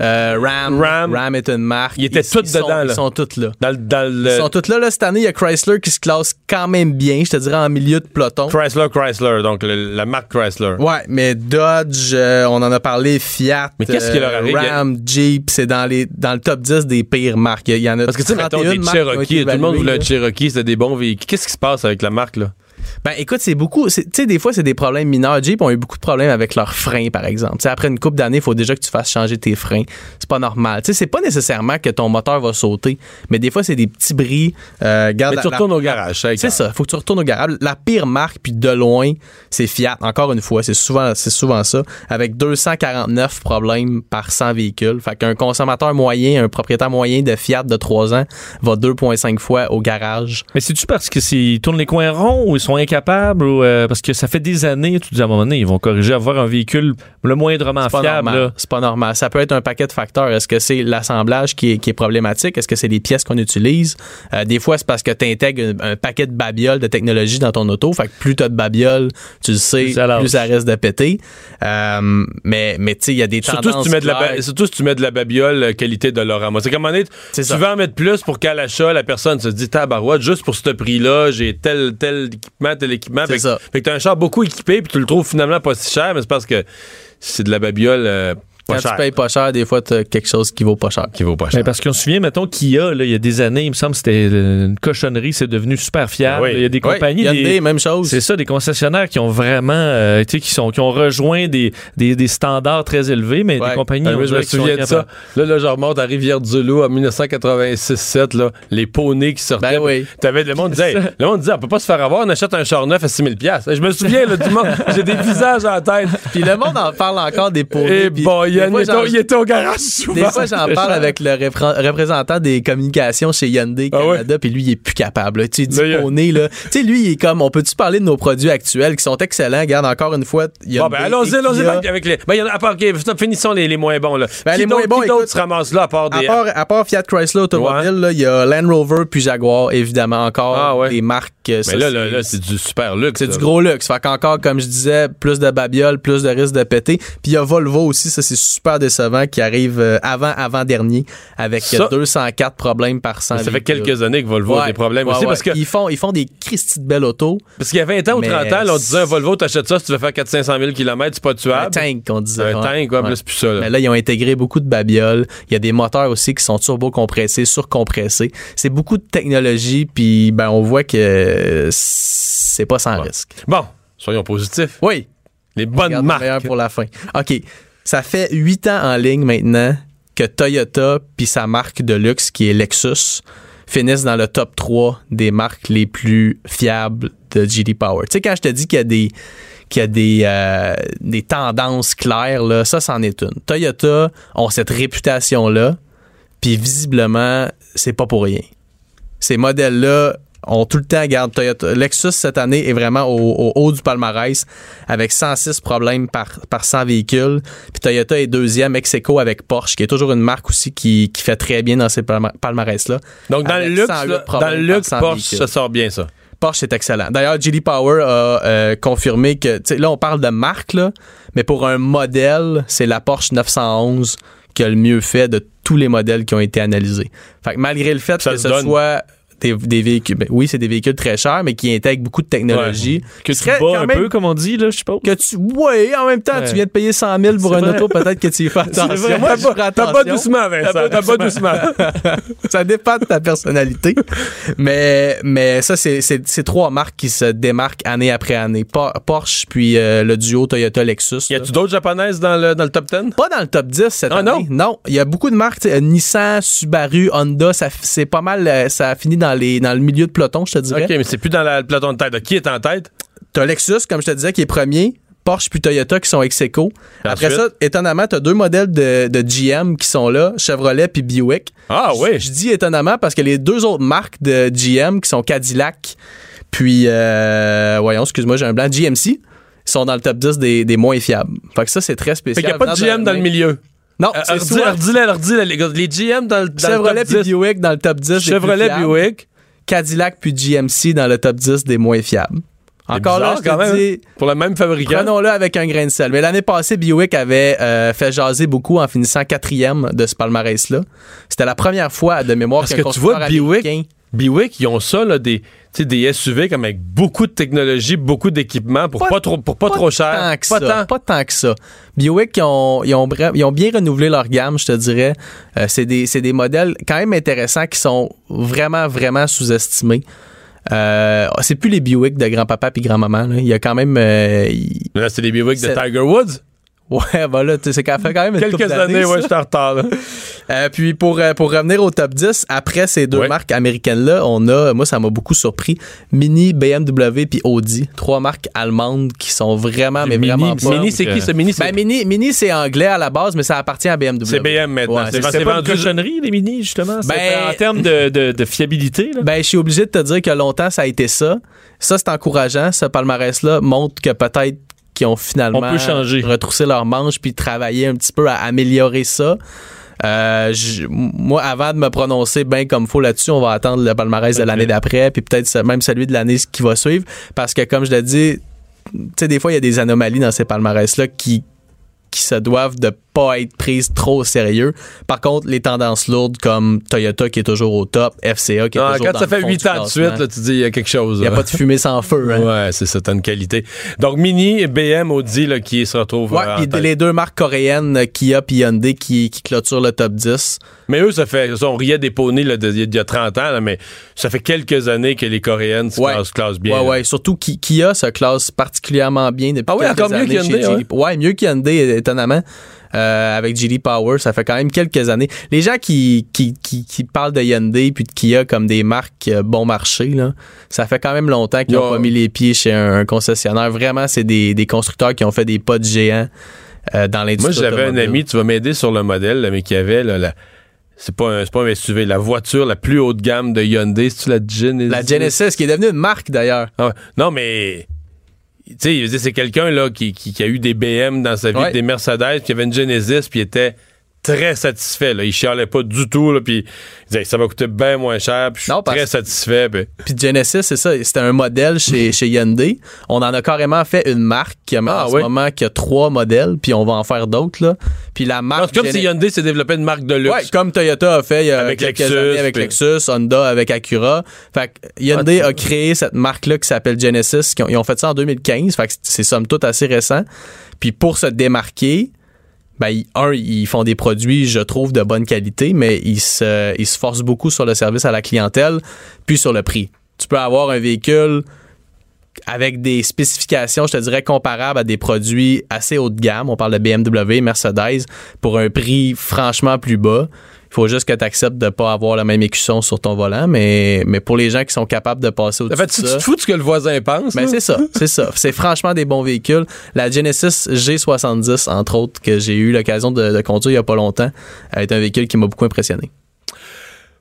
Euh, Ram, Ram. Ram. est une marque. Ils étaient sont- dedans, là. Ils sont toutes là. Dans, le- dans Ils sont toutes là, là. Cette année, il y a Chrysler qui se classe quand même bien, je te dirais, en milieu de peloton. Chrysler, Chrysler, donc le- la marque Chrysler. Ouais, mais Dodge, euh, on en a parlé, Fiat, Mais qu'est-ce qui leur euh, arrive? Ram, Jeep, c'est dans, les, dans le top 10 des pires marques. Il y en a Parce que tu sais, mettons 31 des marques qui ont Cherokee, été tout le monde voulait. Cherokee, c'était des bons véhicules. Qu'est-ce qui se passe avec la marque, là? Ben écoute, c'est beaucoup. c'est- Tu sais, des fois, c'est des problèmes mineurs. Jeep ont eu beaucoup de problèmes avec leurs freins, par exemple. Tu sais, après une coupe d'années, il faut déjà que tu fasses changer tes freins. C'est pas normal. Tu sais, c'est pas nécessairement que ton moteur va sauter, mais des fois, c'est des petits bris. Euh, garde Mais la- tu la- retournes au garage, C'est ça, faut que tu retournes au garage. La pire marque, puis de loin, c'est Fiat. Encore une fois, c'est souvent, c'est souvent ça, avec 249 problèmes par 100 véhicules. Fait qu'un consommateur moyen, un propriétaire moyen de Fiat de 3 ans va 2,5 fois au garage. Mais c'est-tu parce qu'ils tournent les coins ronds ou ils sont sont incapables ou euh, parce que ça fait des années, tu dis à un moment donné, ils vont corriger, avoir un véhicule le moindrement fiable. C'est pas normal. Ça peut être un paquet de facteurs. Est-ce que c'est l'assemblage qui est, qui est problématique? Est-ce que c'est les pièces qu'on utilise? Euh, des fois, c'est parce que tu intègres un, un paquet de babioles de technologie dans ton auto. Fait que plus t'as de babioles, tu le sais, Plus ça lâche. plus ça risque de péter. Euh, mais mais tu sais, il y a des Surtout tendances si, tu mets de la surtout si tu mets de la babiole qualité de Laurent. C'est comme on est, tu ça. veux en mettre plus pour qu'à l'achat, la personne se dit tabarouette, juste pour ce prix-là, j'ai tel, tel équipement, tel équipement. C'est Fait, que- ça. fait que t'as un char beaucoup équipé, puis tu le trouves finalement pas si cher, mais c'est parce que c'est de la babiole euh, pas Quand cher. tu payes pas cher, des fois, t'as quelque chose qui vaut pas cher. Qui vaut pas cher. Ben, parce qu'on se souvient, mettons, Kia, là, il y a des années, il me semble que c'était euh, une cochonnerie, c'est devenu super fiable. Oui. Il y a des compagnies. Hyundai, des- même chose. C'est ça, des concessionnaires qui ont vraiment, euh, tu sais, qui, sont, qui ont rejoint des, des, des standards très élevés, mais Ouais. des compagnies. Ah, on moi, je me souviens de ça. Là, là, je remonte à Rivière-du-Loup en 1986-7, là, les poneys qui sortaient. Ben oui. T'avais le monde disait, *laughs* le monde disait, on peut pas se faire avoir, on achète un char neuf à 6000 pièces. Je me souviens là, du monde, j'ai des visages en tête. Puis le monde en parle encore des poneys. Et puis bon, des Yann, fois, il, était au- il était au garage souvent. Des fois, j'en parle avec le repré- représentant des communications chez Hyundai Ah? Canada, puis lui, il est plus capable. là. Tu sais, a- poney, là. *laughs* Tu sais, lui, il est comme, on peut-tu parler de nos produits actuels qui sont excellents? Regarde, encore une fois, Hyundai Bon, ben, allons-y, allons-y avec- les. Ben, il y en a, à part, ok, finissons les, les moins bons, là. Ben, qui les moins bons, qui écoute, se ramasse là, à part À part, à part Fiat Chrysler Automobile, là, il y a Land Rover puis Jaguar, évidemment, encore Ah ouais. des marques. euh, ça, mais là, là, là, c'est du super luxe. C'est du gros luxe. Fait qu'encore, comme je disais, plus de babioles, plus de risque de péter. Puis il y a Volvo aussi, ça c'est super décevant, qui arrive euh, avant avant dernier avec Ça- 204 problèmes par 100 Ça fait quelques années que Volvo a des problèmes ouais, aussi ouais. parce que ils font ils font des Christy de belles autos. parce qu'il y a 20 ans ou Mais 30 ans, là, on disait un Volvo, t'achètes ça si tu veux faire 400 000 km, c'est pas Un tuable. tank qu'on disait. Un tank, quoi, plus ça. là. Mais là, ils ont intégré beaucoup de babioles. Il y a des moteurs aussi qui sont turbo-compressés, surcompressés. C'est beaucoup de technologie, puis ben, on voit que c'est pas sans risque. Bon, soyons positifs. Oui, Les bonnes le marques. meilleur pour la fin. OK. Ça fait huit ans en ligne maintenant que Toyota puis sa marque de luxe qui est Lexus finissent dans le top 3 des marques les plus fiables de GD Power. Tu sais, quand je te dis qu'il y a des qu'il y a des, euh, des tendances claires, là, ça, c'en est une. Toyota ont cette réputation-là, puis visiblement, c'est pas pour rien. Ces modèles-là ont tout le temps, regarde, Toyota. Lexus, cette année, est vraiment au, au haut du palmarès avec 106 problèmes par, par 100 véhicules. Puis Toyota est deuxième, ex aequo avec Porsche, qui est toujours une marque aussi qui, qui fait très bien dans ces palma- palmarès-là. Donc, dans le luxe, 108 là, problèmes dans le luxe, 100 Porsche, véhicules. ça sort bien, ça. Porsche, c'est excellent. D'ailleurs, GD Power a euh, confirmé que, là, on parle de marque, là, mais pour un modèle, c'est la Porsche 911 qui a le mieux fait de tous les modèles qui ont été analysés. Fait que malgré le fait Ça que ce donne. soit des, des véhicules, ben oui, c'est des véhicules très chers, mais qui intègrent beaucoup de technologie. Que tu bats un même peu, comme on dit, là, je suppose. que tu. Oui, en même temps, Ouais. tu viens de payer 100 000 pour un auto, peut-être que tu y fais *laughs* attention. Moi, T'as pas doucement, Vincent. T'as pas doucement. *laughs* ça dépend de ta personnalité. mais, mais ça, c'est, trois marques qui se démarquent année après année. Por- Porsche, puis euh, le duo Toyota-Lexus. Y là. a-tu d'autres japonaises dans le, dans le top 10? Pas dans le top 10 cette Ah, année. Non, il y a beaucoup de marques. euh, Nissan, Subaru, Honda, c'est pas mal. euh, Ça a fini dans, les, dans le milieu de peloton, je te dirais. OK, mais c'est plus dans la- le peloton de tête. Qui est en tête? T'as Lexus, comme je te disais, qui est premier. Porsche puis Toyota qui sont ex aequo. Après Ensuite? ça, étonnamment, t'as deux modèles de, de GM qui sont là, Chevrolet puis Buick. Ah oui. Je dis étonnamment parce que les deux autres marques de GM qui sont Cadillac puis euh, voyons, excuse-moi, j'ai un blanc GMC sont dans le top 10 des, des moins fiables. Fait que ça c'est très Fait spécial. qu'il n'y a pas de GM dans le milieu. Non, Euh, c'est soit redis-le, redis-le, les gars. Les GM dans, le- dans Chevrolet le top 10. Buick dans le top 10 des plus Chevrolet. Buick. Cadillac puis GMC dans le top 10 des moins fiables. Encore là, je quand même, dis, Pour le même fabricant. Prenons-le avec un grain de sel. Mais l'année passée, Buick avait euh, fait jaser beaucoup en finissant quatrième de ce palmarès-là. C'était la première fois de mémoire Parce qu'un que tu vois, Buick, Buick, ils ont ça, là, des, SUV comme avec beaucoup de technologie, beaucoup d'équipement pour Pas- pas, trop, pour pas, trop cher. tant que pas ça. tant. Pas tant que ça. Buick, ils ont, ils ont, bra- ils ont bien renouvelé leur gamme, je te dirais. Euh, c'est des, modèles quand même intéressants qui sont vraiment, vraiment sous-estimés. Euh, c'est plus les Buick de grand-papa puis grand-maman. Il y a quand même... euh, Là, c'est des Buick de Tiger Woods. Ouais, voilà, tu sais, c'est quand fait quand même une Quelques années, d'années, ouais, je suis en retard. là. *laughs* Euh, puis pour, euh, pour revenir au top 10, après ces deux Ouais. marques américaines-là, on a, moi ça m'a beaucoup surpris, Mini, BMW puis Audi. Trois marques allemandes qui sont vraiment, mais Mini, vraiment pas. Mini, c'est qui ce Mini? Ben, Mini, Mini c'est anglais à la base, mais ça appartient à BMW. C'est BM maintenant. Ouais, C'est vendu- cochonnerie, les mini, justement? Ben- en termes de, de- de fiabilité. Là? Ben, je suis obligé de te dire que longtemps, ça a été ça. Ça, c'est encourageant. Ce palmarès-là montre que peut-être qu'ils ont finalement On peut changer. retroussé leurs manches puis travaillé un petit peu à améliorer ça. Euh, moi, avant de me prononcer bien comme faut là-dessus, on va attendre le palmarès de l'année d'après, puis peut-être même celui de l'année qui va suivre, parce que comme je l'ai dit, tu sais, des fois, il y a des anomalies dans ces palmarès-là qui, qui se doivent de pas être prises trop au sérieux. Par contre, les tendances lourdes comme Toyota qui est toujours au top, FCA qui est Ah, toujours quand dans ça le fait fond 8 du ans de suite, là, tu dis il y a quelque chose. Il n'y a là. pas de fumée sans feu. Hein? *laughs* Ouais, c'est ça, t'as une qualité. Donc, Mini, BM, Audi, là, qui se retrouvent. Ouais, euh, tête. les deux marques coréennes, euh, Kia et Hyundai, qui, qui clôturent le top 10. Mais eux, ça fait. ça, on riait des poneys il y a 30 ans, là, mais ça fait quelques années que les Coréennes se, Ouais. classent, classent bien. ouais, ouais. Surtout Ki- Kia se classe particulièrement bien depuis Ah quelques encore mieux qu'Hyundai. Ouais, mieux qu'Hyundai, étonnamment. euh, avec GD Power, ça fait quand même quelques années. Les gens qui, qui, qui, qui parlent de Hyundai puis de Kia comme des marques euh, bon marché, là, ça fait quand même longtemps qu'ils Ils n'ont ont- pas mis les pieds chez un, un concessionnaire. Vraiment, c'est des, des constructeurs qui ont fait des pas de géants euh, dans Moi, l'industrie j'avais un ami, tu vas m'aider sur le modèle, là, mais qui avait là, la. C'est pas, un, pas un SUV, la voiture la plus haut de gamme de Hyundai, c'est-tu la Genesis? La Genesis, qui est devenue une marque d'ailleurs. Ah. Non, mais. Tu sais, c'est quelqu'un là qui, qui, qui a eu des BM dans sa vie, Ouais. des Mercedes, puis il avait une Genesis, puis il était très satisfait. Là. Il chialait pas du tout, là, puis il disait ça va coûter bien moins cher, puis je suis Non, parce- très satisfait. puis- Puis Genesis, c'est ça, c'était un modèle chez, *laughs* chez Hyundai. On en a carrément fait une marque qui a, Ah, en oui. ce moment qui a trois modèles, puis on va en faire d'autres là. Puis la marque c'est comme si Hyundai s'est développé une marque de luxe. Ouais, comme Toyota a fait il y a Avec quelques Lexus, années avec puis- Lexus, Honda avec Acura. Fait que Hyundai a créé cette marque-là qui s'appelle Genesis. Qui ont- ils ont fait ça en 2015. Fait que c'est somme toute assez récent. Puis pour se démarquer, ben, ils- un, ils font des produits, je trouve, de bonne qualité, mais ils se, ils se forcent beaucoup sur le service à la clientèle, puis sur le prix. Tu peux avoir un véhicule avec des spécifications, je te dirais, comparables à des produits assez haut de gamme. On parle de BMW, Mercedes, pour un prix franchement plus bas. Il faut juste que tu acceptes de ne pas avoir la même écusson sur ton volant, mais, mais pour les gens qui sont capables de passer En au-dessus fait, de tu, te fous de ce que le voisin pense. Ben c'est ça, c'est ça. *laughs* C'est franchement des bons véhicules. La Genesis G70, entre autres, que j'ai eu l'occasion de, de conduire il y a pas longtemps, est un véhicule qui m'a beaucoup impressionné.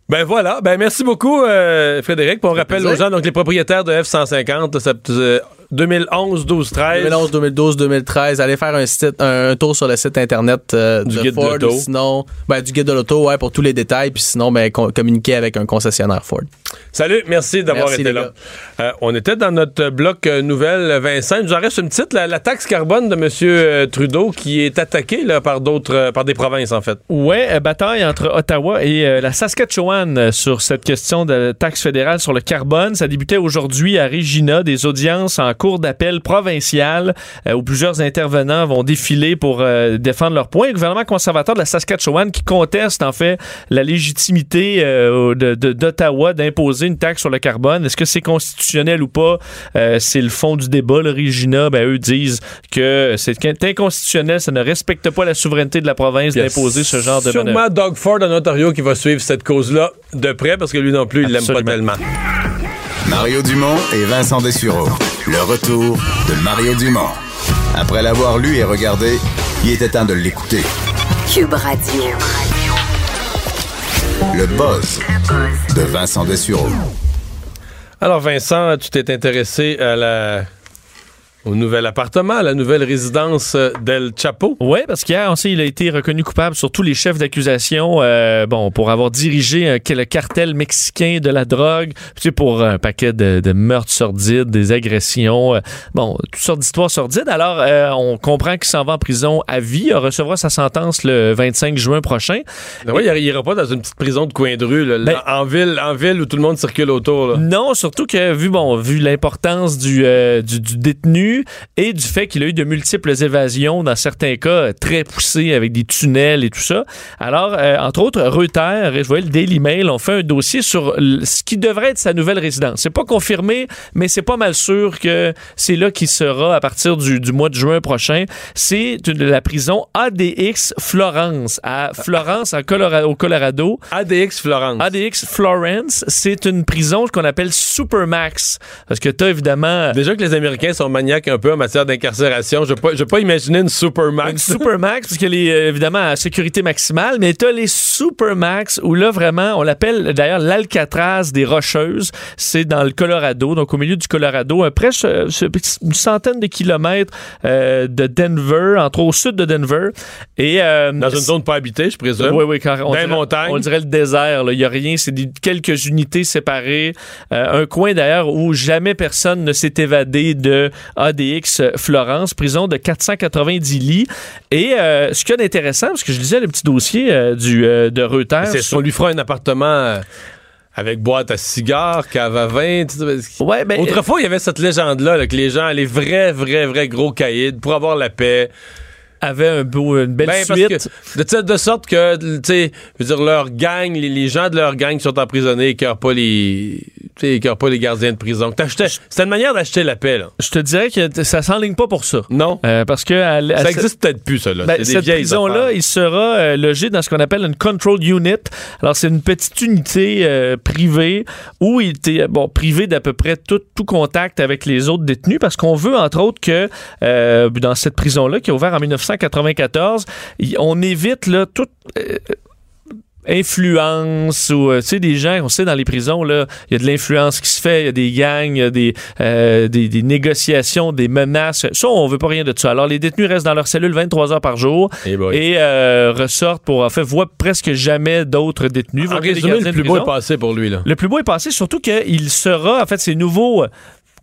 Ben voilà. Ben merci beaucoup, euh, Frédéric. Puis on rappelle aux gens, donc les propriétaires de F-150, ça, euh, 2011, 12, 13. 2011, 2012, 2013, allez faire un, site, un tour sur le site internet euh, Du de guide de l'auto. Sinon, ben, du guide de l'auto, ouais, pour tous les détails. Puis sinon, ben, communiquer avec un concessionnaire Ford. Salut, merci d'avoir Merci, été là. Euh, on était dans notre bloc euh, nouvelle, Vincent. Il nous en reste une petite, la, la taxe carbone de M. Trudeau qui est attaquée là, par d'autres, par des provinces, en fait. Ouais, bataille entre Ottawa et euh, la Saskatchewan sur cette question de taxe fédérale sur le carbone. Ça débutait aujourd'hui à Regina, des audiences en cours d'appel provincial euh, où plusieurs intervenants vont défiler pour euh, défendre leurs points. Le gouvernement conservateur de la Saskatchewan qui conteste en fait la légitimité euh, de- de- d'Ottawa d'imposer une taxe sur le carbone. Est-ce que c'est constitutionnel ou pas? Euh, c'est le fond du débat. Le Regina, ben, eux disent que c'est inconstitutionnel, ça ne respecte pas la souveraineté de la province d'imposer ce genre de manœuvre. Sûrement Doug Ford en Ontario qui va suivre cette cause-là de près parce que lui non plus, il l'aime pas tellement. Mario Dumont et Vincent Dessureau. Le retour de Mario Dumont. Après l'avoir lu et regardé, il était temps de l'écouter. Cube Radio. Le buzz de Vincent Dessureau. Alors Vincent, tu t'es intéressé à la... au nouvel appartement, à la nouvelle résidence euh, d'El Chapo. Oui, parce qu'hier, on sait, il a été reconnu coupable sur tous les chefs d'accusation, euh, bon, pour avoir dirigé le cartel mexicain de la drogue, tu sais, pour un paquet de, de meurtres sordides, des agressions, euh, bon, toutes sortes d'histoires sordides. Alors, euh, on comprend qu'il s'en va en prison à vie. Il recevra sa sentence le 25 juin prochain. Oui, il ira pas dans une petite prison de coin de rue, là, Ben- en, ville, en ville où tout le monde circule autour. là. Non, surtout que vu bon, vu l'importance du, du, du détenu, et du fait qu'il a eu de multiples évasions, dans certains cas très poussées avec des tunnels et tout ça. Alors, euh, entre autres, Reuters et je voyais le Daily Mail ont fait un dossier sur ce qui devrait être sa nouvelle résidence. C'est pas confirmé, mais c'est pas mal sûr que c'est là qu'il sera à partir du, du, mois de juin prochain. C'est la prison ADX Florence, à Florence, en Colorado, au Colorado. ADX Florence. ADX Florence, c'est une prison qu'on appelle Supermax. Parce que tu as évidemment. Déjà que les Américains sont maniaques un peu en matière d'incarcération, je ne peux, pas imaginer une Supermax. Une Supermax, parce qu'elle est euh, évidemment à sécurité maximale, mais tu as les Supermax où là vraiment, on l'appelle d'ailleurs l'Alcatraz des Rocheuses. C'est dans le Colorado, donc au milieu du Colorado, presque une centaine de kilomètres euh, de Denver, entre au sud de Denver. Et, euh, dans une zone pas habitée, je présume. Oui, oui, car on, dirait, on dirait le désert. Il n'y a rien, c'est quelques unités séparées. un coin d'ailleurs où jamais personne ne s'est évadé de ADX Florence, prison de 490 lits. Et ce qu'il y a d'intéressant, parce que je lisais le petit dossier du, de Reuters. On lui fera un appartement avec boîte à cigares, cave à vin. Ouais, ben, Autrefois, il y avait cette légende-là, que les gens allaient vrais, vrais, vrais gros caïds pour avoir la paix avait un beau, une belle ben, suite. de, de, sorte que, tu sais, dire, leur gang, les, gens de leur gang sont emprisonnés, ils pas les, pas les gardiens de prison. C'est une manière d'acheter la paix, là. Je te dirais que ça s'enligne pas pour ça. Non. Euh, parce que. ça existe peut-être plus, ça, là. Ben, cette prison-là, il sera euh, logé dans ce qu'on appelle une control unit. Alors, c'est une petite unité euh, privée où il était, bon, privé d'à peu près tout, tout contact avec les autres détenus parce qu'on veut, entre autres, que dans cette prison-là, qui est ouverte en 1994, on évite, là, tout influence ou euh, tu sais des gens on sait dans les prisons là il y a de l'influence qui se fait il y a des gangs il y a des, euh, des, des, négociations des menaces. Ça on veut pas rien de ça. Alors les détenus restent dans leur cellule 23 heures par jour eh et, euh, ressortent pour en fait voient presque jamais d'autres détenus. En résumé, le plus beau est passé pour lui là. Le plus beau est passé surtout qu'il sera en fait ces nouveaux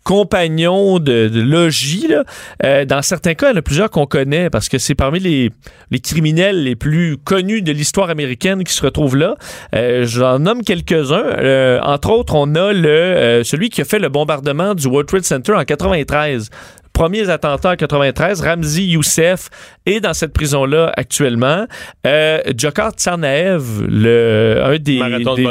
compagnons de, logis. Là. Euh, dans certains cas, il y en a plusieurs qu'on connaît parce que c'est parmi les, criminels les plus connus de l'histoire américaine qui se retrouvent là. Euh, J'en nomme quelques-uns. Euh, entre autres, on a le celui qui a fait le bombardement du World Trade Center en 93 premiers attentats en 93, Ramzi Youssef est dans cette prison-là actuellement. Euh, Tsarnaev, le, un des,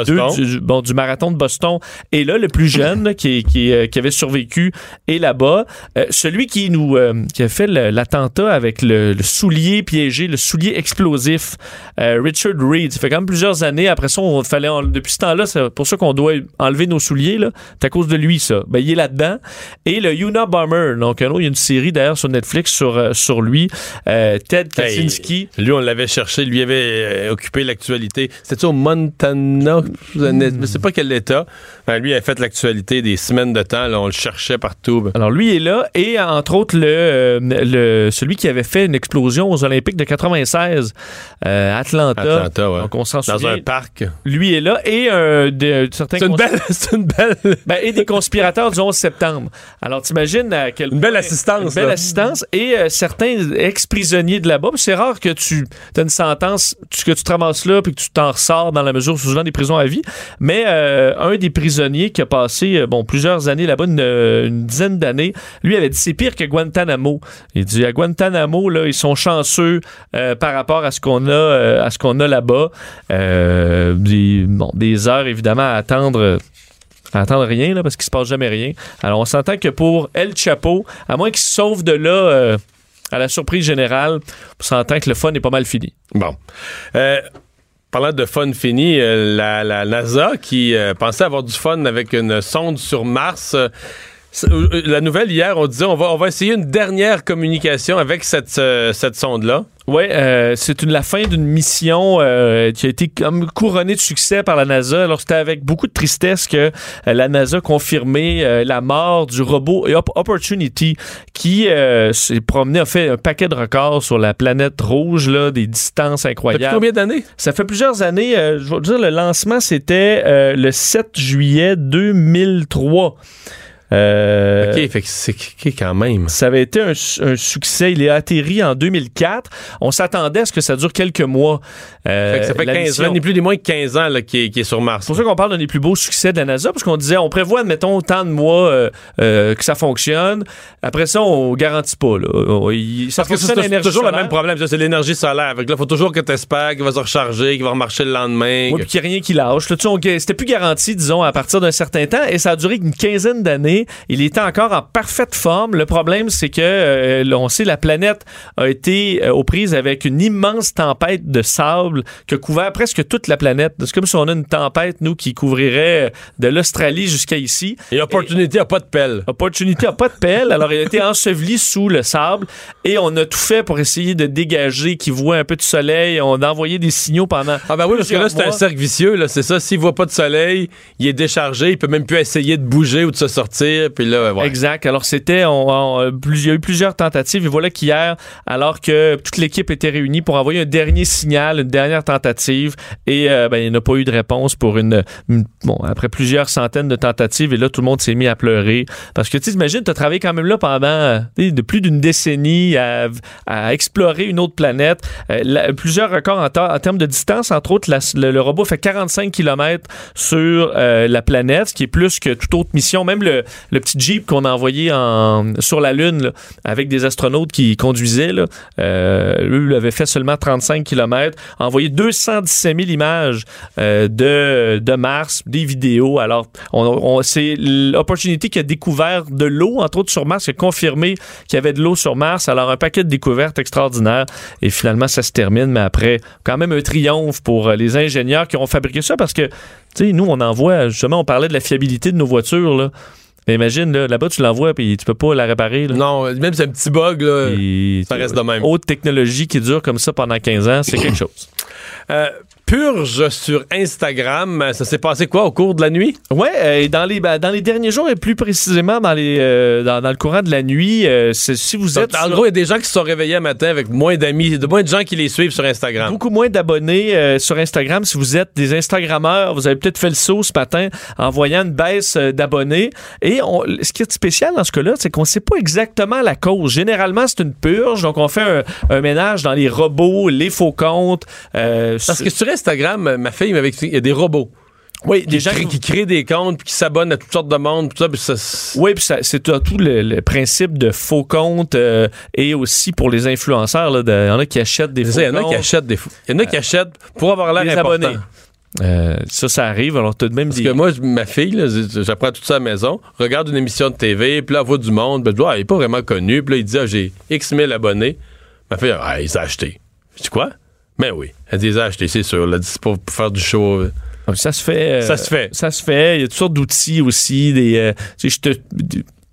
deux du, bon, du marathon de Boston, est là, le plus jeune qui, qui, euh, qui, avait survécu, est là-bas. Euh, celui qui nous euh, qui a fait l'attentat avec le, soulier piégé, le soulier explosif, Richard Reed. Ça fait quand même plusieurs années. Après ça, on fallait depuis ce temps-là, c'est pour ça qu'on doit enlever nos souliers. C'est à cause de lui, ça. Ben, il est là-dedans. Et le Yuna Bomber, donc un il y a une série d'ailleurs sur Netflix sur, euh, sur lui. Euh, Ted Kaczynski. lui, on l'avait cherché, lui avait euh, occupé l'actualité. C'était au Montana, je ne sais pas quel état. Ben, lui a fait l'actualité des semaines de temps. Là, on le cherchait partout. Alors lui est là et entre autres le, le celui qui avait fait une explosion aux Olympiques de 96, Atlanta. Atlanta, ouais. Donc on s'en Dans un parc. Lui est là et de, certains. C'est une belle, *laughs* une belle. Ben, et des conspirateurs du 11 septembre. Alors t'imagines à quel une belle assistance. Une belle assistance. Et euh, certains ex-prisonniers de là-bas, c'est rare que tu as une sentence, que tu te ramasses là puis que tu t'en ressors dans la mesure, souvent des prisons à vie. Mais euh, un des prisonniers qui a passé euh, bon plusieurs années là-bas, une, dizaine d'années, lui avait dit c'est pire que Guantanamo. Il dit à Guantanamo, là, ils sont chanceux par rapport à ce qu'on a, à ce qu'on a là-bas. des, bon, des heures évidemment à attendre à attendre rien, là, parce qu'il se passe jamais rien. Alors, on s'entend que pour El Chapeau, à moins qu'il se sauve de là euh, à la surprise générale, on s'entend que le fun est pas mal fini. Bon. Euh, parlant de fun fini, euh, la, NASA qui pensait avoir du fun avec une sonde sur Mars la nouvelle hier, on disait on va, on va essayer une dernière communication avec cette, cette sonde-là. Oui, euh, c'est la fin d'une mission euh, qui a été comme couronnée de succès par la NASA. Alors, c'était avec beaucoup de tristesse que euh, la NASA a confirmé la mort du robot Opportunity qui s'est promené, a fait un paquet de records sur la planète rouge, là, des distances incroyables. Ça fait combien d'années? Ça fait plusieurs années. je vais dire, le lancement, c'était le 7 juillet 2003. Euh, OK, fait que c'est quand même. Ça avait été un, su- un succès. Il est atterri en 2004. On s'attendait à ce que ça dure quelques mois. Euh, Fait que ça fait la 15 mission. ans, ni plus ni moins que 15 ans qui, est, sur Mars. C'est pour ça qu'on parle d'un des plus beaux succès de la NASA, parce qu'on disait, on prévoit, admettons, tant de mois euh, que ça fonctionne. Après ça, on garantit pas. Là. Il- Parce que c'est toujours le même problème, c'est l'énergie solaire. Fait que là, faut toujours que tu espères qu'il va se recharger, qu'il va remarcher le lendemain. Oui, que- puis qu'il n'y a rien qui lâche. C'était plus garanti, disons, à partir d'un certain temps, et ça a duré une quinzaine d'années. Il était encore en parfaite forme. Le problème, c'est que, euh, on sait, la planète a été euh, aux prises avec une immense tempête de sable qui a couvert presque toute la planète. C'est comme si on a une tempête, nous, qui couvrirait euh, de l'Australie jusqu'à ici. Et Opportunity a pas de pelle. Opportunité a pas de pelle, alors il a été enseveli *laughs* sous le sable et on a tout fait pour essayer de dégager qu'il voit un peu de soleil. On a envoyé des signaux pendant. Ah ben oui, parce que là, c'est un cercle vicieux, là, c'est ça. S'il voit pas de soleil, il est déchargé, il peut même plus essayer de bouger ou de se sortir, Exact. Alors, c'était. euh, il y a eu plusieurs tentatives. Et voilà qu'hier, alors que toute l'équipe était réunie pour envoyer un dernier signal, une dernière tentative, et euh, ben, il n'y a pas eu de réponse pour une, Bon, après plusieurs centaines de tentatives, et là, tout le monde s'est mis à pleurer. Parce que, tu imagines, tu as travaillé quand même là pendant euh, de plus d'une décennie à, explorer une autre planète. La- plusieurs records en, ter- en termes de distance, entre autres, le, robot fait 45 km sur la planète, ce qui est plus que toute autre mission. Même le petit Jeep qu'on a envoyé en, sur la Lune avec des astronautes qui conduisaient, là, euh, lui, il avait fait seulement 35 km, envoyé 217 000 images euh, de, Mars, des vidéos. Alors, c'est l'opportunité qui a découvert de l'eau, entre autres sur Mars, qui a confirmé qu'il y avait de l'eau sur Mars. Alors, un paquet de découvertes extraordinaires. Et finalement, ça se termine, mais après, quand même un triomphe pour euh, les ingénieurs qui ont fabriqué ça parce que, tu sais, nous, on envoie, justement, on parlait de la fiabilité de nos voitures. Mais imagine, là, là-bas, tu l'envoies, puis tu peux pas la réparer. Là. Non, même si c'est un petit bug, là, Et- ça reste de même. Haute technologie qui dure comme ça pendant 15 ans, c'est quelque *coughs* chose. Euh, purge sur Instagram, ça s'est passé quoi au cours de la nuit? Ouais, euh, dans les ben, dans les derniers jours et plus précisément dans les euh, dans, dans le courant de la nuit, euh, si vous êtes en sur- gros, il y a des gens qui se sont réveillés un matin avec moins d'amis, de moins de gens qui les suivent sur Instagram. beaucoup moins d'abonnés euh, sur Instagram. Si vous êtes des Instagrammeurs, vous avez peut-être fait le saut ce matin en voyant une baisse d'abonnés. Et on- ce qui est spécial dans ce cas-là, c'est qu'on ne sait pas exactement la cause. Généralement, c'est une purge, donc on fait un, un ménage dans les robots, les faux comptes. Parce que sur Instagram, ma fille m'avait expliqué, il y a des robots. oui, des gens qui créent des comptes puis qui s'abonnent à toutes sortes de monde, tout ça, puis ça, Oui, puis c'est tout tout le, le principe de faux comptes euh, et aussi pour les influenceurs. là, de- Il y en a qui achètent des faux il y en a qui achètent des. Il y en a qui achètent pour avoir l'air important. abonnés. Euh, ça, ça arrive. Alors, tu as même Parce des... que moi, ma fille, j'apprends tout ça à la maison, regarde une émission de TV, puis là, elle voit du monde, ben, je dis, ah, il est pas vraiment connu, puis là, il dit, ah, j'ai X mille abonnés. Ma fille, ah, il les a achetés. Je dis, quoi? Ben oui, elle les a achetés, c'est sûr. Elle dit, c'est pour faire du show. Ça se fait. euh, Ça se fait. Ça se fait. Il y a toutes sortes d'outils aussi. Des, euh, tu sais, je te-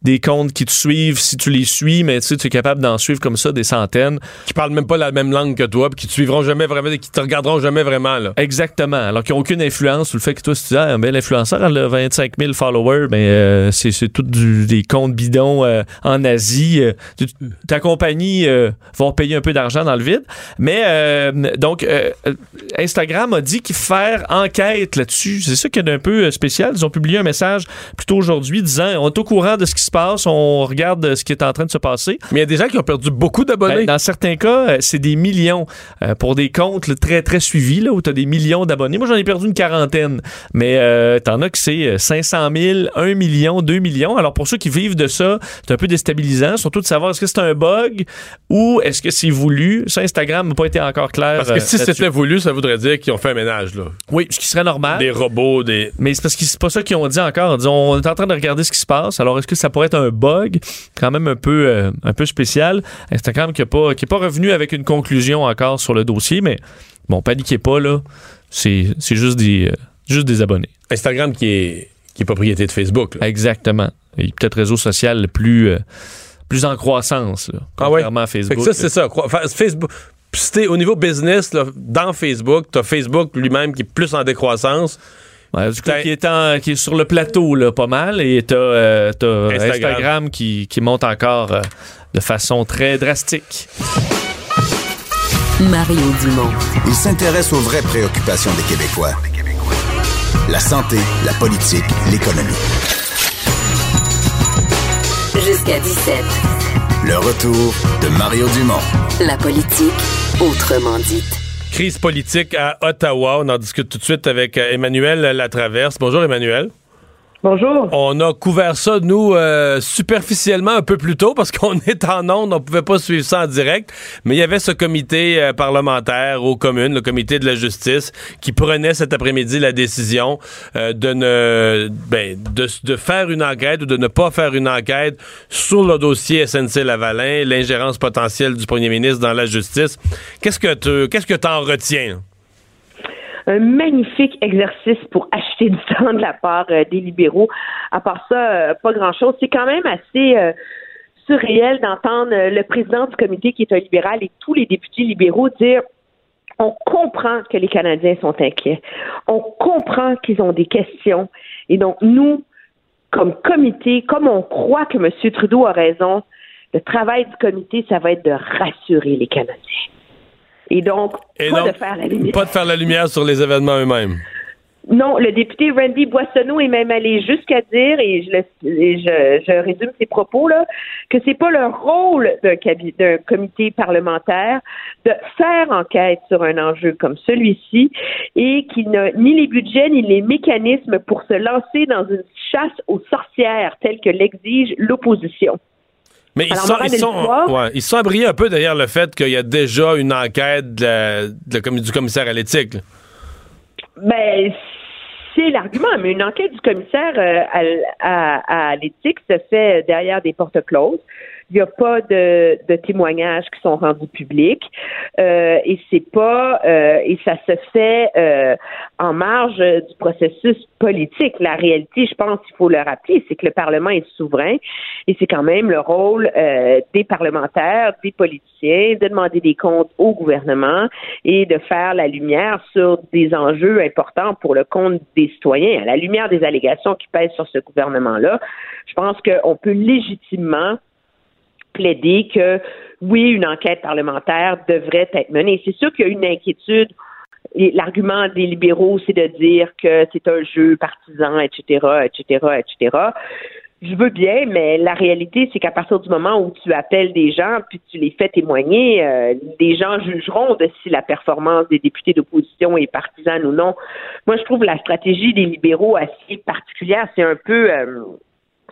des comptes qui te suivent si tu les suis, mais tu sais, tu es capable d'en suivre comme ça des centaines. Qui parlent même pas la même langue que toi, puis qui te suivront jamais vraiment, qui te regarderont jamais vraiment, là. Exactement. Alors qu'ils n'ont aucune influence sur le fait que toi, si tu dis, ah, ben, l'influenceur, elle a 25 000 followers, ben, euh, c'est, c'est tout du- des comptes bidons euh, en Asie. Euh, ta compagnie va payer un peu d'argent dans le vide. Mais, donc, Instagram a dit qu'il faire enquête là-dessus. C'est ça qui est un peu spécial. Ils ont publié un message plutôt aujourd'hui disant, on est au courant de ce qui se passe, on regarde euh, ce qui est en train de se passer. Mais il y a des gens qui ont perdu beaucoup d'abonnés. Ben, dans certains cas, euh, c'est des millions euh, pour des comptes très, très suivis, là, où tu as des millions d'abonnés. Moi, j'en ai perdu une quarantaine. Mais euh, t'en as que c'est euh, 500 000, 1 million, 2 millions. Alors, pour ceux qui vivent de ça, c'est un peu déstabilisant, surtout de savoir est-ce que c'est un bug ou est-ce que c'est voulu. Ça, Instagram n'a pas été encore clair. Parce que si c'était voulu, ça voudrait dire qu'ils ont fait un ménage, là. Oui, ce qui serait normal. Des robots, des. Mais c'est parce que c'est pas ça qu'ils ont dit encore. Ils on est en train de regarder ce qui se passe. Alors, est-ce que ça pourrait être un bug? Quand même un peu, euh, un peu spécial. Instagram qui n'est pas, qui est pas revenu avec une conclusion encore sur le dossier, mais bon, paniquez pas, là. C'est juste des, euh, juste des abonnés. Instagram qui est, qui est propriété de Facebook, là. Exactement. Et peut-être réseau social le plus, euh, plus en croissance, là, Ah ouais? contrairement à Facebook. ça, c'est ça. Facebook. Au niveau business, là, dans Facebook, t'as Facebook lui-même qui est plus en décroissance. Ouais, du coup, qui, est en- qui est sur le plateau, là, pas mal. Et t'as euh, t'as Instagram. Instagram, qui, qui monte encore euh, de façon très drastique. Mario Dumont. Il s'intéresse aux vraies préoccupations des Québécois. La santé, la politique, l'économie. Jusqu'à 17. Le retour de Mario Dumont. La politique, autrement dite. Crise politique à Ottawa. On en discute tout de suite avec euh, Emmanuel Latraverse. Bonjour Emmanuel. On a couvert ça, nous, euh, superficiellement un peu plus tôt parce qu'on *laughs* est en onde, on pouvait pas suivre ça en direct. Mais il y avait ce comité euh, parlementaire aux communes, le comité de la justice, qui prenait cet après-midi la décision euh, de ne ben, faire une enquête ou de ne pas faire une enquête sur le dossier SNC-Lavalin, l'ingérence potentielle du premier ministre dans la justice. Qu'est-ce que tu qu'est-ce que t'en retiens? Un magnifique exercice pour acheter du temps de la part euh, des libéraux. À part ça, euh, pas grand-chose. C'est quand même assez euh, surréel d'entendre le président du comité, qui est un libéral, et tous les députés libéraux dire on comprend que les Canadiens sont inquiets. On comprend qu'ils ont des questions. Et donc, nous, comme comité, comme on croit que M. Trudeau a raison, le travail du comité, ça va être de rassurer les Canadiens. Et donc, pas de faire la lumière. Pas de faire la lumière sur les événements eux-mêmes. Non, le député Randy Boissonneau est même allé jusqu'à dire, et je, je, je, résume ses propos là, que c'est pas le rôle d'un comité parlementaire de faire enquête sur un enjeu comme celui-ci, et qu'il n'a ni les budgets ni les mécanismes pour se lancer dans une chasse aux sorcières telle que l'exige l'opposition. Mais ils, sont, ils, sont, ouais, ils sont abriés un peu derrière le fait qu'il y a déjà une enquête de de, du commissaire à l'éthique. Ben, c'est l'argument, mais une enquête du commissaire euh, à, à l'éthique se fait derrière des portes closes. Il n'y a pas de, de, témoignages qui sont rendus publics euh, et c'est pas euh, et ça se fait euh, en marge du processus politique. La réalité, je pense qu'il faut le rappeler, c'est que le Parlement est souverain et c'est quand même le rôle euh, des parlementaires, des politiciens, de demander des comptes au gouvernement et de faire la lumière sur des enjeux importants pour le compte des citoyens. À la lumière des allégations qui pèsent sur ce gouvernement-là, je pense qu'on peut légitimement plaider que oui, une enquête parlementaire devrait être menée. C'est sûr qu'il y a une inquiétude. L'argument des libéraux, c'est de dire que c'est un jeu partisan, etc., etc., etc. Je veux bien, mais la réalité, c'est qu'à partir du moment où tu appelles des gens puis tu les fais témoigner, euh, les gens jugeront de si la performance des députés d'opposition est partisane ou non. Moi, je trouve la stratégie des libéraux assez particulière. C'est un peu euh,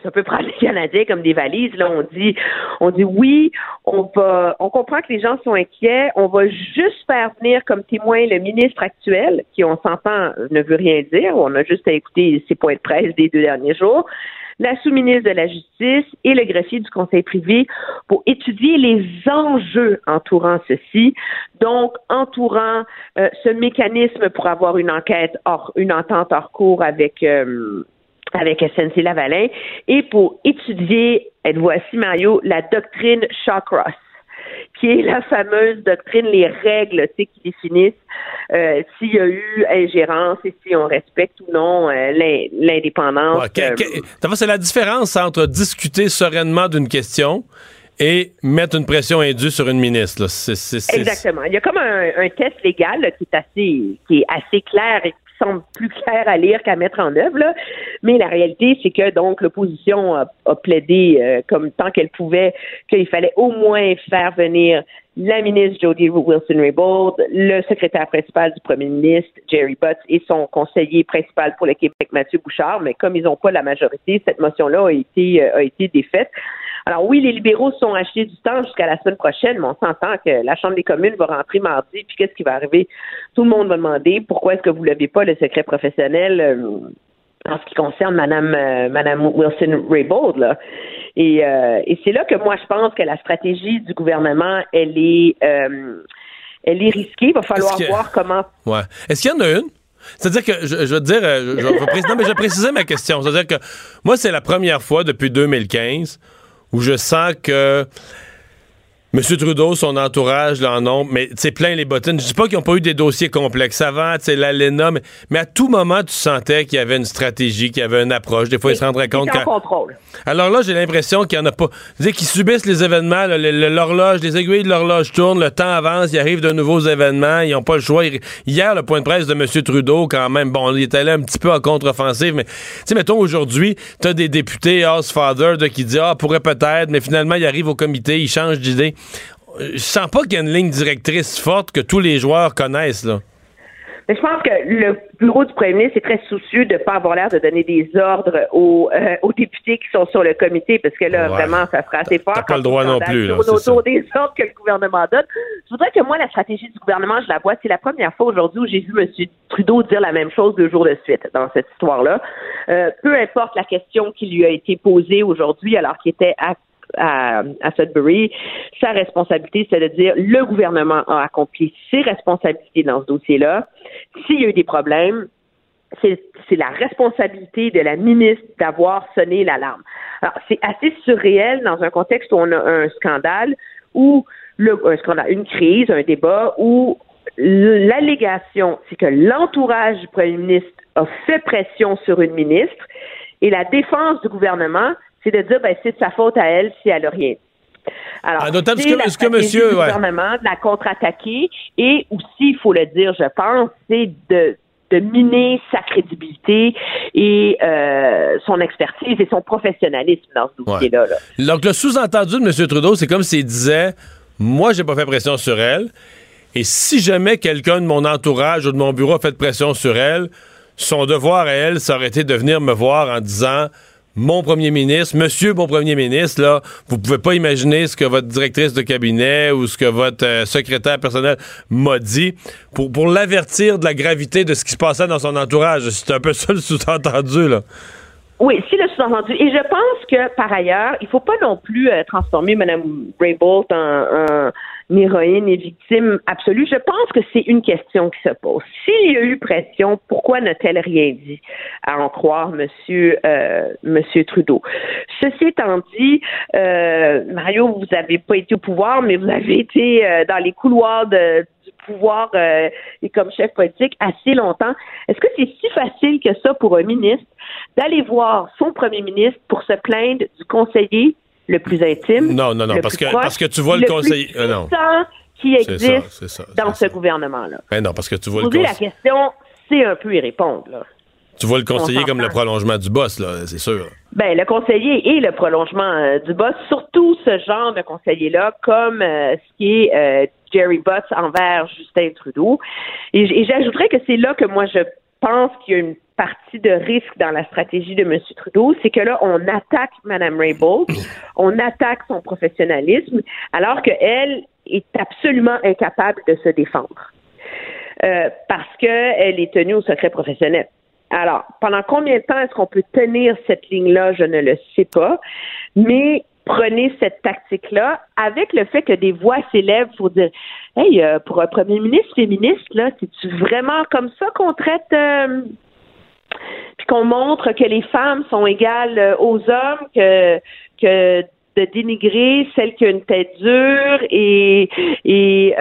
ça peut prendre les *laughs* Canadiens comme des valises. Là, on dit, on dit oui, on va, on comprend que les gens sont inquiets. On va juste faire venir comme témoin le ministre actuel, qui on s'entend ne veut rien dire. On a juste à écouter ses points de presse des deux derniers jours. La sous-ministre de la Justice et le greffier du Conseil privé pour étudier les enjeux entourant ceci, donc entourant euh, ce mécanisme pour avoir une enquête hors, une entente hors cours avec euh, avec SNC Lavalin et pour étudier, voici Mario, la doctrine Shawcross qui est la fameuse doctrine, les règles qui définissent euh, s'il y a eu ingérence et si on respecte ou non euh, l'indépendance. Ouais, euh, c'est la différence entre discuter sereinement d'une question et mettre une pression indue sur une ministre. Exactement. Il y a comme un, un test légal qui est assez qui est assez clair et semble plus clair à lire qu'à mettre en œuvre. Mais la réalité, c'est que donc l'opposition a, plaidé euh, comme tant qu'elle pouvait qu'il fallait au moins faire venir la ministre Jody Wilson-Raybould, le secrétaire principal du premier ministre Jerry Butts et son conseiller principal pour le Québec Mathieu Bouchard. Mais comme ils n'ont pas la majorité, cette motion-là a été euh, a été défaite. Alors oui, les libéraux sont achetés du temps jusqu'à la semaine prochaine, mais on s'entend que la Chambre des communes va rentrer mardi, puis qu'est-ce qui va arriver? Tout le monde va demander pourquoi est-ce que vous ne levez pas le secret professionnel euh, en ce qui concerne Madame euh, Madame Wilson Raybould là. Et, euh, et c'est là que moi je pense que la stratégie du gouvernement elle est elle est risquée. Il va falloir voir comment. Ouais. Est-ce qu'il y en a une? C'est-à-dire que, je, je veux te dire, je, je, non, mais je vais préciser ma question. C'est-à-dire que moi, c'est la première fois depuis 2015 où je sens que M. Trudeau, son entourage, là, en nombre, mais c'est plein les bottines. Je dis pas qu'ils n'ont pas eu des dossiers complexes avant, c'est l'ALENA, mais, mais, à tout moment, tu sentais qu'il y avait une stratégie, qu'il y avait une approche. Des fois, ils se rendraient compte en contrôle. Alors là, j'ai l'impression qu'il n'y en a pas. qu'ils subissent les événements, l'horloge, les aiguilles de l'horloge tournent, le temps avance, il arrive de nouveaux événements, ils n'ont pas le choix. Hier, le point de presse de M. Trudeau, quand même, bon, il est allé un petit peu en contre-offensive, mais, tu sais, mettons, aujourd'hui, tu as des députés, House Father, qui dit, ah, pourrait peut-être, mais finalement, il arrive au comité, il change d'idée je sens pas qu'il y a une ligne directrice forte que tous les joueurs connaissent, là. Mais je pense que le bureau du premier ministre est très soucieux de ne pas avoir l'air de donner des ordres aux, euh, aux, députés qui sont sur le comité, parce que là, vraiment, ça sera assez fort. T'as pas le droit non plus. Là, autour des ordres que le gouvernement donne. Je voudrais que moi, la stratégie du gouvernement, je la vois. C'est la première fois aujourd'hui où j'ai vu M. Trudeau dire la même chose deux jours de suite dans cette histoire-là. Euh, peu importe la question qui lui a été posée aujourd'hui, alors qu'il était à à, Sudbury, sa responsabilité, c'est de dire le gouvernement a accompli ses responsabilités dans ce dossier-là. S'il y a eu des problèmes, c'est la responsabilité de la ministre d'avoir sonné l'alarme. Alors, c'est assez surréel dans un contexte où on a un scandale, ou le, un scandale, une crise, un débat, où l'allégation, c'est que l'entourage du premier ministre a fait pression sur une ministre, et la défense du gouvernement, c'est de dire ben c'est de sa faute à elle si elle n'a rien. Alors, ah, d'autant que, ce que monsieur, du gouvernement de la contre-attaquer et aussi, il faut le dire, je pense, c'est de de miner sa crédibilité et euh, son expertise et son professionnalisme dans ce dossier-là. Donc, le sous-entendu de M. Trudeau, c'est comme s'il disait Moi, j'ai pas fait pression sur elle, et si jamais quelqu'un de mon entourage ou de mon bureau a fait pression sur elle, son devoir à elle, ça aurait été de venir me voir en disant mon premier ministre, monsieur mon premier ministre, là, vous pouvez pas imaginer ce que votre directrice de cabinet ou ce que votre euh, secrétaire personnel m'a dit pour, pour l'avertir de la gravité de ce qui se passait dans son entourage. C'est un peu ça le sous-entendu, là. Oui, c'est le sous-entendu. Et je pense que, par ailleurs, il faut pas non plus euh, transformer Mme Raybould en, en, héroïne et victime absolue. Je pense que c'est une question qui se pose. S'il y a eu pression, pourquoi n'a-t-elle rien dit, à en croire Monsieur, euh, Monsieur Trudeau? Ceci étant dit, euh, Mario, vous n'avez pas été au pouvoir, mais vous avez été euh, dans les couloirs de, du pouvoir euh, et comme chef politique assez longtemps. Est-ce que c'est si facile que ça pour un ministre d'aller voir son premier ministre pour se plaindre du conseiller le plus intime? Non, non, non, parce que, parce que tu vois le, conseiller. Euh, non. qui existe dans ce gouvernement-là. Ben non, parce que tu vois le conseiller. la question, c'est un peu y répondre, là. Tu vois le conseiller comme le prolongement du boss, là, c'est sûr. Ben, le conseiller est le prolongement euh, du boss, surtout ce genre de conseiller-là, comme ce qui est Jerry Butts envers Justin Trudeau. Et, j'ajouterais que c'est là que moi je pense qu'il y a une partie de risque dans la stratégie de M. Trudeau, c'est que là, on attaque Mme Raybould, on attaque son professionnalisme, alors qu'elle est absolument incapable de se défendre. Euh, parce qu'elle est tenue au secret professionnel. Alors, pendant combien de temps est-ce qu'on peut tenir cette ligne-là, je ne le sais pas. Mais prenez cette tactique-là avec le fait que des voix s'élèvent pour dire Hey, euh, pour un premier ministre féministe, là, c'est-tu vraiment comme ça qu'on traite euh, puis qu'on montre que les femmes sont égales euh, aux hommes, que de dénigrer celle qui a une tête dure et, et,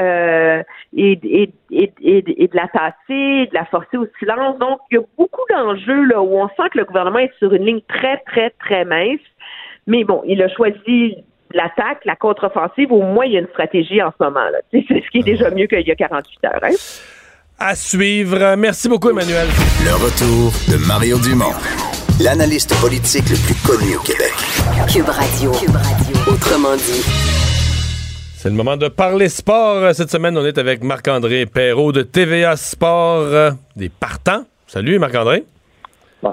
et, de la tasser, de la forcer au silence. Donc, il y a beaucoup d'enjeux là où on sent que le gouvernement est sur une ligne très, très, très mince. Mais bon, il a choisi l'attaque, la contre-offensive. Au moins, il y a une stratégie en ce moment. *laughs* C'est ce qui est déjà mieux qu'il y a 48 heures. Hein? À suivre. Merci beaucoup, Emmanuel. Le retour de Mario Dumont, l'analyste politique le plus connu au Québec. Cube Radio. Cube Radio. Autrement dit. C'est le moment de parler sport. Cette semaine, on est avec Marc-André Perrault de TVA Sport, des partants. Salut, Marc-André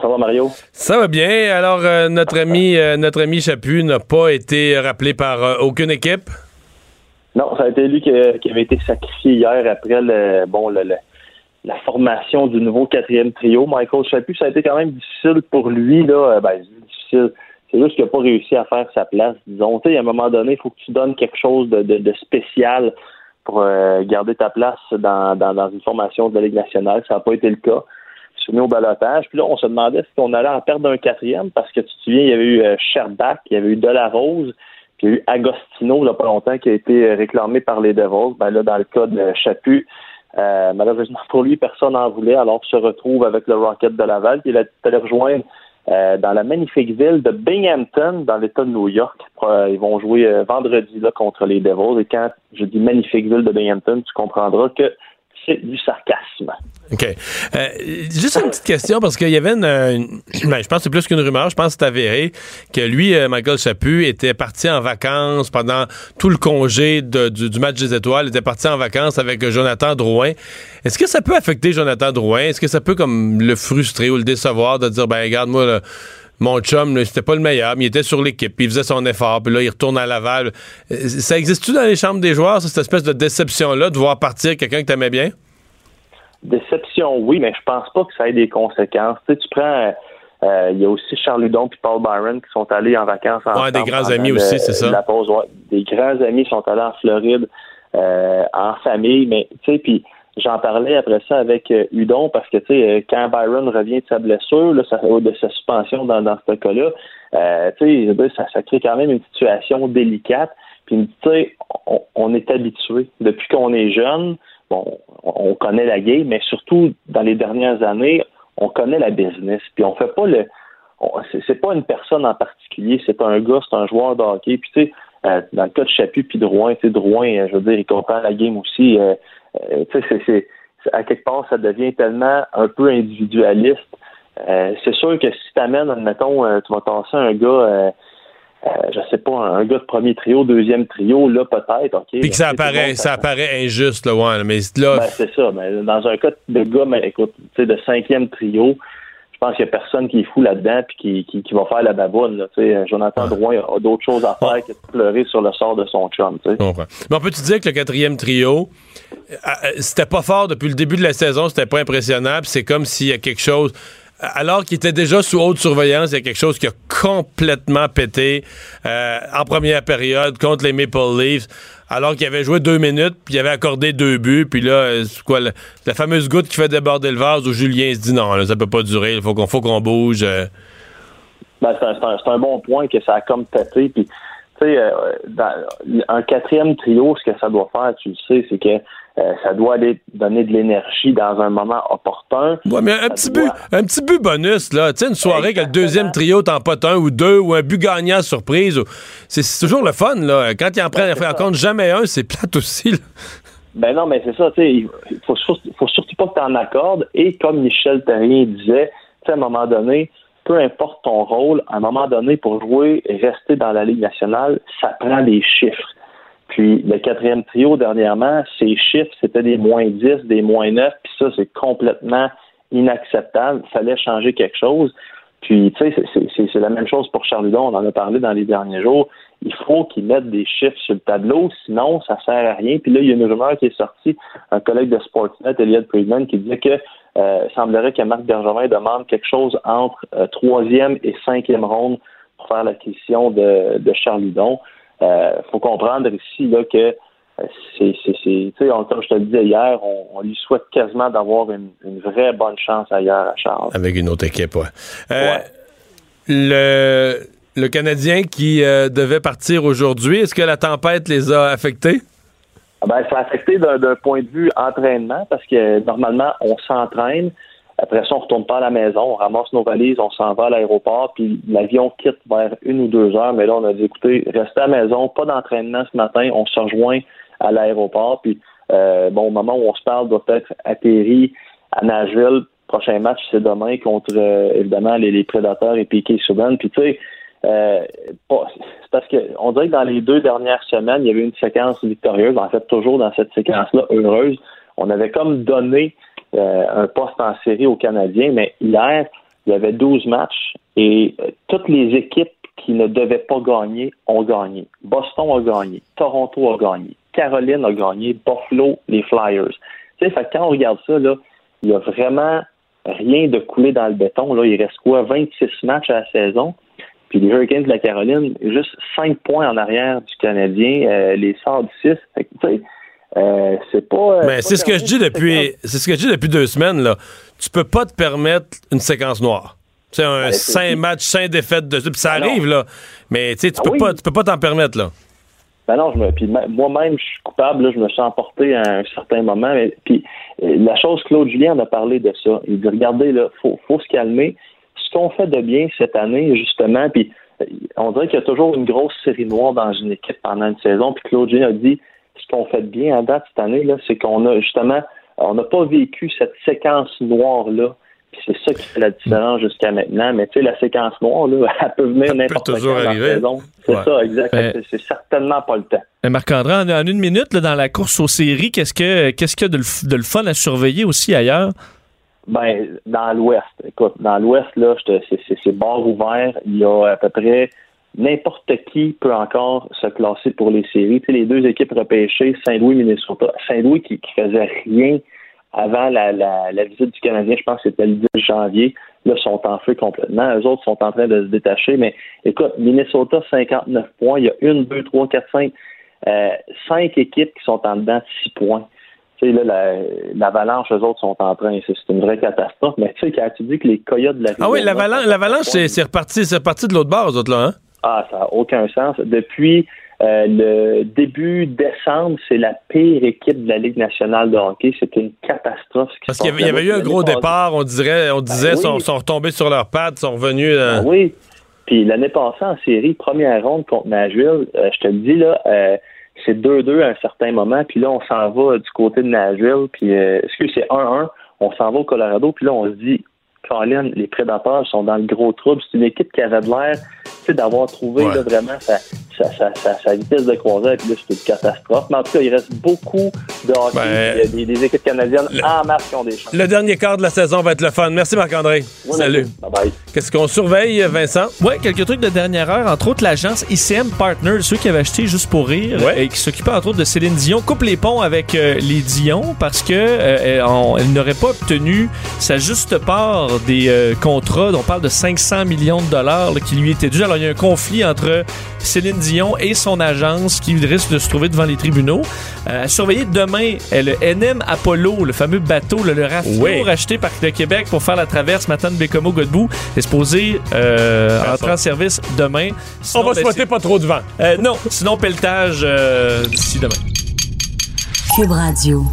ça va, Mario? Ça va bien? Alors, euh, notre ami euh, notre ami Chaput n'a pas été rappelé par euh, aucune équipe? Non, ça a été lui qui, avait été sacrifié hier après le, bon, la formation du nouveau quatrième trio. Michael Chaput, ça a été quand même difficile pour lui. Là. Ben, difficile. C'est juste qu'il n'a pas réussi à faire sa place, disons. Tu sais, à un moment donné, il faut que tu donnes quelque chose de, spécial pour garder ta place dans, dans, une formation de la Ligue nationale. Ça n'a pas été le cas soumis au balotage. Puis là, on se demandait si on allait en perdre un quatrième parce que tu te souviens, il y avait eu euh, Sherbach, il y avait eu Delarose, Puis il y a eu Agostino, il n'y a pas longtemps, qui a été réclamé par les Devils. Ben là, dans le cas de Chaput, euh, malheureusement pour lui, personne n'en voulait, alors il se retrouve avec le Rocket de Laval, qui est allé rejoindre euh, dans la magnifique ville de Binghamton, dans l'État de New York. Euh, ils vont jouer vendredi là contre les Devils. Et quand je dis magnifique ville de Binghamton, tu comprendras que c'est du sarcasme. OK. Euh, juste une petite question, parce qu'il y avait une. *clears throat* ben, je pense que c'est plus qu'une rumeur, je pense que c'est avéré que lui, euh, Michael Chaput, était parti en vacances pendant tout le congé du, match des étoiles, il était parti en vacances avec Jonathan Drouin. Est-ce que ça peut affecter Jonathan Drouin? Est-ce que ça peut comme le frustrer ou le décevoir de dire, ben, regarde, moi, mon chum, c'était pas le meilleur, mais il était sur l'équipe, puis il faisait son effort, puis là, il retourne à Laval. Euh, ça existe-tu dans les chambres des joueurs, cette espèce de déception-là, de voir partir quelqu'un que t'aimais bien? Déception, oui, mais je pense pas que ça ait des conséquences. Tu, sais, tu prends. Euh, il y a aussi Charles Ludon et Paul Byron qui sont allés en vacances en Ouais, des grands amis aussi, c'est ça. La pause, Des grands amis sont allés en Floride euh, en famille, mais tu sais, puis j'en parlais après ça avec euh, Udon parce que tu sais, quand Byron revient de sa blessure, là, de sa suspension dans, dans ce cas-là, tu sais, ça, ça crée quand même une situation délicate. Puis tu sais, on, on est habitué depuis qu'on est jeune bon, on connaît la game, mais surtout dans les dernières années, on connaît la business. Puis on fait pas le. C'est pas une personne en particulier, c'est pas un gars, c'est un joueur de hockey. Puis tu sais, euh, dans le cas de Chaput puis Drouin, tu sais, Drouin, euh, je veux dire, il comprend la game aussi. Euh, c'est à quelque part, ça devient tellement un peu individualiste. c'est sûr que si tu amènes, admettons, tu vas tasser un gars euh, je sais pas, un gars de premier trio, deuxième trio, là, peut-être, OK. Puis que ça apparaît, ça apparaît injuste, là, ouais, mais là... Ben, c'est ça, mais dans un cas de gars, mais écoute, tu sais, de cinquième trio, pense qu'il n'y a personne qui est fou là-dedans puis qui, qui, va faire la baboune, là. Jonathan Drouin a d'autres choses à faire que de pleurer sur le sort de son chum. Mais on peut-tu dire que le quatrième trio, euh, euh, c'était pas fort depuis le début de la saison, c'était pas impressionnant, c'est comme s'il y a quelque chose alors qu'il était déjà sous haute surveillance, il y a quelque chose qui a complètement pété euh, en première période contre les Maple Leafs, alors qu'il avait joué deux minutes, puis il avait accordé deux buts, puis là, euh, c'est quoi, la, fameuse goutte qui fait déborder le vase où Julien se dit non, là, ça peut pas durer, il faut qu'on bouge. Euh. Ben, c'est un, un, bon point que ça a comme pété, puis tu sais, un quatrième trio, ce que ça doit faire, tu le sais, c'est que euh, ça doit aller donner de l'énergie dans un moment opportun. Ouais, mais un petit but, un petit but bonus là, tu sais une soirée que le deuxième trio t'en pote un ou deux ou un but gagnant surprise, c'est toujours le fun là. Quand il en prend, ben, en compte jamais un, c'est plate aussi. Ben non, mais c'est ça, tu sais, il faut, faut surtout pas que tu en accordes. Et comme Michel Terrien disait, tu sais, à un moment donné, peu importe ton rôle, à un moment donné, pour jouer et rester dans la Ligue nationale, ça prend des chiffres. Puis le quatrième trio, dernièrement, ces chiffres, c'était des moins 10, des moins 9, puis ça, c'est complètement inacceptable. Il fallait changer quelque chose. Puis, tu sais, c'est la même chose pour Charludon. On en a parlé dans les derniers jours. Il faut qu'ils mettent des chiffres sur le tableau, sinon ça sert à rien. Puis là, il y a une rumeur qui est sortie, un collègue de Sportsnet, Elliot Friedman, qui disait que euh, semblerait que Marc Bergevin demande quelque chose entre euh, troisième et cinquième ronde pour faire l'acquisition de, de Charludon. Il euh, faut comprendre ici là, que euh, c'est, c'est, comme je te le disais hier, on, lui souhaite quasiment d'avoir une, vraie bonne chance ailleurs à Charles. Avec une autre équipe, ouais. Euh, le, le Canadien qui devait partir aujourd'hui, est-ce que la tempête les a affectés? Ah ben, ça a affecté d'un point de vue entraînement parce que normalement, on s'entraîne. Après ça, on retourne pas à la maison, on ramasse nos valises, on s'en va à l'aéroport, puis l'avion quitte vers une ou deux heures. Mais là, on a dit, écoutez, restez à la maison, pas d'entraînement ce matin, on se rejoint à l'aéroport. Puis, euh, bon, au moment où on se parle, doit être atterri à Nashville. Prochain match, c'est demain contre, euh, évidemment, les, Prédateurs et Piquet Soudan. Puis, tu sais, euh, c'est parce que on dirait que dans les deux dernières semaines, il y avait une séquence victorieuse. En fait, toujours dans cette séquence-là heureuse, on avait comme donné euh, un poste en série aux Canadiens, mais hier, il y avait 12 matchs et euh, toutes les équipes qui ne devaient pas gagner ont gagné. Boston a gagné, Toronto a gagné, Caroline a gagné, Buffalo, les Flyers. Tu sais, quand on regarde ça, là, il y a vraiment rien de coulé dans le béton. Là, il reste quoi? 26 matchs à la saison. Puis les Hurricanes de la Caroline, juste 5 points en arrière du Canadien, euh, les Sards 6. tu sais, euh, c'est pas. Mais c'est ce que je dis depuis. C'est ce que je dis depuis deux semaines là. Tu peux pas te permettre une séquence noire. C'est un Ouais, c'est- 5 matchs, 5 défaites de. Puis ça non. arrive, là. Mais tu Ah peux oui. pas, tu peux pas t'en permettre, là. Ben non, je me, puis moi-même, je suis coupable, là, je me suis emporté à un certain moment. Mais, puis euh, la chose, Claude Julien en a parlé de ça. Il dit, regardez, là, faut, faut se calmer. Ce qu'on fait de bien cette année, justement, puis euh, on dirait qu'il y a toujours une grosse série noire dans une équipe pendant une saison. Puis Claude Julien a dit, ce qu'on fait de bien à date cette année, là, c'est qu'on a justement, on n'a pas vécu cette séquence noire-là. C'est ça qui fait la différence jusqu'à maintenant. Mais tu sais, la séquence noire, là, *laughs* elle peut venir n'importe quand toujours dans la saison. C'est Ouais. ça, exact. Ben- C'est- certainement pas le temps. Marc-André, en, en une minute, là, dans la course aux séries, qu'est-ce que qu'est-ce qu'il y a de le, de le fun à surveiller aussi ailleurs? Ben, dans l'Ouest, écoute, dans l'Ouest, là, c'est- c'est c'est bord ouvert. Il y a à peu près n'importe qui peut encore se classer pour les séries. Tu sais, les deux équipes repêchées, Saint-Louis, Minnesota. Saint-Louis qui, qui faisait rien avant la, la, la visite du Canadien, je pense que c'était le 10 janvier. Là, sont en feu complètement. Eux autres sont en train de se détacher. Mais écoute, Minnesota, 59 points. Il y a une, deux, trois, quatre, cinq, euh, cinq équipes qui sont en dedans de 6 points. Tu sais, là, la- l'avalanche, eux autres sont en train. C'est une vraie catastrophe. Mais tu sais, quand tu dis que les coyotes de la Ah oui, l'avalanche, reparti, c'est reparti de l'autre bord, eux autres, là, hein? Ah, ça n'a aucun sens. Depuis euh, le début décembre, c'est la pire équipe de la Ligue nationale de hockey. C'est une catastrophe. ce qui Parce qu'il y avait, y eu un gros départ, on dirait, on disait, Ben oui. sont, sont retombés sur leurs pattes, sont revenus. euh, Ah oui. Puis l'année passée, en série, première ronde contre Nashville, euh, je te le dis, là, c'est 2-2 à un certain moment. Puis là, on s'en va du côté de Nashville. Puis, euh, excuse, c'est 1-1. On s'en va au Colorado. Puis là, on se dit, Colin, les prédateurs sont dans le gros trouble. C'est une équipe qui avait de l'air d'avoir trouvé Ouais. là, vraiment sa, sa, sa, sa, sa vitesse de croisière. Puis là, c'est une catastrophe. Mais en tout cas, il reste beaucoup de hockey. Ben, Il y a des, des équipes canadiennes le- en masse qui ont des chances. Le dernier quart de la saison va être le fun. Merci Marc-André. Oui, Salut. Bye. Qu'est-ce qu'on surveille, Vincent? Ouais, quelques trucs de dernière heure, entre autres l'agence ICM Partners, ceux qui avaient acheté juste pour rire Ouais. et qui s'occupaient entre autres de Céline Dion, coupe les ponts avec euh, les Dion parce que euh, elle, on- elle n'aurait pas obtenu sa juste part des euh, contrats. On parle de 500 millions de dollars là, qui lui étaient dus. Alors il y a un conflit entre Céline Dion et son agence qui risque de se trouver devant les tribunaux. Euh, à surveiller demain, euh, le NM Apollo, le fameux bateau, le, le rafio Oui. racheté par le Québec pour faire la traverse Matane Bécomo Godbout est supposé euh, entrer en service demain. On va ben, souhaiter pas trop de vent. euh, non, sinon pelletage euh, d'ici demain. Cube Radio.